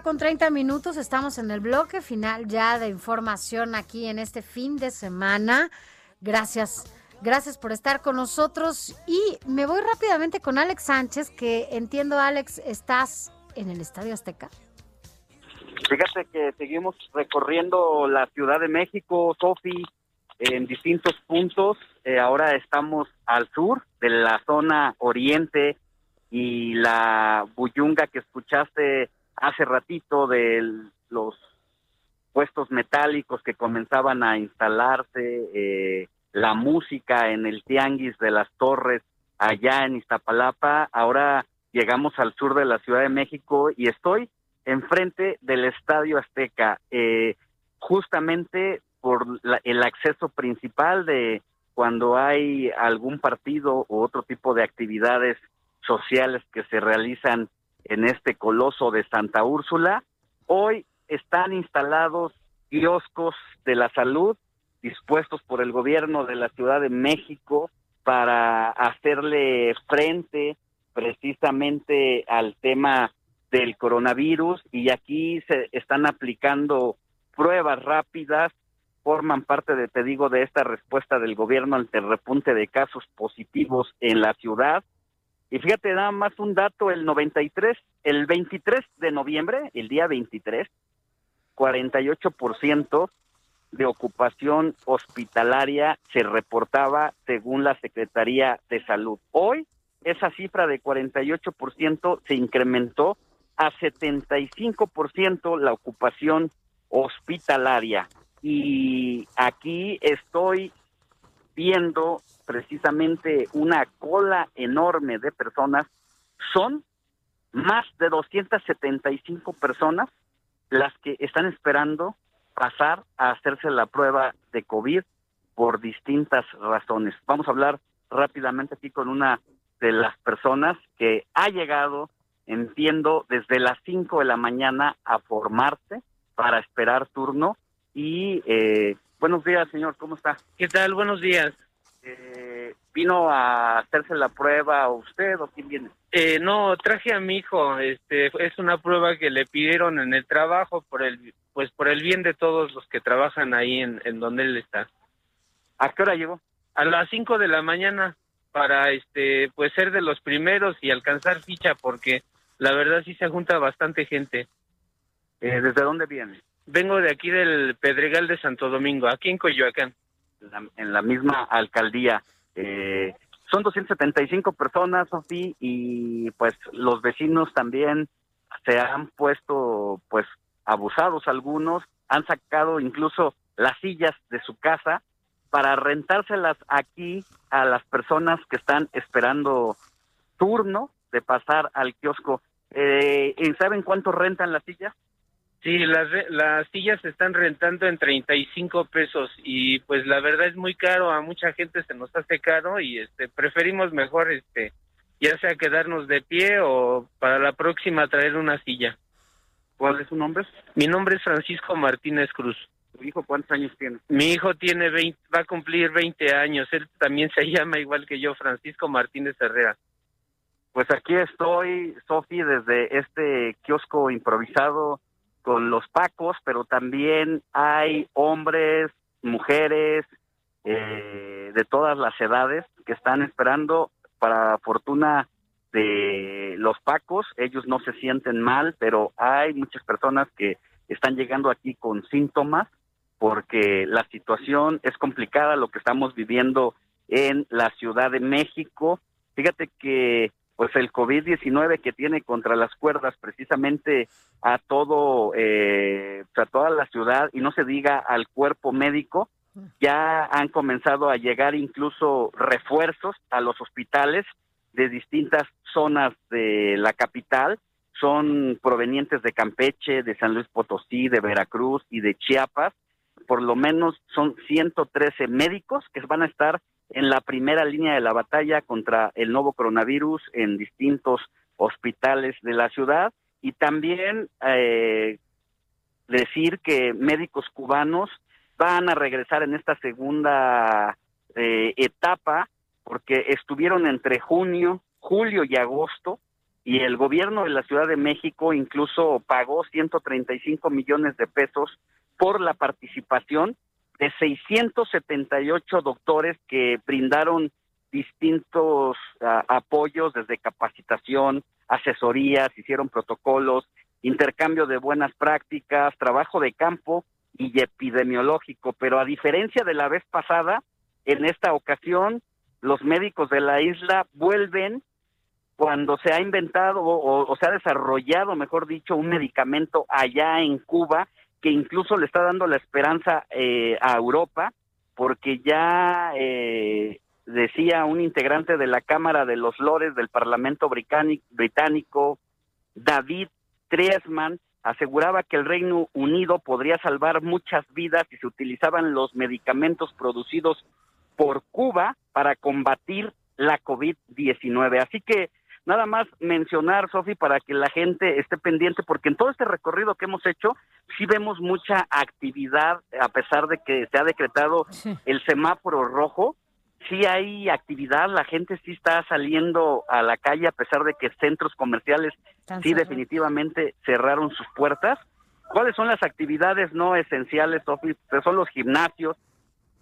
Con 30 minutos. Estamos en el bloque final ya de información aquí en este fin de semana. Gracias. Gracias por estar con nosotros. Y me voy rápidamente con Alex Sánchez, que entiendo, Alex, estás en el Estadio Azteca. Fíjate que seguimos recorriendo la Ciudad de México, Sofi, en distintos puntos. Eh, ahora estamos al sur de la zona oriente y la buyunga que escuchaste hace ratito de los puestos metálicos que comenzaban a instalarse, eh, la música en el tianguis de las torres allá en Iztapalapa. Ahora llegamos al sur de la Ciudad de México y estoy enfrente del Estadio Azteca, eh, justamente por la- el acceso principal de cuando hay algún partido u otro tipo de actividades sociales que se realizan en este coloso de Santa Úrsula. Hoy están instalados kioscos de la salud dispuestos por el gobierno de la Ciudad de México para hacerle frente precisamente al tema del coronavirus y aquí se están aplicando pruebas rápidas, forman parte de, te digo, de esta respuesta del gobierno ante el repunte de casos positivos en la ciudad. Y fíjate nada más un dato, el 93, el 23 de noviembre, el día 23, 48% de ocupación hospitalaria se reportaba según la Secretaría de Salud. Hoy esa cifra de 48% se incrementó a 75% la ocupación hospitalaria. Y aquí estoy viendo precisamente una cola enorme de personas. Son más de 275 personas las que están esperando pasar a hacerse la prueba de COVID por distintas razones. Vamos a hablar rápidamente aquí con una de las personas que ha llegado, entiendo, desde las 5 de la mañana a formarse para esperar turno. Y eh, buenos días, señor, ¿cómo está? ¿Qué tal? Buenos días. Eh, ¿Vino a hacerse la prueba usted o quién viene? Eh, no, traje a mi hijo. Este, es una prueba que le pidieron en el trabajo por el, pues por el bien de todos los que trabajan ahí en, en donde él está. ¿A qué hora llegó? A las 5 de la mañana para, este, pues ser de los primeros y alcanzar ficha porque la verdad sí se junta bastante gente. Eh, ¿Desde dónde viene? Vengo de aquí del Pedregal de Santo Domingo, aquí en Coyoacán. La- en la misma alcaldía. Eh, son 275 personas, Sofi, y pues los vecinos también se han puesto pues abusados algunos, han sacado incluso las sillas de su casa para rentárselas aquí a las personas que están esperando turno de pasar al kiosco. Eh, ¿y ¿Saben cuánto rentan las sillas? Sí, las, las sillas se están rentando en 35 pesos y pues la verdad es muy caro, a mucha gente se nos hace caro y este preferimos mejor este ya sea quedarnos de pie o para la próxima traer una silla. ¿Cuál es su nombre? Mi nombre es Francisco Martínez Cruz. ¿Tu hijo cuántos años tiene? Mi hijo tiene 20, va a cumplir 20 años, él también se (laughs) llama igual que yo, Francisco Martínez Herrera. Pues aquí estoy, Sofi, desde este kiosco improvisado con los pacos, pero también hay hombres, mujeres, eh, de todas las edades que están esperando para fortuna de los pacos. Ellos no se sienten mal, pero hay muchas personas que están llegando aquí con síntomas porque la situación es complicada, lo que estamos viviendo en la Ciudad de México. Fíjate que pues el COVID-19 que tiene contra las cuerdas precisamente a todo, eh, a toda la ciudad y no se diga al cuerpo médico, ya han comenzado a llegar incluso refuerzos a los hospitales de distintas zonas de la capital. Son provenientes de Campeche, de San Luis Potosí, de Veracruz y de Chiapas. Por lo menos son 113 médicos que van a estar en la primera línea de la batalla contra el nuevo coronavirus en distintos hospitales de la ciudad. Y también eh, decir que médicos cubanos van a regresar en esta segunda eh, etapa porque estuvieron entre junio, julio y agosto y el gobierno de la Ciudad de México incluso pagó 135 millones de pesos por la participación de 678 doctores que brindaron distintos ah, apoyos desde capacitación, asesorías, hicieron protocolos, intercambio de buenas prácticas, trabajo de campo y epidemiológico, pero a diferencia de la vez pasada, en esta ocasión los médicos de la isla vuelven cuando se ha inventado o, o se ha desarrollado, mejor dicho, un medicamento allá en Cuba que incluso le está dando la esperanza eh, a Europa, porque ya eh, decía un integrante de la Cámara de los Lores del Parlamento británico, David Triesman, aseguraba que el Reino Unido podría salvar muchas vidas si se utilizaban los medicamentos producidos por Cuba para combatir la COVID-19. Así que nada más mencionar, Sofi, para que la gente esté pendiente, porque en todo este recorrido que hemos hecho, sí vemos mucha actividad, a pesar de que se ha decretado el semáforo rojo, sí hay actividad, la gente sí está saliendo a la calle, a pesar de que centros comerciales sí definitivamente cerraron sus puertas. ¿Cuáles son las actividades no esenciales, Sofi? Pues son los gimnasios,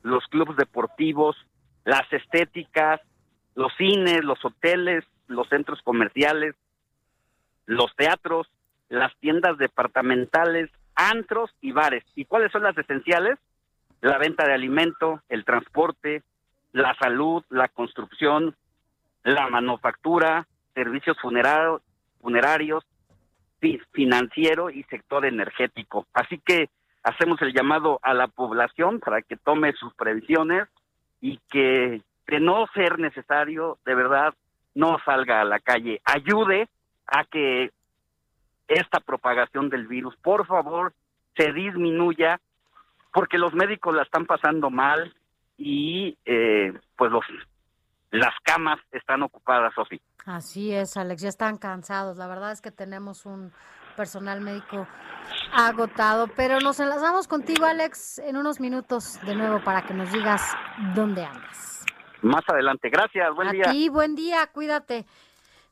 los clubes deportivos, las estéticas, los cines, los hoteles, los centros comerciales, los teatros, las tiendas departamentales, antros y bares. ¿Y cuáles son las esenciales? La venta de alimento, el transporte, la salud, la construcción, la manufactura, servicios funerarios, funerarios, fi- financiero y sector energético. Así que hacemos el llamado a la población para que tome sus previsiones y que de no ser necesario, de verdad, no salga a la calle. Ayude a que esta propagación del virus, por favor, se disminuya, porque los médicos la están pasando mal y eh, pues los las camas están ocupadas, Sofi. Así es, Alex, ya están cansados. La verdad es que tenemos un personal médico agotado, pero nos enlazamos contigo, Alex, en unos minutos de nuevo para que nos digas dónde andas. Más adelante. Gracias, buen día. Aquí, buen día, cuídate,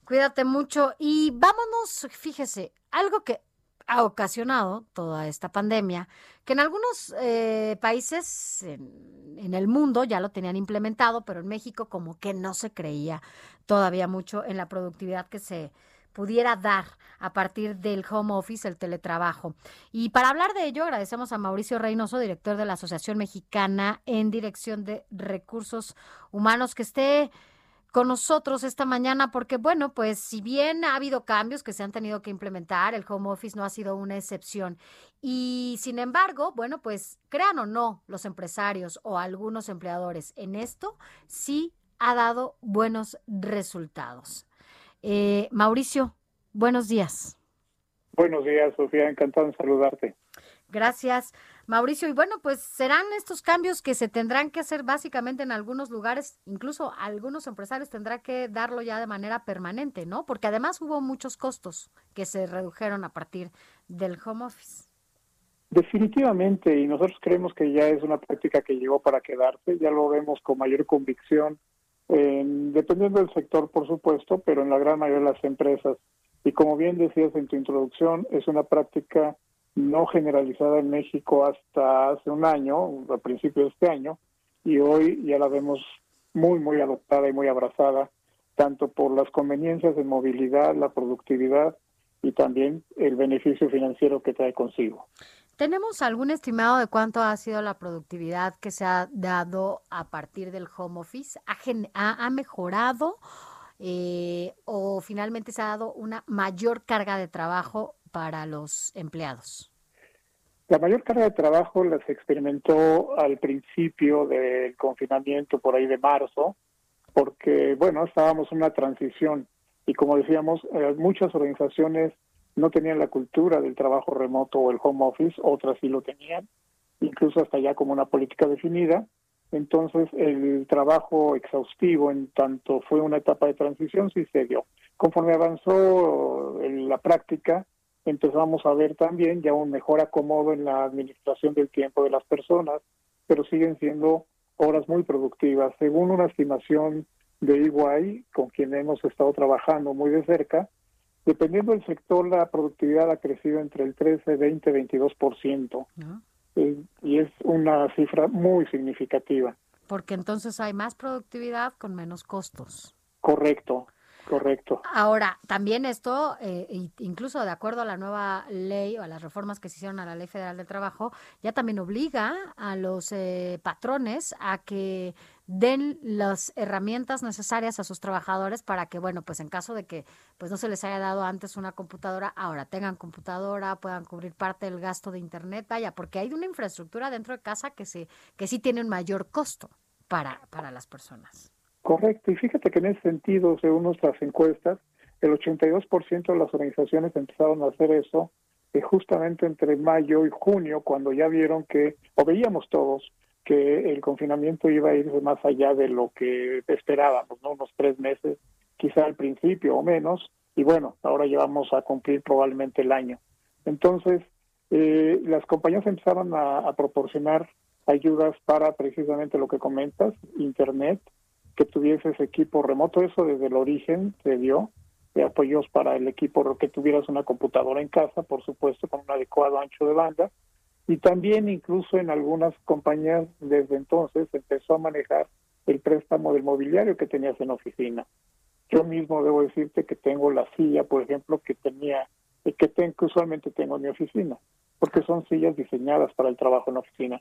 cuídate mucho y vámonos, fíjese, algo que ha ocasionado toda esta pandemia, que en algunos eh, países en, en, el mundo ya lo tenían implementado, pero en México como que no se creía todavía mucho en la productividad que se pudiera dar a partir del home office, el teletrabajo. Y para hablar de ello, agradecemos a Mauricio Reynoso, director de la Asociación Mexicana en Dirección de Recursos Humanos, que esté con nosotros esta mañana porque, bueno, pues si bien ha habido cambios que se han tenido que implementar, el home office no ha sido una excepción. Y sin embargo, bueno, pues crean o no los empresarios o algunos empleadores en esto, sí ha dado buenos resultados. Eh, Mauricio, buenos días. Buenos días, Sofía, encantado en saludarte. Gracias, Mauricio. Y bueno, pues serán estos cambios que se tendrán que hacer básicamente en algunos lugares, incluso algunos empresarios tendrán que darlo ya de manera permanente, ¿no? Porque además hubo muchos costos que se redujeron a partir del home office. Definitivamente, y nosotros creemos que ya es una práctica que llegó para quedarse, ya lo vemos con mayor convicción, eh, dependiendo del sector, por supuesto, pero en la gran mayoría de las empresas. Y como bien decías en tu introducción, es una práctica no generalizada en México hasta hace un año, a principios de este año, y hoy ya la vemos muy, muy adoptada y muy abrazada, tanto por las conveniencias de movilidad, la productividad y también el beneficio financiero que trae consigo. ¿Tenemos algún estimado de cuánto ha sido la productividad que se ha dado a partir del home office? ¿Ha, ha, ha mejorado eh, o finalmente se ha dado una mayor carga de trabajo para los empleados? La mayor carga de trabajo las experimentó al principio del confinamiento, por ahí de marzo, porque, bueno, estábamos en una transición y como decíamos, eh, muchas organizaciones no tenían la cultura del trabajo remoto o el home office, otras sí lo tenían, incluso hasta ya como una política definida. Entonces, el trabajo exhaustivo, en tanto fue una etapa de transición, sí se dio. Conforme avanzó la práctica, empezamos a ver también ya un mejor acomodo en la administración del tiempo de las personas, pero siguen siendo horas muy productivas. Según una estimación de EY, con quien hemos estado trabajando muy de cerca, dependiendo del sector, la productividad ha crecido entre el 13, 20, 22%. ¿No? Eh, y es una cifra muy significativa. Porque entonces hay más productividad con menos costos. Correcto. Correcto. Ahora, también esto, eh, incluso de acuerdo a la nueva ley o a las reformas que se hicieron a la Ley Federal del Trabajo, ya también obliga a los eh, patrones a que den las herramientas necesarias a sus trabajadores para que, bueno, pues en caso de que pues no se les haya dado antes una computadora, ahora tengan computadora, puedan cubrir parte del gasto de internet, vaya, porque hay una infraestructura dentro de casa que se que sí tiene un mayor costo para para las personas. Correcto, y fíjate que en ese sentido, según nuestras encuestas, el 82% de las organizaciones empezaron a hacer eso eh, justamente entre mayo y junio, cuando ya vieron que, o veíamos todos, que el confinamiento iba a irse más allá de lo que esperábamos, ¿no? Unos tres meses, quizá al principio o menos, y bueno, ahora llevamos a cumplir probablemente el año. Entonces, eh, las compañías empezaron a, a proporcionar ayudas para precisamente lo que comentas, Internet, que tuviese ese equipo remoto, eso desde el origen se dio, de apoyos para el equipo, que tuvieras una computadora en casa, por supuesto, con un adecuado ancho de banda, y también incluso en algunas compañías desde entonces empezó a manejar el préstamo del mobiliario que tenías en oficina. Yo mismo debo decirte que tengo la silla, por ejemplo, que tenía, que, ten, que usualmente tengo en mi oficina, porque son sillas diseñadas para el trabajo en oficina.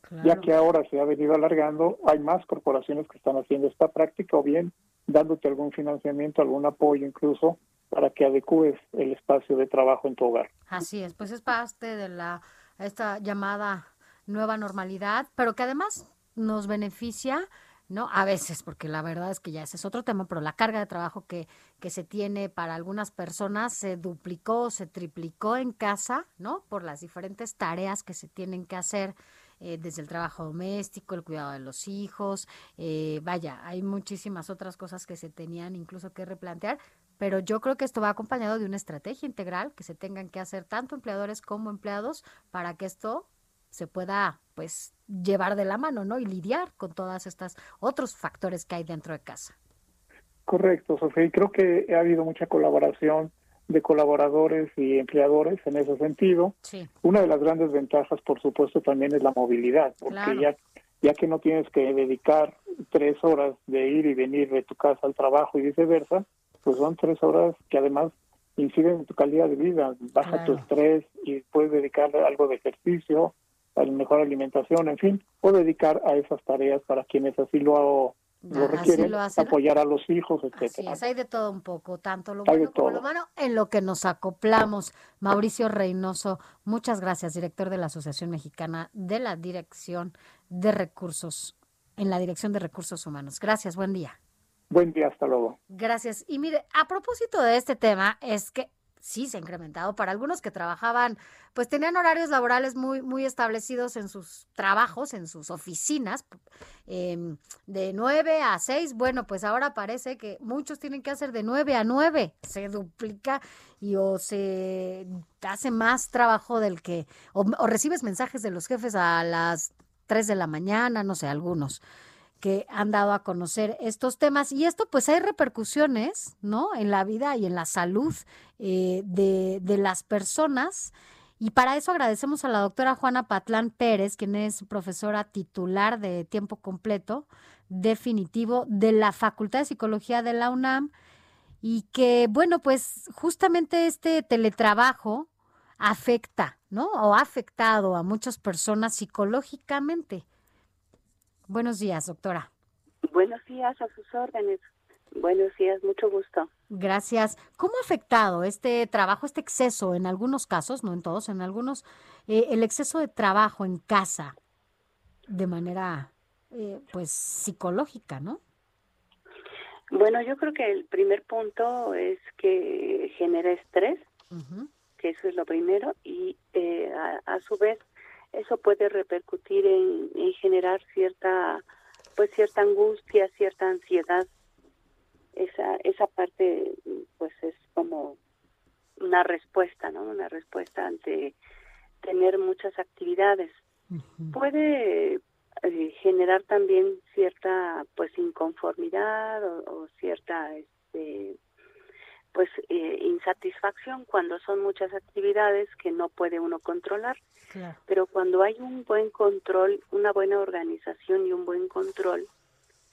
Claro. Ya que ahora se ha venido alargando, hay más corporaciones que están haciendo esta práctica o bien dándote algún financiamiento, algún apoyo incluso para que adecues el espacio de trabajo en tu hogar. Así es, pues es parte de la esta llamada nueva normalidad, pero que además nos beneficia, ¿no? A veces, porque la verdad es que ya ese es otro tema, pero la carga de trabajo que, que se tiene para algunas personas se duplicó, se triplicó en casa, ¿no? Por las diferentes tareas que se tienen que hacer eh, desde el trabajo doméstico, el cuidado de los hijos, eh, vaya, hay muchísimas otras cosas que se tenían incluso que replantear, pero yo creo que esto va acompañado de una estrategia integral que se tengan que hacer tanto empleadores como empleados para que esto se pueda pues llevar de la mano, ¿no? Y lidiar con todas estas otros factores que hay dentro de casa. Correcto, Sofía, y creo que ha habido mucha colaboración de colaboradores y empleadores en ese sentido. Sí. Una de las grandes ventajas, por supuesto, también es la movilidad, porque Claro. ya, ya que no tienes que dedicar tres horas de ir y venir de tu casa al trabajo y viceversa, pues son tres horas que además inciden en tu calidad de vida, baja tu estrés y puedes dedicar algo de ejercicio, a la mejor alimentación, en fin, o dedicar a esas tareas para quienes así lo, lo Así requieren, lo apoyar a los hijos, Así etcétera. es, hay de todo un poco, tanto lo Hay bueno como lo malo, en lo que nos acoplamos. Mauricio Reynoso, muchas gracias, director de la Asociación Mexicana de la Dirección de Recursos, en la Dirección de Recursos Humanos. Gracias, buen día. Buen día, hasta luego. Gracias. Y mire, a propósito de este tema, es que sí se ha incrementado para algunos que trabajaban, pues tenían horarios laborales muy, muy establecidos en sus trabajos, en sus oficinas, em, de 9 a 6. Bueno, pues ahora parece que muchos tienen que hacer de 9 a 9. Se duplica y o se hace más trabajo del que, o, o recibes mensajes de los jefes a las 3 de la mañana, no sé, algunos que han dado a conocer estos temas. Y esto pues hay repercusiones, ¿no? En la vida y en la salud eh, de, de las personas. Y para eso agradecemos a la doctora Juana Patlán Pérez, quien es profesora titular de tiempo completo definitivo de la Facultad de Psicología de la UNAM y que, bueno, pues justamente este teletrabajo afecta, ¿no? O ha afectado a muchas personas psicológicamente. Buenos días, doctora. Buenos días, a sus órdenes. Buenos días, mucho gusto. Gracias. ¿Cómo ha afectado este trabajo, este exceso, en algunos casos, no en todos, en algunos, eh, el exceso de trabajo en casa de manera, eh, pues, psicológica, ¿no? Bueno, yo creo que el primer punto es que genera estrés, que eso es lo primero, y eh, a, a su vez eso puede repercutir en, en generar cierta, pues cierta angustia, cierta ansiedad. Esa, esa parte, pues es como una respuesta, ¿no? Una respuesta ante tener muchas actividades. Puede eh, generar también cierta, pues, inconformidad o, o cierta, este, pues, eh, insatisfacción cuando son muchas actividades que no puede uno controlar. Claro. Pero cuando hay un buen control, una buena organización y un buen control,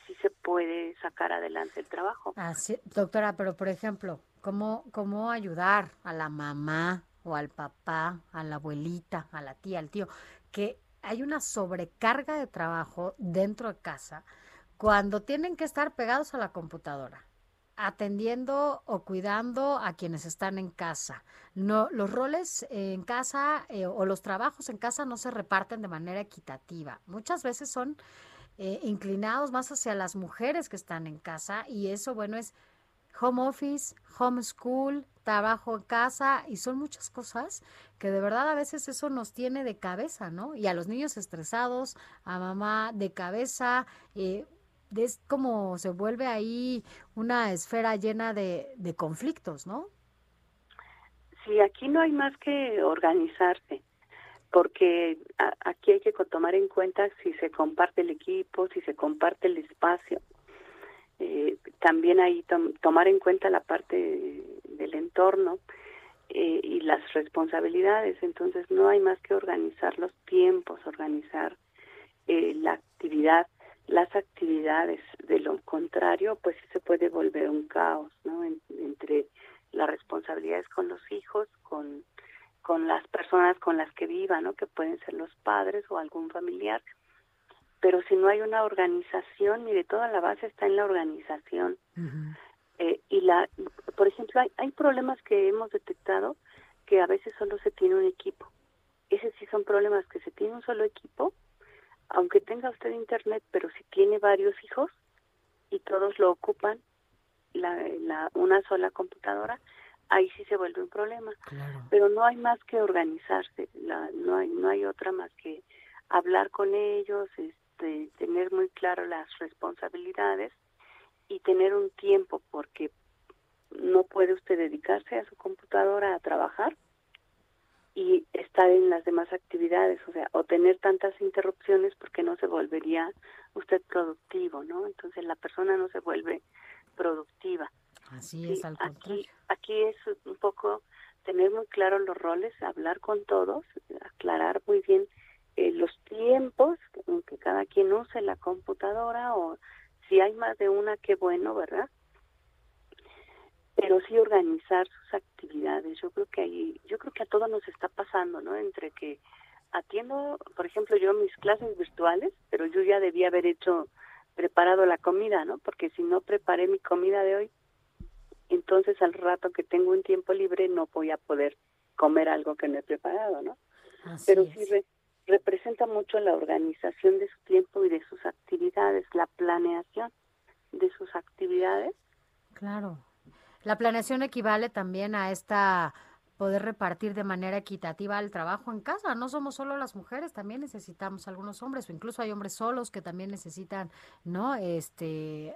sí se puede sacar adelante el trabajo. Así, doctora, pero por ejemplo, ¿cómo, ¿cómo ayudar a la mamá o al papá, a la abuelita, a la tía, al tío, que hay una sobrecarga de trabajo dentro de casa cuando tienen que estar pegados a la computadora? Atendiendo o cuidando a quienes están en casa. No, los roles en casa eh, o los trabajos en casa no se reparten de manera equitativa. Muchas veces son eh, inclinados más hacia las mujeres que están en casa y eso, bueno, es home office, home school, trabajo en casa y son muchas cosas que de verdad a veces eso nos tiene de cabeza, ¿no? Y a los niños estresados, a mamá de cabeza, eh, es como se vuelve ahí una esfera llena de, de conflictos, ¿no? Sí, aquí no hay más que organizarse, porque aquí hay que tomar en cuenta si se comparte el equipo, si se comparte el espacio. Eh, también tom- tomar en cuenta la parte del entorno eh, y las responsabilidades. Entonces no hay más que organizar los tiempos, organizar eh, la actividad, las actividades. De lo contrario, pues sí se puede volver un caos, ¿no? En- entre las responsabilidades con los hijos, con con las personas con las que viva, ¿no? Que pueden ser los padres o algún familiar. Pero si no hay una organización, mire, toda la base está en la organización. Eh, y la, por ejemplo, hay, hay problemas que hemos detectado que a veces solo se tiene un equipo. Ese sí son problemas que se tiene un solo equipo, aunque tenga usted internet, pero si tiene varios hijos y todos lo ocupan, la, la, una sola computadora, ahí sí se vuelve un problema. Pero no hay más que organizarse, la, no hay no hay otra más que hablar con ellos, este, tener muy claro las responsabilidades y tener un tiempo porque no puede usted dedicarse a su computadora a trabajar y estar en las demás actividades, o sea, o tener tantas interrupciones porque no se volvería usted productivo, ¿no? Entonces la persona no se vuelve productiva. Así Sí, es, al contrario. aquí, aquí es un poco tener muy claros los roles, hablar con todos, aclarar muy bien eh, los tiempos en que cada quien use la computadora o si hay más de una, qué bueno, ¿verdad? Pero sí organizar sus actividades. Yo creo que ahí, yo creo que a todos nos está pasando, ¿no? Entre que atiendo, por ejemplo, yo mis clases virtuales, pero yo ya debía haber hecho preparado la comida, ¿no? Porque si no preparé mi comida de hoy, entonces al rato que tengo un tiempo libre no voy a poder comer algo que no he preparado, ¿no? Pero sí re- representa mucho la organización de su tiempo y de sus actividades, la planeación de sus actividades. Claro. La planeación equivale también a esta poder repartir de manera equitativa el trabajo en casa. No somos solo las mujeres, también necesitamos algunos hombres, o incluso hay hombres solos que también necesitan, ¿no? Este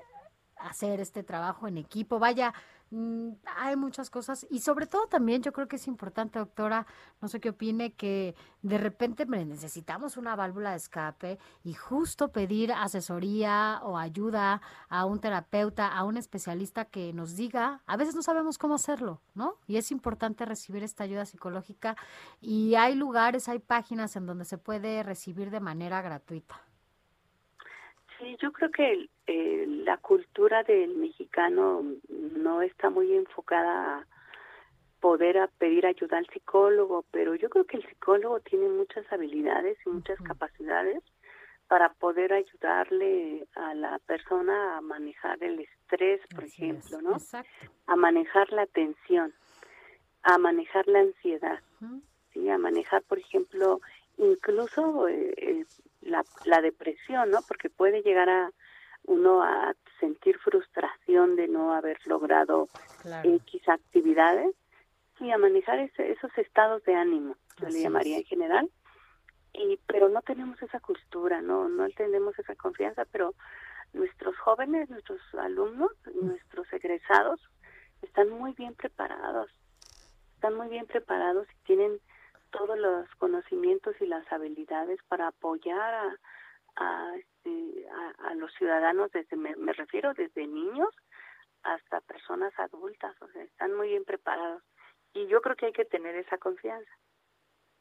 hacer este trabajo en equipo. Vaya, hay muchas cosas y sobre todo también yo creo que es importante, doctora, no sé qué opine, que de repente necesitamos una válvula de escape y justo pedir asesoría o ayuda a un terapeuta, a un especialista que nos diga, a veces no sabemos cómo hacerlo, ¿no? Y es importante recibir esta ayuda psicológica y hay lugares, hay páginas en donde se puede recibir de manera gratuita. Sí, yo creo que eh, la cultura del mexicano no está muy enfocada a poder a pedir ayuda al psicólogo, pero yo creo que el psicólogo tiene muchas habilidades y muchas capacidades para poder ayudarle a la persona a manejar el estrés, por ejemplo, ¿no? A manejar la tensión, a manejar la ansiedad, ¿sí? A manejar, por ejemplo, incluso eh, eh, la, la depresión, ¿no? Porque puede llegar a uno a sentir frustración de no haber logrado Claro. X actividades y a manejar ese- esos estados de ánimo, yo Así le llamaría es. en general. Y pero no tenemos esa cultura, no no tenemos esa confianza, pero nuestros jóvenes, nuestros alumnos, nuestros egresados están muy bien preparados. Están muy bien preparados y tienen todos los conocimientos y las habilidades para apoyar a, a, este, a, a los ciudadanos, desde me, me refiero desde niños hasta personas adultas, o sea, están muy bien preparados. Y yo creo que hay que tener esa confianza.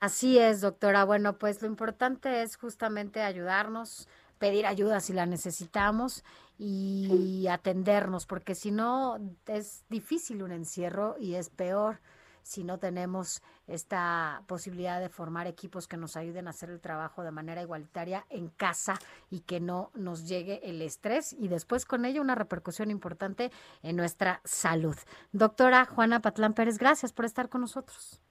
Así es, doctora. Bueno, pues lo importante es justamente ayudarnos, pedir ayuda si la necesitamos y atendernos, porque si no es difícil un encierro y es peor si no tenemos esta posibilidad de formar equipos que nos ayuden a hacer el trabajo de manera igualitaria en casa y que no nos llegue el estrés y después con ello una repercusión importante en nuestra salud. Doctora Juana Patlán Pérez, gracias por estar con nosotros.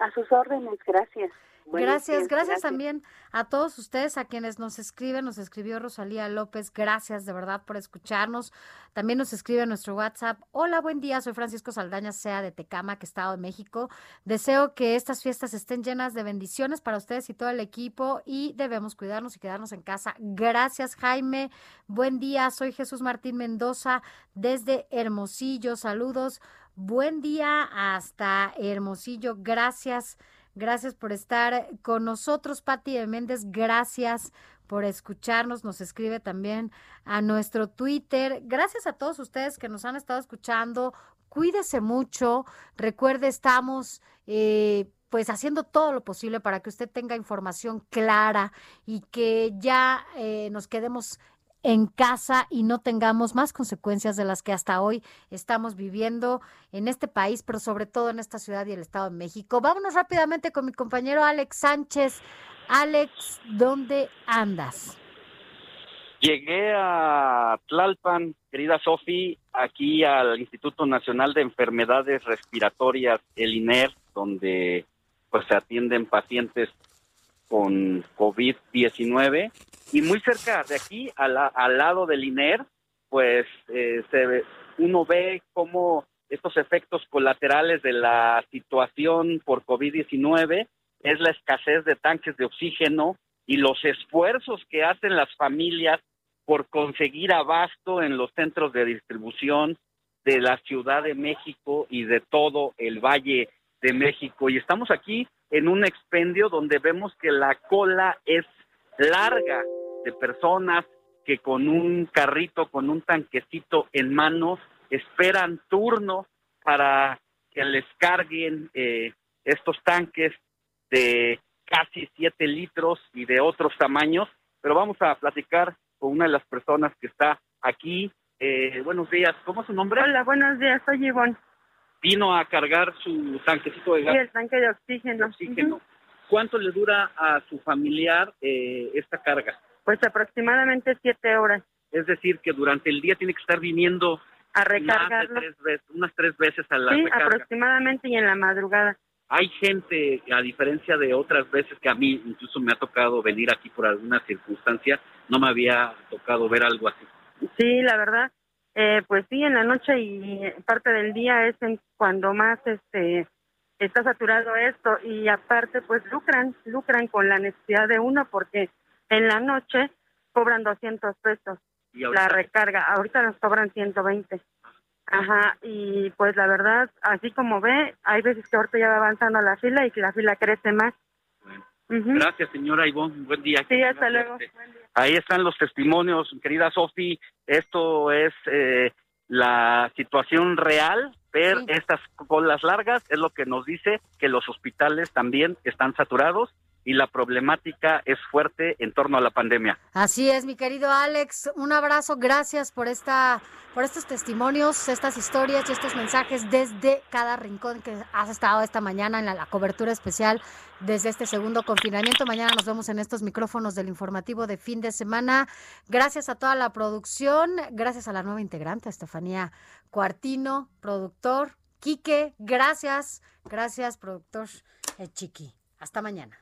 A sus órdenes, gracias. Gracias, días, gracias también a todos ustedes, a quienes nos escriben, nos escribió Rosalía López, gracias de verdad por escucharnos. También nos escribe nuestro WhatsApp, hola, buen día, soy Francisco Saldaña, sea de Tecamac, Estado de México. Deseo que estas fiestas estén llenas de bendiciones para ustedes y todo el equipo y debemos cuidarnos y quedarnos en casa. Gracias, Jaime. Buen día, soy Jesús Martín Mendoza desde Hermosillo, saludos. Buen día hasta Hermosillo, gracias. Gracias por estar con nosotros, Pati de Méndez. Gracias por escucharnos. Nos escribe también a nuestro Twitter. Gracias a todos ustedes que nos han estado escuchando. Cuídese mucho. Recuerde, estamos eh, pues haciendo todo lo posible para que usted tenga información clara y que ya eh, nos quedemos en casa y no tengamos más consecuencias de las que hasta hoy estamos viviendo en este país, pero sobre todo en esta ciudad y el Estado de México. Vámonos rápidamente con mi compañero Alex Sánchez. Alex, ¿dónde andas? Llegué a Tlalpan, querida Sofi, aquí al Instituto Nacional de Enfermedades Respiratorias, el INER, donde pues se atienden pacientes con COVID-19 y muy cerca de aquí, al, al lado del INER, pues eh, se uno ve cómo estos efectos colaterales de la situación por COVID-19 es la escasez de tanques de oxígeno y los esfuerzos que hacen las familias por conseguir abasto en los centros de distribución de la Ciudad de México y de todo el Valle de México. Y estamos aquí en un expendio donde vemos que la cola es larga de personas que con un carrito, con un tanquecito en manos, esperan turno para que les carguen eh, estos tanques de casi 7 litros y de otros tamaños. Pero vamos a platicar con una de las personas que está aquí. Eh, buenos días, ¿cómo es su nombre? Hola, buenos días, soy Ivonne. Vino a cargar su tanquecito de gas. el tanque de oxígeno. oxígeno. ¿Cuánto le dura a su familiar eh, esta carga? Pues aproximadamente siete horas Es decir, que durante el día tiene que estar viniendo a recargarlo. tres veces, unas tres veces a la Sí, recarga. aproximadamente y en la madrugada. Hay gente, a diferencia de otras veces que a mí incluso me ha tocado venir aquí por alguna circunstancia, no me había tocado ver algo así. Sí, la verdad. Eh, pues sí, en la noche y parte del día es en cuando más este está saturado esto y aparte pues lucran, lucran con la necesidad de uno porque en la noche cobran 200 pesos la recarga, ahorita nos cobran 120. Ajá, y pues la verdad, así como ve, hay veces que ahorita ya va avanzando la fila y que la fila crece más. Gracias, señora Ivonne. Buen día. Sí, hasta luego. Ahí están los testimonios, querida Sofi. Esto es eh, la situación real. Ver estas colas largas es lo que nos dice que los hospitales también están saturados y la problemática es fuerte en torno a la pandemia. Así es, mi querido Alex. Un abrazo, gracias por esta, por estos testimonios, estas historias y estos mensajes desde cada rincón que has estado esta mañana en la, cobertura especial desde este segundo confinamiento. Mañana nos vemos en estos micrófonos del informativo de fin de semana. Gracias a toda la producción, gracias a la nueva integrante, Estefanía Cuartino, productor, Quique, gracias, gracias, productor eh, Chiqui. Hasta mañana.